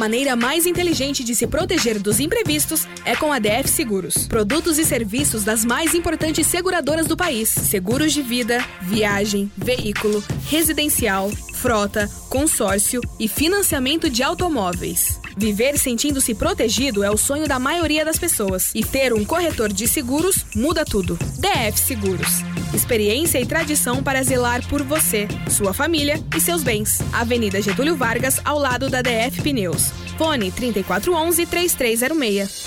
Maneira mais inteligente de se proteger dos imprevistos é com a DF Seguros. Produtos e serviços das mais importantes seguradoras do país: seguros de vida, viagem, veículo, residencial, frota, consórcio e financiamento de automóveis. Viver sentindo-se protegido é o sonho da maioria das pessoas. E ter um corretor de seguros muda tudo. DF Seguros. Experiência e tradição para zelar por você, sua família e seus bens. Avenida Getúlio Vargas, ao lado da DF Pneus. Fone 3411-3306.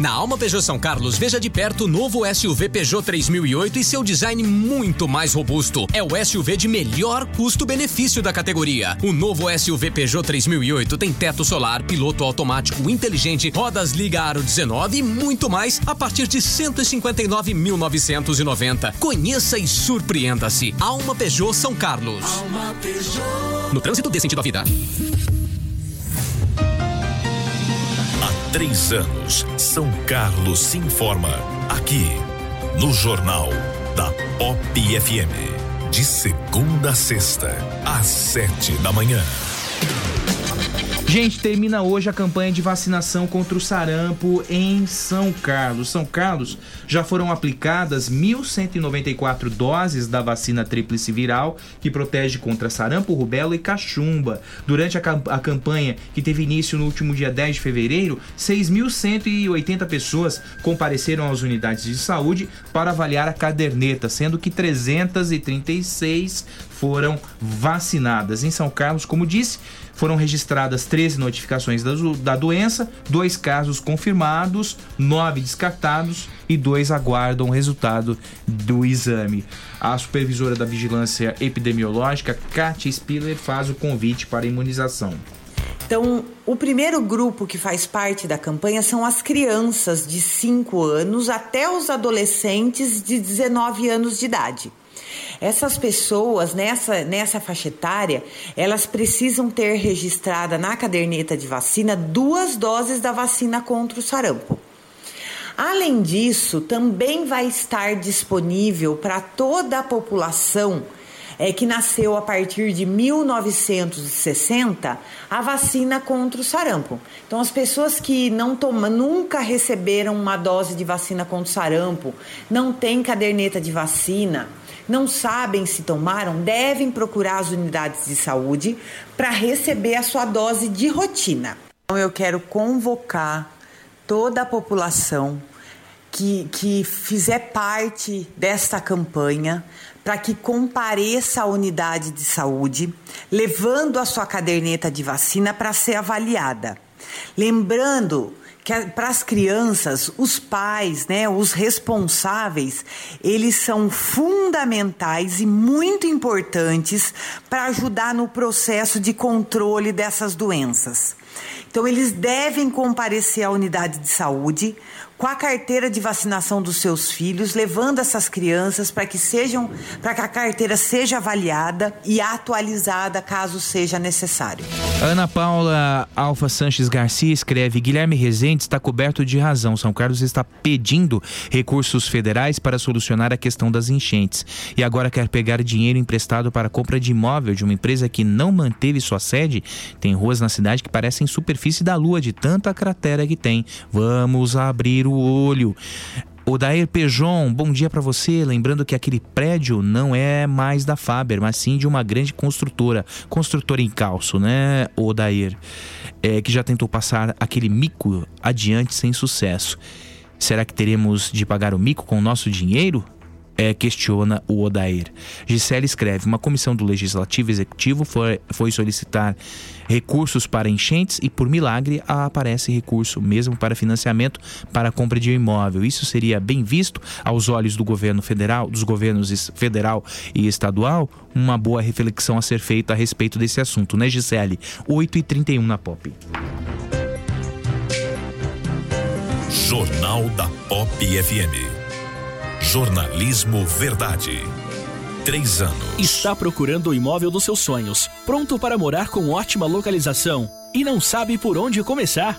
Na Alma Peugeot São Carlos, veja de perto o novo SUV Peugeot 3008 e seu design muito mais robusto. É o SUV de melhor custo-benefício da categoria. O novo SUV Peugeot 3008 tem teto solar, piloto automático inteligente, rodas liga aro 19 e muito mais a partir de 159.990. Conheça e surpreenda-se. Alma Peugeot São Carlos. Alma Peugeot. No trânsito dê sentido à vida. Há três anos, São Carlos se informa. Aqui, no Jornal da Pop FM. De segunda a sexta, às sete da manhã. Gente, termina hoje a campanha de vacinação contra o sarampo em São Carlos. São Carlos já foram aplicadas 1.194 doses da vacina tríplice viral que protege contra sarampo, rubéola e cachumba. Durante a, cam- a campanha que teve início no último dia 10 de fevereiro, 6.180 pessoas compareceram às unidades de saúde para avaliar a caderneta, sendo que 336 foram vacinadas. Em São Carlos, como disse, foram registradas 13 notificações da, da doença, dois casos confirmados, nove descartados e dois aguardam o resultado do exame. A supervisora da Vigilância Epidemiológica, Katia Spiller, faz o convite para a imunização. Então, o primeiro grupo que faz parte da campanha são as crianças de 5 anos até os adolescentes de 19 anos de idade. Essas pessoas nessa, nessa faixa etária, elas precisam ter registrada na caderneta de vacina duas doses da vacina contra o sarampo. Além disso, também vai estar disponível para toda a população é, que nasceu a partir de 1960 a vacina contra o sarampo. Então, as pessoas que não tomam, nunca receberam uma dose de vacina contra o sarampo, não têm caderneta de vacina, não sabem se tomaram, devem procurar as unidades de saúde para receber a sua dose de rotina. Então, eu quero convocar toda a população que, que fizer parte desta campanha para que compareça à unidade de saúde, levando a sua caderneta de vacina para ser avaliada. Lembrando que para as crianças, os pais, né, os responsáveis, eles são fundamentais e muito importantes para ajudar no processo de controle dessas doenças. Então, eles devem comparecer à unidade de saúde com a carteira de vacinação dos seus filhos, levando essas crianças para que sejam, para que a carteira seja avaliada e atualizada caso seja necessário. Ana Paula Alfa Sanches Garcia escreve: Guilherme Rezende está coberto de razão. São Carlos está pedindo recursos federais para solucionar a questão das enchentes e agora quer pegar dinheiro emprestado para a compra de imóvel de uma empresa que não manteve sua sede. Tem ruas na cidade que parecem superfície da lua de tanta cratera que tem. Vamos abrir o olho. O Dair Pejon, bom dia para você. Lembrando que aquele prédio não é mais da Faber, mas sim de uma grande construtora, construtora em calço, né, o Dair, é, que já tentou passar aquele mico adiante sem sucesso. Será que teremos de pagar o mico com o nosso dinheiro? É, questiona o Odair. Gisele escreve: uma comissão do Legislativo Executivo foi, foi solicitar recursos para enchentes e, por milagre, aparece recurso mesmo para financiamento para compra de imóvel. Isso seria bem visto aos olhos do governo federal, dos governos federal e estadual? Uma boa reflexão a ser feita a respeito desse assunto, né, Gisele? 8h31 na Pop. Jornal da Pop FM. Jornalismo Verdade. Três anos. Está procurando o imóvel dos seus sonhos, pronto para morar com ótima localização e não sabe por onde começar?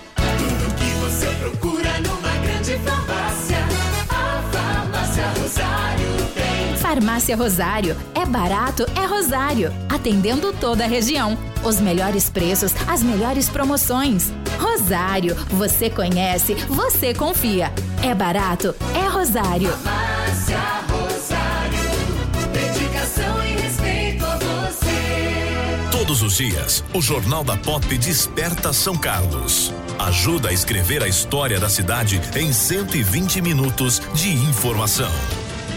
Farmácia Rosário. É barato, é Rosário. Atendendo toda a região. Os melhores preços, as melhores promoções. Rosário. Você conhece, você confia. É barato, é Rosário. Farmácia Rosário. Dedicação e respeito a você. Todos os dias, o Jornal da Pop desperta São Carlos. Ajuda a escrever a história da cidade em 120 minutos de informação.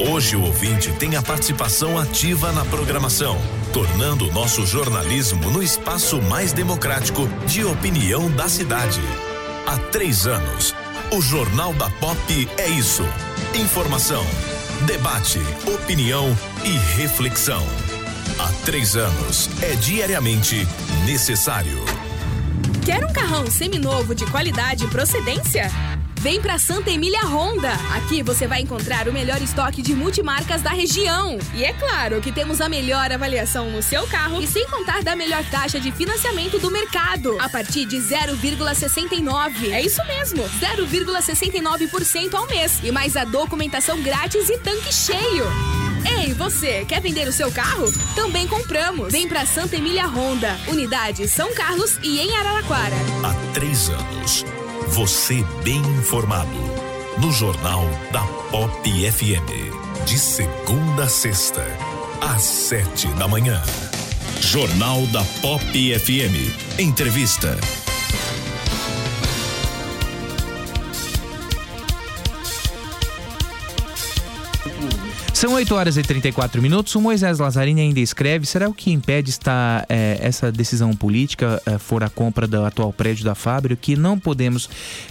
Hoje o ouvinte tem a participação ativa na programação, tornando o nosso jornalismo no espaço mais democrático de opinião da cidade. Há três anos, o Jornal da Pop é isso: informação, debate, opinião e reflexão. Há três anos é diariamente necessário. Quer um carrão seminovo de qualidade e procedência? Vem pra Santa Emília Honda. Aqui você vai encontrar o melhor estoque de multimarcas da região. E é claro que temos a melhor avaliação no seu carro e sem contar da melhor taxa de financiamento do mercado, a partir de 0,69. É isso mesmo, 0,69% ao mês e mais a documentação grátis e tanque cheio. Ei, você, quer vender o seu carro? Também compramos. Vem pra Santa Emília Honda, unidade São Carlos e em Araraquara. Há três anos, você bem informado. No Jornal da Pop FM. De segunda a sexta, às sete da manhã. Jornal da Pop FM. Entrevista. São 8 horas e 34 minutos. O Moisés Lazzarini ainda escreve: será o que impede esta, eh, essa decisão política eh, for a compra do atual prédio da fábrica? Que não podemos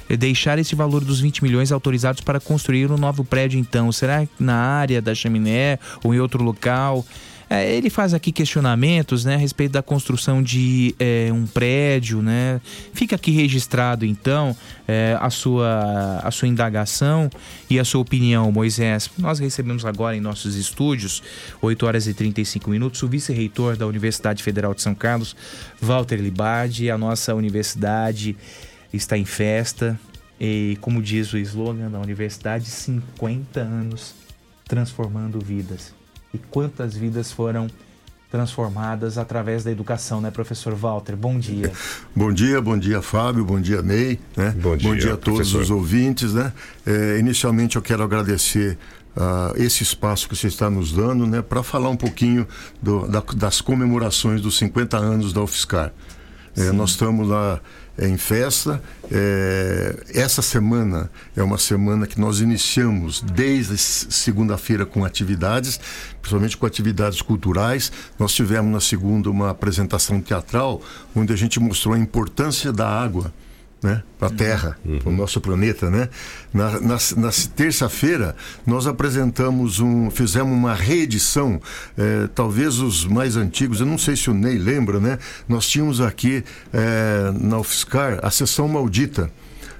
eh, deixar esse valor dos 20 milhões autorizados para construir um novo prédio, então? Será na área da chaminé ou em outro local? É, ele faz aqui questionamentos né, a respeito da construção de é, um prédio. Né? Fica aqui registrado, então, é, a, sua, a sua indagação e a sua opinião, Moisés. Nós recebemos agora em nossos estúdios, 8 horas e 35 minutos, o vice-reitor da Universidade Federal de São Carlos, Walter Libardi. A nossa universidade está em festa. E, como diz o slogan da universidade, 50 anos transformando vidas. E quantas vidas foram transformadas através da educação, né, professor Walter? Bom dia. *laughs* bom dia, bom dia, Fábio, bom dia, Ney, né? Bom dia, bom dia a todos professor. os ouvintes, né? É, inicialmente eu quero agradecer uh, esse espaço que você está nos dando, né, para falar um pouquinho do, da, das comemorações dos 50 anos da UFSCar. É, nós estamos lá em festa. É, essa semana é uma semana que nós iniciamos desde segunda-feira com atividades, principalmente com atividades culturais. Nós tivemos na segunda uma apresentação teatral onde a gente mostrou a importância da água né, para a Terra, uhum. para o nosso planeta, né? Na, na, na terça-feira nós apresentamos um, fizemos uma reedição, eh, talvez os mais antigos, eu não sei se o Ney lembra, né? Nós tínhamos aqui eh, na UFSCar a sessão maldita.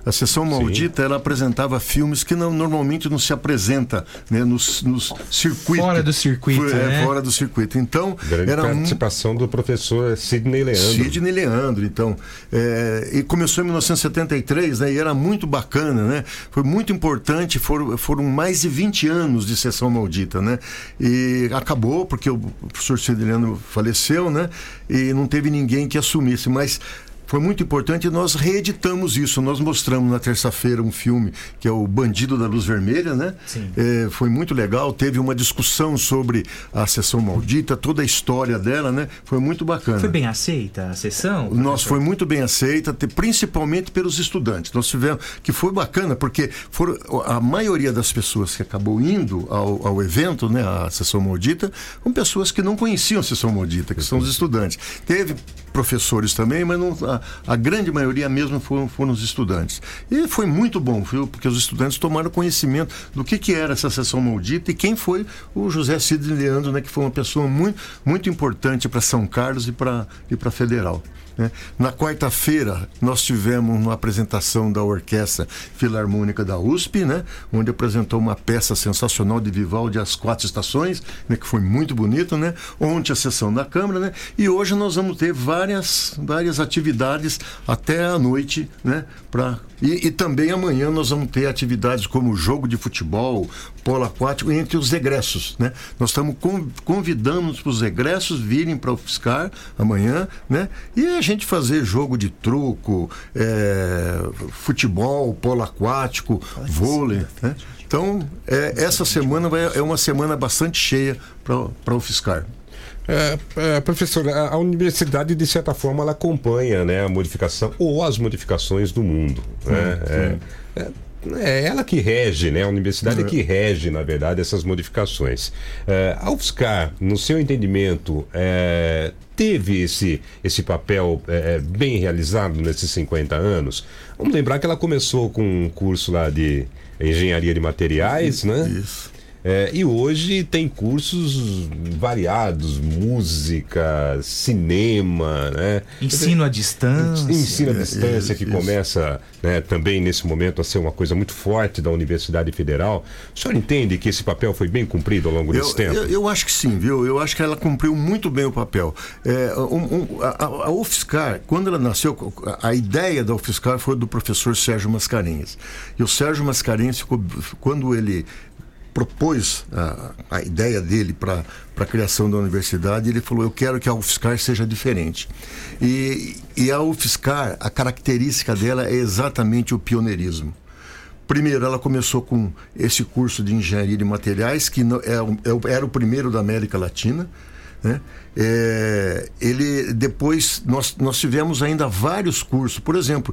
A sessão maldita ela apresentava filmes que não, normalmente não se apresenta né, nos, nos circuitos. Fora do circuito. Foi, né? é, fora do circuito. Então, Grande era participação um... do professor Sidney Leandro. Sidney Leandro, então. É, e começou em 1973, né? E era muito bacana, né? Foi muito importante, foram, foram mais de 20 anos de sessão maldita, né? E acabou, porque o professor Sidney Leandro faleceu, né? E não teve ninguém que assumisse, mas foi muito importante e nós reeditamos isso. Nós mostramos na terça-feira um filme que é o Bandido da Luz Vermelha, né? É, foi muito legal. Teve uma discussão sobre a sessão maldita, toda a história dela, né? Foi muito bacana. Foi bem aceita a sessão? Nós foi muito bem aceita, principalmente pelos estudantes. Nós tivemos que foi bacana porque foram, a maioria das pessoas que acabou indo ao, ao evento, né, a sessão maldita, são pessoas que não conheciam a sessão maldita, que são os estudantes. Teve professores também, mas não, a, grande maioria mesmo foram, foram os estudantes. E foi muito bom, viu? porque os estudantes tomaram conhecimento do que, que era essa sessão maldita e quem foi o José Cid Leandro, né, que foi uma pessoa muito, muito importante para São Carlos e para e Federal. Né? Na quarta-feira, nós tivemos uma apresentação da Orquestra Filarmônica da USP, né? onde apresentou uma peça sensacional de Vivaldi, As Quatro Estações, né? que foi muito bonito. Né? Ontem a sessão da Câmara, né? e hoje nós vamos ter várias, várias atividades até a noite. Né? Pra... E, e também amanhã nós vamos ter atividades como jogo de futebol, polo aquático, entre os egressos. Né? Nós estamos convidando para os egressos virem para o Fiscar amanhã, né? e a gente fazer jogo de truco, é, futebol, polo aquático, vôlei. Né? Então, é, essa semana vai, é uma semana bastante cheia para o Fiscar. É, é, professor, a, a, universidade, de certa forma, ela acompanha né, a modificação ou as modificações do mundo. Né? É, é, é ela que rege, né? A universidade é que rege, na verdade, essas modificações. É, a UFSCar, no seu entendimento, é, teve esse, esse papel é, bem realizado nesses 50 anos? Vamos lembrar que ela começou com um curso lá de engenharia de materiais, né? Isso. É, e hoje tem cursos variados, música, cinema, né? Ensino à distância. Ensino à distância, que começa né, também nesse momento a ser uma coisa muito forte da Universidade Federal. O senhor entende que esse papel foi bem cumprido ao longo eu, desse tempo? Eu, eu, acho que sim, viu? Eu acho que ela cumpriu muito bem o papel. É, um, um, a, a UFSCar, quando ela nasceu, a ideia da UFSCar foi do professor Sérgio Mascarenhas. E o Sérgio Mascarenhas, ficou, quando ele propôs a, a ideia dele para a criação da universidade, ele falou: Eu quero que a UFSCar seja diferente. E, e a UFSCar, a característica dela é exatamente o pioneirismo. Primeiro, ela começou com esse curso de engenharia de materiais, que é, é, era o primeiro da América Latina. Né? É, ele depois nós, nós tivemos ainda vários cursos, por exemplo,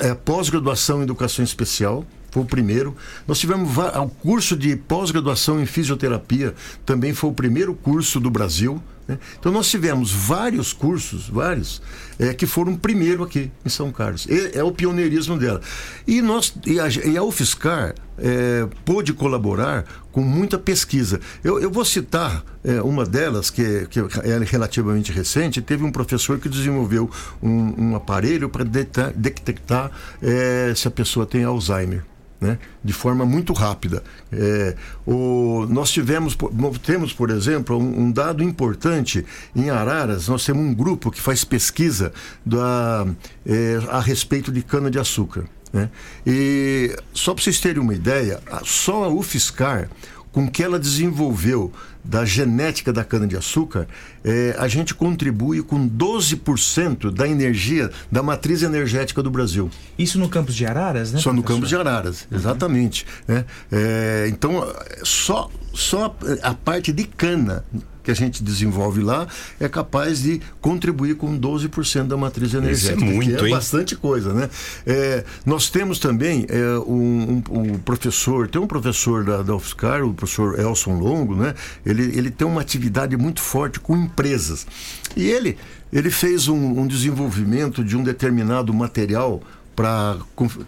é, pós-graduação em educação especial, foi o primeiro. Nós tivemos o curso de pós-graduação em fisioterapia, também foi o primeiro curso do Brasil. Né? Então nós tivemos vários cursos, vários, é, que foram primeiro aqui em São Carlos. E, é o pioneirismo dela. E, nós, e, a, e a UFSCar é, pôde colaborar com muita pesquisa. Eu, eu vou citar é, uma delas, que, que é relativamente recente. Teve um professor que desenvolveu um, um aparelho para detectar é, se a pessoa tem Alzheimer né? de forma muito rápida. É, o, nós tivemos, temos, por exemplo, um, um, dado importante em Araras, nós temos um grupo que faz pesquisa da, é, a respeito de cana-de-açúcar. Né? E só para vocês terem uma ideia, só a UFSCar, com que ela desenvolveu da genética da cana-de-açúcar, é, a gente contribui com 12% da energia da matriz energética do Brasil. Isso no campus de Araras, né? Só professor? no campus de Araras, uhum. exatamente. Né? É, então, só, só a parte de cana que a gente desenvolve lá é capaz de contribuir com 12% da matriz energética. Isso é muito, é hein? bastante coisa, né? É, nós temos também é, um, um, um, professor, tem um professor da, da UFSCar, o professor Elson Longo, né? Ele, ele tem uma atividade muito forte com empresas. E ele, ele fez um, um desenvolvimento de um determinado material para a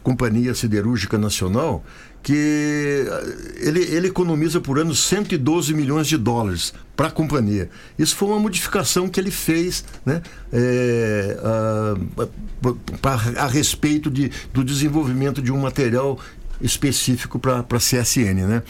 Companhia Siderúrgica Nacional que ele, ele economiza por ano 112 milhões de dólares para a companhia. Isso foi uma modificação que ele fez né, é, a, a, a, respeito de, do desenvolvimento de um material específico para a CSN. Né?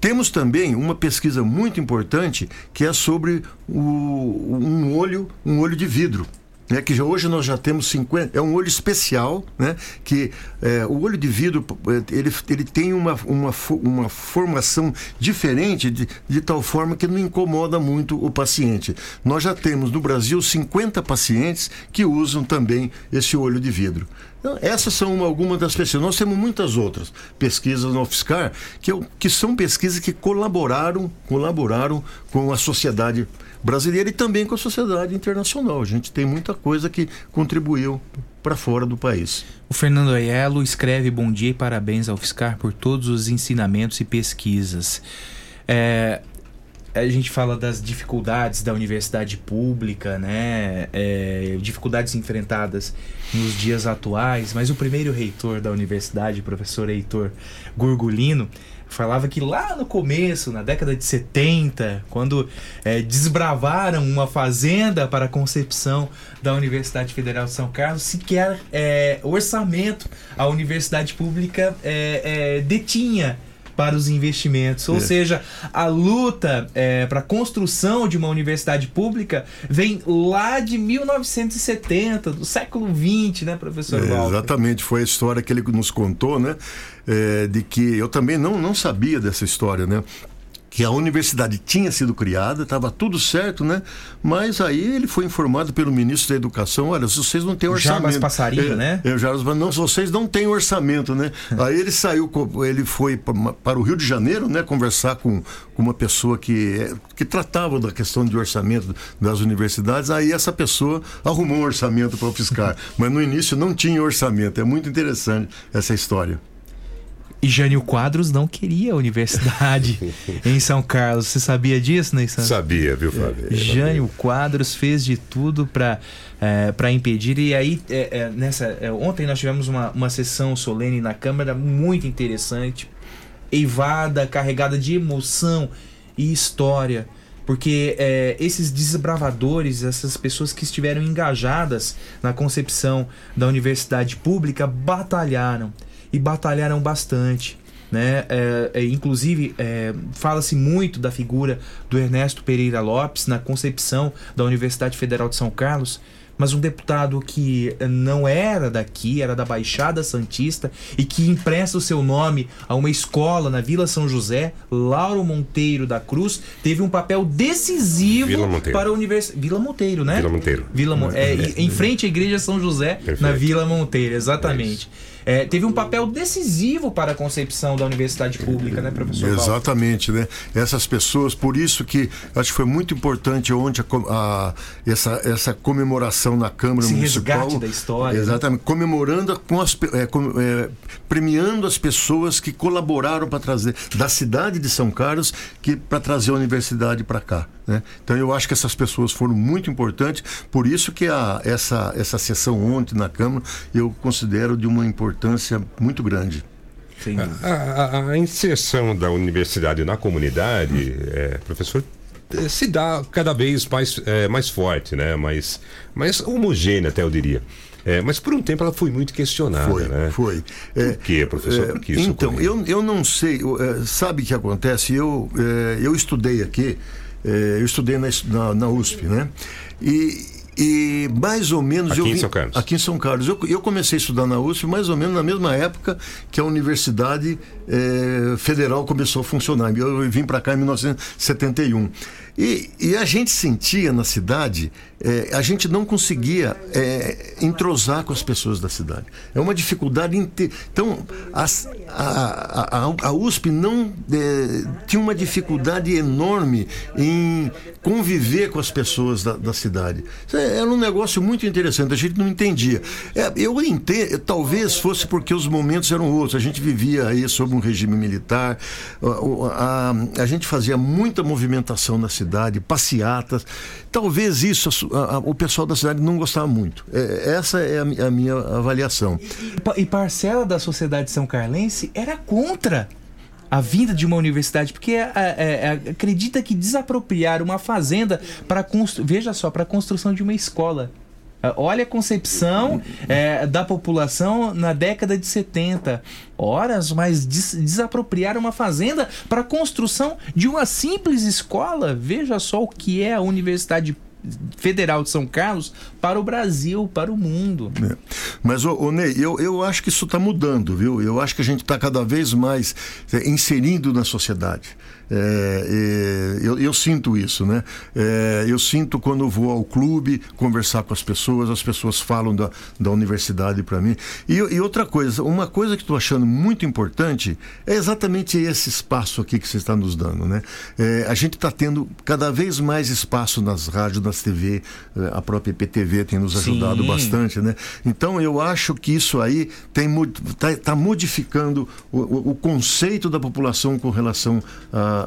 Temos também uma pesquisa muito importante que é sobre o, um olho, um olho de vidro né, que hoje nós já temos 50, é um olho especial, né, que é, o olho de vidro é, ele, ele tem uma, uma, uma formação diferente de, de tal forma que não incomoda muito o paciente. Nós já temos no Brasil 50 pacientes que usam também esse olho de vidro. Então, essas são algumas das pesquisas. Nós temos muitas outras pesquisas no UFSCar que, que são pesquisas que colaboraram, colaboraram com a sociedade brasileira e também com a sociedade internacional. A gente tem muita coisa que contribuiu para fora do país. O Fernando Aiello escreve bom dia e parabéns ao Fiscar por todos os ensinamentos e pesquisas. É, a gente fala das dificuldades da universidade pública, né? É, dificuldades enfrentadas nos dias atuais, mas o primeiro reitor da universidade, professor Heitor Gurgulino, falava que lá no começo, na década de 70, quando é, desbravaram uma fazenda para a concepção da Universidade Federal de São Carlos, sequer é, orçamento a universidade pública é, é detinha para os investimentos. Ou é. seja, a luta é, para a construção de uma universidade pública vem lá de 1970, do século XX, né, professor é, Exatamente, foi a história que ele nos contou, né? É, de que eu também não, não sabia dessa história, né? Que a universidade tinha sido criada, estava tudo certo, né? Mas aí ele foi informado pelo ministro da Educação, olha, vocês não têm orçamento. Jarbas Passarinho, é, né? É, Jarbas, não, vocês não têm orçamento, né? aí ele saiu, ele foi para o Rio de Janeiro, né? Conversar com, com uma pessoa que, que tratava da questão de orçamento das universidades, aí essa pessoa arrumou um orçamento para o fiscal. *laughs* Mas no início não tinha orçamento. É muito interessante essa história. E Jânio Quadros não queria a universidade *laughs* em São Carlos. Você sabia disso, né, Sabia, viu, Fábio? Jânio Quadros fez de tudo para é, para impedir. E aí, é, é, nessa, é, ontem nós tivemos uma, uma sessão solene na Câmara muito interessante, eivada, carregada de emoção e história. Porque é, esses desbravadores, essas pessoas que estiveram engajadas na concepção da universidade pública, batalharam e batalharam bastante. Né? É, é, inclusive, é, fala-se muito da figura do Ernesto Pereira Lopes na concepção da Universidade Federal de São Carlos, mas um deputado que não era daqui, era da Baixada Santista e que empresta o seu nome a uma escola na Vila São José, Lauro Monteiro da Cruz, teve um papel decisivo para a Universidade. Vila Monteiro, né? Vila Monteiro. Vila Mo... é, em frente à Igreja São José, Perfeito. na Vila Monteiro, exatamente. É é, teve um papel decisivo para a concepção da universidade pública, né, professor? Exatamente, né? Essas pessoas, por isso que acho que foi muito importante ontem a, a, essa, essa comemoração na Câmara Esse Municipal. resgate da história, né? Exatamente. Comemorando, com as, é, com- é, premiando as pessoas que colaboraram para trazer, da cidade de São Carlos, que para trazer a universidade para cá. Né? Então eu acho que essas pessoas foram muito importantes, por isso que a, essa, essa sessão ontem na Câmara eu considero de uma importância muito grande. A, a- a inserção da universidade na comunidade, é, professor, eh, se dá cada vez mais, eh, mais forte, né? mais, mais homogênea, até eu diria. É, mas por um tempo ela foi muito questionada. Foi, né? foi. Por quê, professor? É, Por que isso então, ocorreu? eu, eu não sei, eu, é, sabe o que acontece? Eu, é, eu estudei aqui, é, eu estudei na, na, na USP, né? E, e mais ou menos. Aqui eu em vim- São Carlos. Aqui em São Carlos. Eu, eu comecei a estudar na USP mais ou menos na mesma época que a Universidade é, Federal começou a funcionar. Eu vim para cá em 1971. E, e a gente sentia na cidade, é, a gente não conseguia é, entrosar com as pessoas da cidade. É uma dificuldade. Inte... Então, a, a, a, USP não tinha uma dificuldade enorme em conviver com as pessoas da, da cidade. Era um negócio muito interessante, a gente não entendia. É, eu entendo, talvez fosse porque os momentos eram outros. A gente vivia aí sob um regime militar, a, a- a gente fazia muita movimentação na cidade, passeatas. Talvez isso a- o pessoal da cidade não gostava muito. É, essa é a mi- a minha avaliação. E E parcela da sociedade são carlense era contra a vinda de uma universidade, porque é, é, é, acredita que desapropriar uma fazenda para veja só, para a construção de uma escola. É, Olha a concepção é, da população na década de 70. Horas, mas des- desapropriar uma fazenda para a construção de uma simples escola. Veja só o que é a Universidade Federal de São Carlos para o Brasil, para o mundo. É. Mas, ô, ô, Ney, eu, eu acho que isso está mudando, viu? Eu acho que a gente está cada vez mais é, inserindo na sociedade. É, eu, eu sinto isso, né? É, eu sinto quando vou ao clube conversar com as pessoas, as pessoas falam da, da universidade para mim. E, e outra coisa, uma coisa que estou achando muito importante é exatamente esse espaço aqui que você está nos dando, né? É, a gente está tendo cada vez mais espaço nas rádios, nas TV, é, a própria IPTV tem nos ajudado Sim. bastante, né? Então eu acho que isso aí está tá modificando o, o- o conceito da população com relação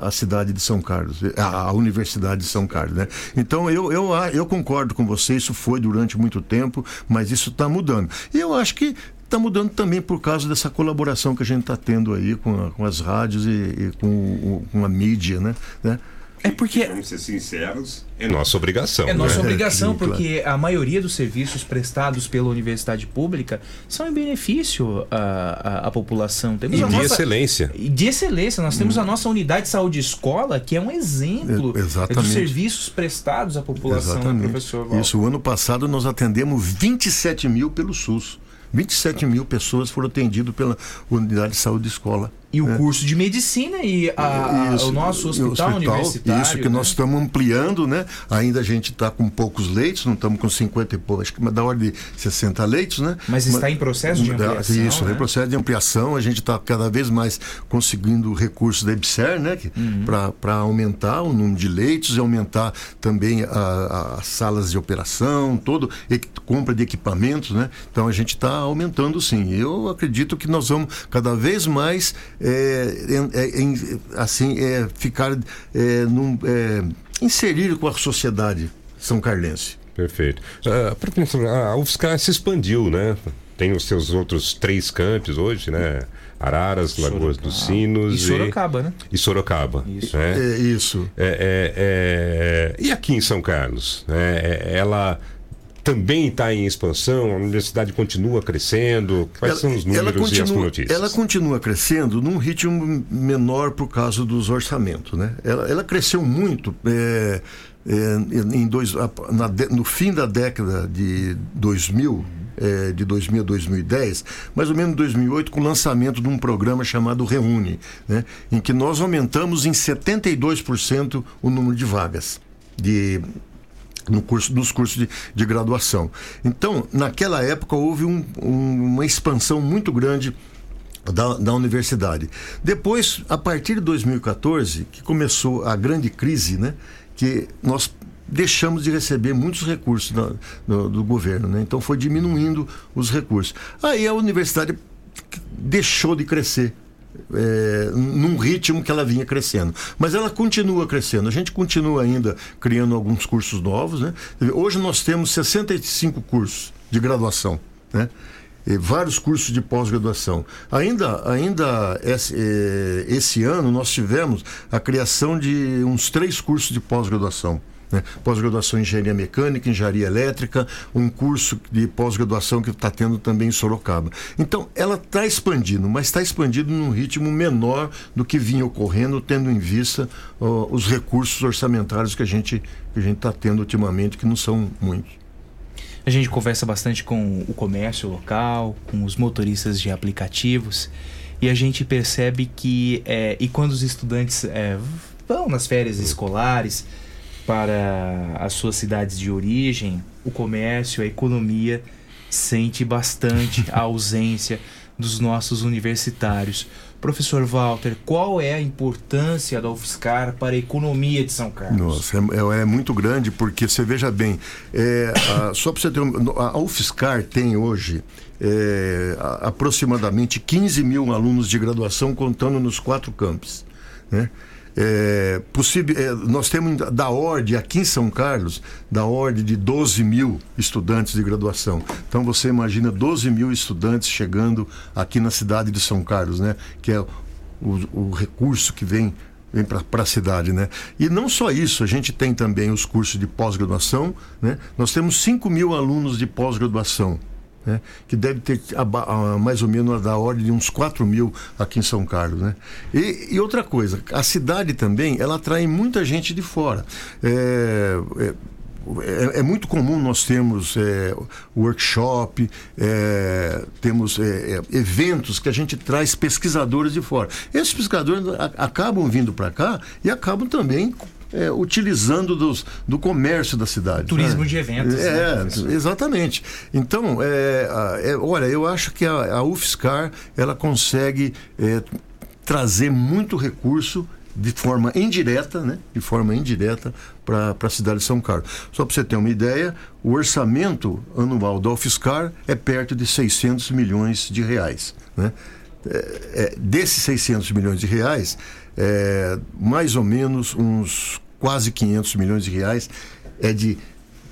à cidade de São Carlos, à, à Universidade de São Carlos, né? Então eu, eu, a- eu concordo com você, isso foi durante muito tempo, mas isso está mudando. E eu acho que está mudando também por causa dessa colaboração que a gente está tendo aí com, a- com as rádios e, e com, com a mídia, né? né? É porque Vamos ser sinceros, é nossa obrigação. É nossa né? obrigação, *laughs* Sim, claro. porque a maioria dos serviços prestados pela universidade pública são em benefício à, à, à população. Temos E a de nossa- excelência. E de excelência. Nós temos a nossa unidade de saúde escola, que é um exemplo É, exatamente. dos serviços prestados à população, né, professor Val? Isso, o ano passado nós atendemos 27 mil pelo SUS. 27 mil pessoas foram atendidas pela unidade de saúde de escola. E o né? curso de medicina e a- a- Isso, o nosso e o hospital, universitário. Isso que né? nós estamos ampliando, né? Ainda a gente está com poucos leitos, não estamos com 50 e pouco, acho que da ordem de 60 leitos, né? Mas está em processo de ampliação, Isso, né? em processo de ampliação. A gente está cada vez mais conseguindo recursos da EBSER, né? Uhum. Para aumentar o número de leitos e aumentar também a- a- as salas de operação, todo equi- compra de equipamentos, né? Então a gente está aumentando sim. Eu acredito que nós vamos cada vez mais é, é, assim é, ficar é, num, é, inserir com a sociedade são carlense. Perfeito. Professor, a UFSCar se expandiu, né? Tem os seus outros três campos hoje, né? Araras, Lagoas dos Sinos E Sorocaba, né? E Sorocaba. Isso. né? É isso. É, é, é, E aqui em São Carlos? né? É, ela também está em expansão? A universidade continua crescendo? Quais são os números e as notícias? ela continua crescendo num ritmo menor por causa dos orçamentos. Né? Ela, ela cresceu muito é, é, em dois, na no fim da década de 2000, é, de 2000 a 2010, mais ou menos em 2008, com o lançamento de um programa chamado Reúne, né? em que nós aumentamos em 72% o número de vagas de no curso, cursos de, de graduação. Então, naquela época, houve um- um- uma expansão muito grande da, da universidade. Depois, a partir de 2014, que começou a grande crise, né, que nós deixamos de receber muitos recursos do, do, do governo, né? Então foi diminuindo os recursos. Aí a universidade deixou de crescer é, num ritmo que ela vinha crescendo. Mas ela continua crescendo. A gente continua ainda criando alguns cursos novos. Né? Hoje nós temos 65 cursos de graduação. Né? E vários cursos de pós-graduação. Ainda, ainda esse, é, esse ano nós tivemos a criação de uns três cursos de pós-graduação. Né? Pós-graduação em engenharia mecânica, engenharia elétrica, um curso de pós-graduação que está tendo também em Sorocaba. Então, ela está expandindo, mas está expandindo num ritmo menor do que vinha ocorrendo, tendo em vista os recursos orçamentários que a gente que a gente está tendo ultimamente, que não são muitos. A gente conversa bastante com o comércio local, com os motoristas de aplicativos, e a gente percebe que, é, e quando os estudantes é, vão nas férias escolares, para as suas cidades de origem, o comércio, a economia sente bastante a ausência dos nossos universitários. Professor Walter, qual é a importância da UFSCar para a economia de São Carlos? Nossa, é, é muito grande porque você veja bem, é, a, só para você ter um, a UFSCar tem hoje é, aproximadamente 15 mil alunos de graduação contando nos quatro campos, né? É, possível, é, nós temos da ordem aqui em São Carlos, da ordem de 12 mil estudantes de graduação. Então você imagina 12 mil estudantes chegando aqui na cidade de São Carlos, né? Que é o, o recurso que vem vem para a cidade, né? E não só isso, a gente tem também os cursos de pós-graduação, né? Nós temos 5 mil alunos de pós-graduação né? que deve ter a, a, mais ou menos da ordem de uns 4 mil aqui em São Carlos. Né? E, e, outra coisa, a cidade também ela atrai muita gente de fora. É, é, é, é, muito comum nós termos é, workshop, é, temos é, é, eventos que a gente traz pesquisadores de fora. Esses pesquisadores a, acabam vindo para cá e acabam também é, utilizando dos, do comércio da cidade. Turismo né? de eventos. É, né? exatamente. Então, é, é, olha, eu acho que a, a UFSCar ela consegue é, trazer muito recurso de forma indireta, né? De forma indireta para a cidade de São Carlos. Só para você ter uma ideia, o orçamento anual da UFSCar é perto de 600 milhões de reais, né? É, é, desses 600 milhões de reais, é, mais ou menos uns quase 500 milhões de reais é de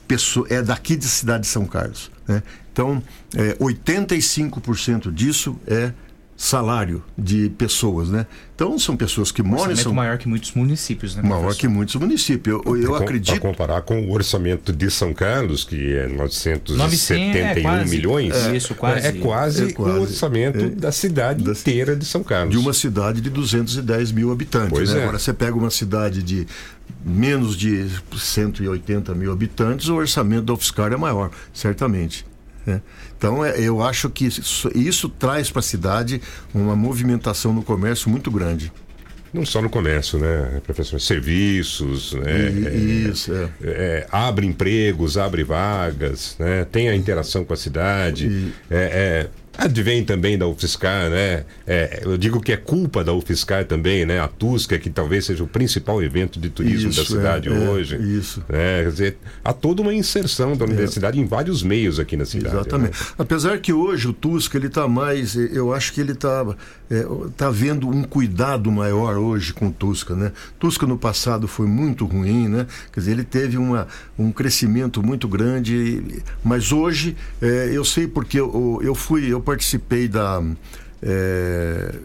pessoa, é daqui da cidade de São Carlos. Né? Então, é, 85% disso é salário de pessoas, né? Então são pessoas que moram em São maior que muitos municípios, né? Maior professor? que muitos municípios. Eu, eu acredito. Para comparar com o orçamento de São Carlos, que é 971 900, é, milhões. É, isso, quase. É, quase, é quase o orçamento é, da cidade da, inteira de São Carlos. De uma cidade de 210 mil habitantes. Pois né? é. Agora você pega uma cidade de menos de 180 mil habitantes, o orçamento da UFSCar é maior, certamente. Né? Então, é, eu acho que isso, isso traz para a cidade uma movimentação no comércio muito grande. Não só no comércio, né, professor? Serviços, né? Isso, é, é. é, abre empregos, abre vagas, né? Tem a interação com a cidade. E... É, é Advém também da UFSCar, né? É, eu digo que é culpa da UFSCar também, né? A Tusca, que talvez seja o principal evento de turismo isso, da cidade é, hoje. É, isso. Né? Quer dizer, há toda uma inserção da é. universidade em vários meios aqui na cidade. Exatamente. Né? Apesar que hoje o Tusca, ele está mais, eu acho que ele está é, tá vendo um cuidado maior hoje com Tusca, né? Tusca no passado foi muito ruim, né? Quer dizer, ele teve uma, um crescimento muito grande, mas hoje é, eu sei porque eu, eu fui, eu participei da, é,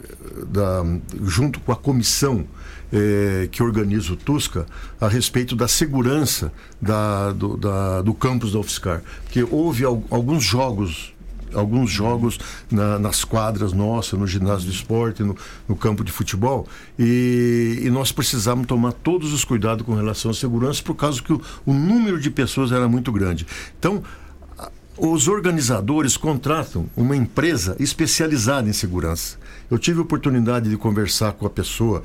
da junto com a comissão é, que organiza o Tusca a respeito da segurança da, do, da, do campus da UFSCar. Porque houve al, alguns jogos alguns jogos na, nas quadras nossas, no ginásio de esporte, no, no campo de futebol, e, e, nós precisávamos tomar todos os cuidados com relação à segurança, por causa que o, o número de pessoas era muito grande. Então, os organizadores contratam uma empresa especializada em segurança. Eu tive a oportunidade de conversar com a pessoa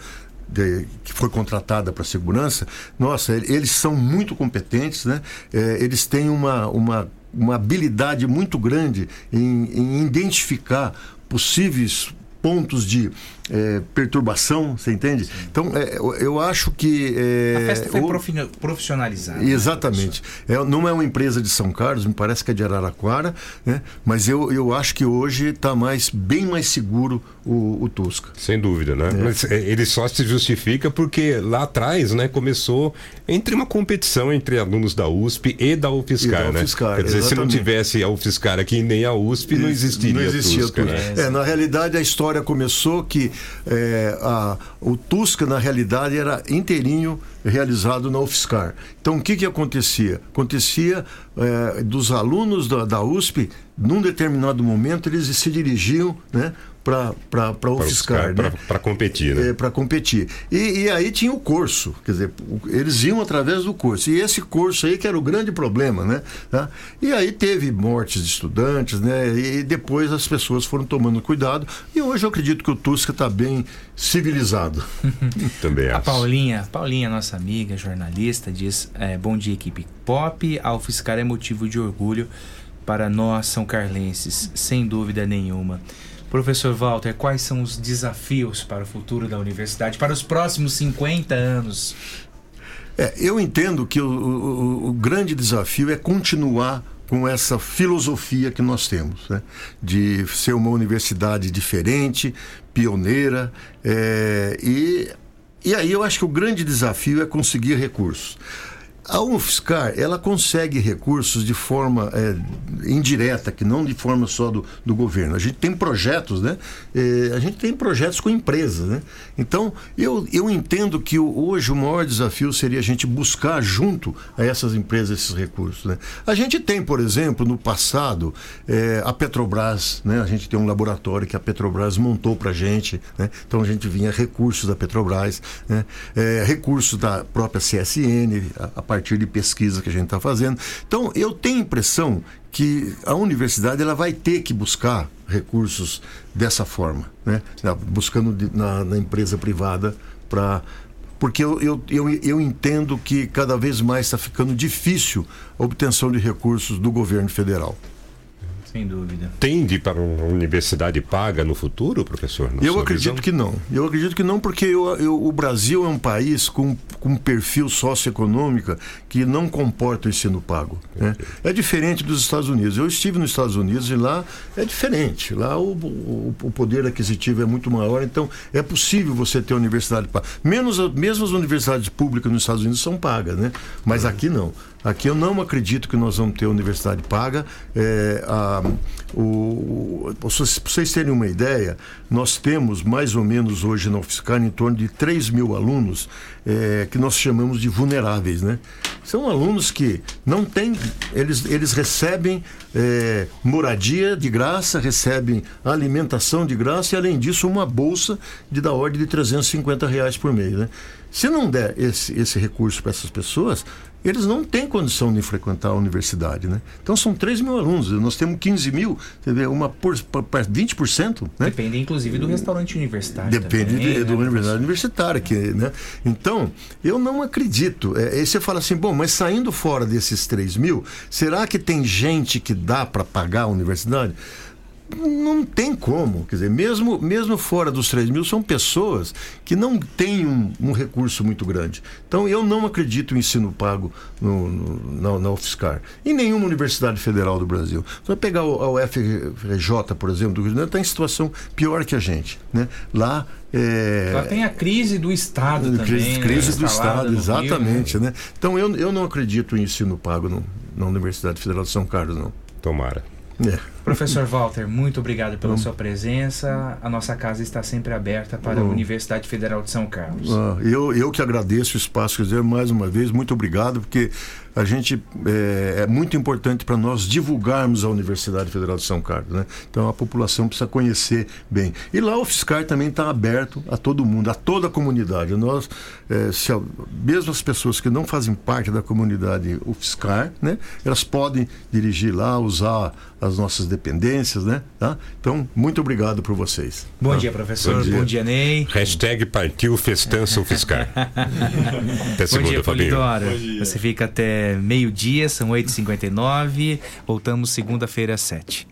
de, que foi contratada para segurança. Nossa, eles são muito competentes, né? É, eles têm uma, uma, uma habilidade muito grande em, em identificar possíveis pontos de é, perturbação, você entende? Então, é, eu, acho que. É, A festa foi o- profi- profissionalizada. né, Exatamente. É, não é uma empresa de São Carlos, me parece que é de Araraquara, né? mas eu, eu acho que hoje está mais, bem mais seguro o, o Tusca. Sem dúvida, né? Mas é, ele só se justifica porque lá atrás, né, começou entre uma competição entre alunos da USP e da UFSCar, E da né? UFSCar, Quer dizer, se não exatamente. tivesse a UFSCar aqui nem a USP, não existiria, Não existia Tusca, Tusca. né? É, na realidade, a história começou que é, a- o Tusca, na realidade, era inteirinho realizado na UFSCar. Então, o que, que acontecia? Acontecia é, dos alunos da, da USP, num determinado momento, eles se dirigiam né, para a UFSCar. né? Para competir, né? para competir. E, e aí tinha o curso, quer dizer, eles iam através do curso. E esse curso aí que era o grande problema, né? Tá? E aí teve mortes de estudantes, né? E depois as pessoas foram tomando cuidado. E hoje eu acredito que o Tusca está bem civilizado. *laughs* Também A Paulinha, Paulinha, nossa amiga, jornalista, diz: é, Bom dia, equipe pop. A UFSCar é motivo de orgulho para nós, são carlenses, sem dúvida nenhuma. Professor Walter, quais são os desafios para o futuro da universidade, para os próximos 50 anos? É, eu entendo que o, o- o grande desafio é continuar com essa filosofia que nós temos, né? de ser uma universidade diferente, pioneira, é, e, e aí eu acho que o grande desafio é conseguir recursos. A UFSCar, ela consegue recursos de forma é, indireta, que não de forma só do, do governo. A gente tem projetos, né? É, a gente tem projetos com empresas, né? Então, eu, eu entendo que hoje o maior desafio seria a gente buscar junto a essas empresas esses recursos, né? A gente tem, por exemplo, no passado, é, a Petrobras, né? A gente tem um laboratório que a Petrobras montou para a gente, né? Então, a gente vinha recursos da Petrobras, né? É, recursos da própria CSN, a, a partir de pesquisa que a gente está fazendo. Então, eu tenho a impressão que a universidade ela vai ter que buscar recursos dessa forma, né? Buscando de- na, na empresa privada para porque eu, eu, eu, eu entendo que cada vez mais está ficando difícil a obtenção de recursos do governo federal. Sem dúvida. Tende para uma universidade paga no futuro, professor? Na Eu acredito visão? que não. Eu acredito que não, porque eu- eu- o Brasil é um país com, com um perfil socioeconômico que não comporta o ensino pago. né? É diferente dos Estados Unidos. Eu estive nos Estados Unidos e lá é diferente. Lá o, o- o poder aquisitivo é muito maior, então é possível você ter universidade paga. Menos, a- mesmo as universidades públicas nos Estados Unidos são pagas, né? Mas aqui não. Aqui eu não acredito que nós vamos ter universidade paga. É, a, o, o- para vocês terem uma ideia, nós temos mais ou menos hoje na UFSCar em torno de 3 mil alunos é, que nós chamamos de vulneráveis. Né? São alunos que não têm, eles, eles recebem é, moradia de graça, recebem alimentação de graça e, além disso, uma bolsa de da ordem de 350 reais por mês. Né? Se não der esse, esse recurso para essas pessoas, eles não têm condição de frequentar a universidade, né? Então são 3 mil alunos, nós temos 15 mil, uma por, por, por 20%, né? Depende, inclusive, do restaurante universitário. Depende também, de, né, da universidade universitária, que, né? Então, eu não acredito. É, aí você fala assim, bom, mas saindo fora desses 3 mil, será que tem gente que dá para pagar a universidade? Não tem como, quer dizer, mesmo, mesmo fora dos 3 mil, são pessoas que não têm um, um recurso muito grande. Então, eu não acredito em ensino pago no, no- na, na UFSCar, em nenhuma universidade federal do Brasil. Você vai pegar o- a UFRJ, por exemplo, do Rio de Janeiro, está em situação pior que a gente. Né? Lá. É, Lá tem a crise do Estado também. Crise, né, crise do instalada Estado, exatamente. Rio, né? né? Então eu, eu não acredito em ensino pago no- na Universidade Federal de São Carlos, não. Tomara. É. Professor Walter, muito obrigado pela sua presença. A nossa casa está sempre aberta para a. Universidade Federal de São Carlos. Ah, eu, eu que agradeço o espaço, quer dizer, mais uma vez, muito obrigado, porque a gente é, é muito importante para nós divulgarmos a Universidade Federal de São Carlos, né? Então a população precisa conhecer bem. E lá o Fiscar também está aberto a todo mundo, a toda a comunidade. Nós, é, se mesmo as pessoas que não fazem parte da comunidade UFSCar, né? Elas podem dirigir lá, usar as nossas dependências, né? Tá? Então, muito obrigado por vocês. Bom Tá? dia, professor. Bom dia, Ney. Hashtag partiu festança UFSCar. *laughs* Até Bom segunda, dia, Fabinho. Polidoro. Você fica até meio-dia, são 8h59. Voltamos segunda-feira às 7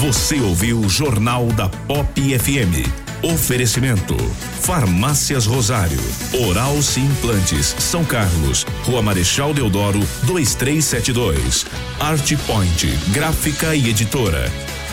Você ouviu o Jornal da Pop FM. Oferecimento: Farmácias Rosário, Oral Implantes, São Carlos, Rua Marechal Deodoro, 2372. Art Point, Gráfica e Editora.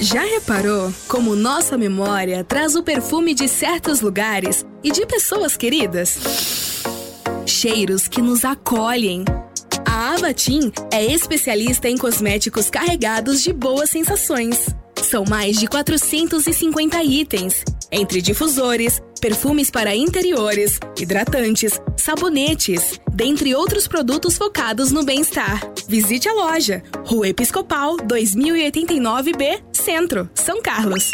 Já reparou como nossa memória traz o perfume de certos lugares e de pessoas queridas? Cheiros que nos acolhem. A Avatim é especialista em cosméticos carregados de boas sensações. São mais de 450 itens, entre difusores, perfumes para interiores, hidratantes, sabonetes, dentre outros produtos focados no bem-estar. Visite a loja, Rua Episcopal 2089B, Centro, São Carlos.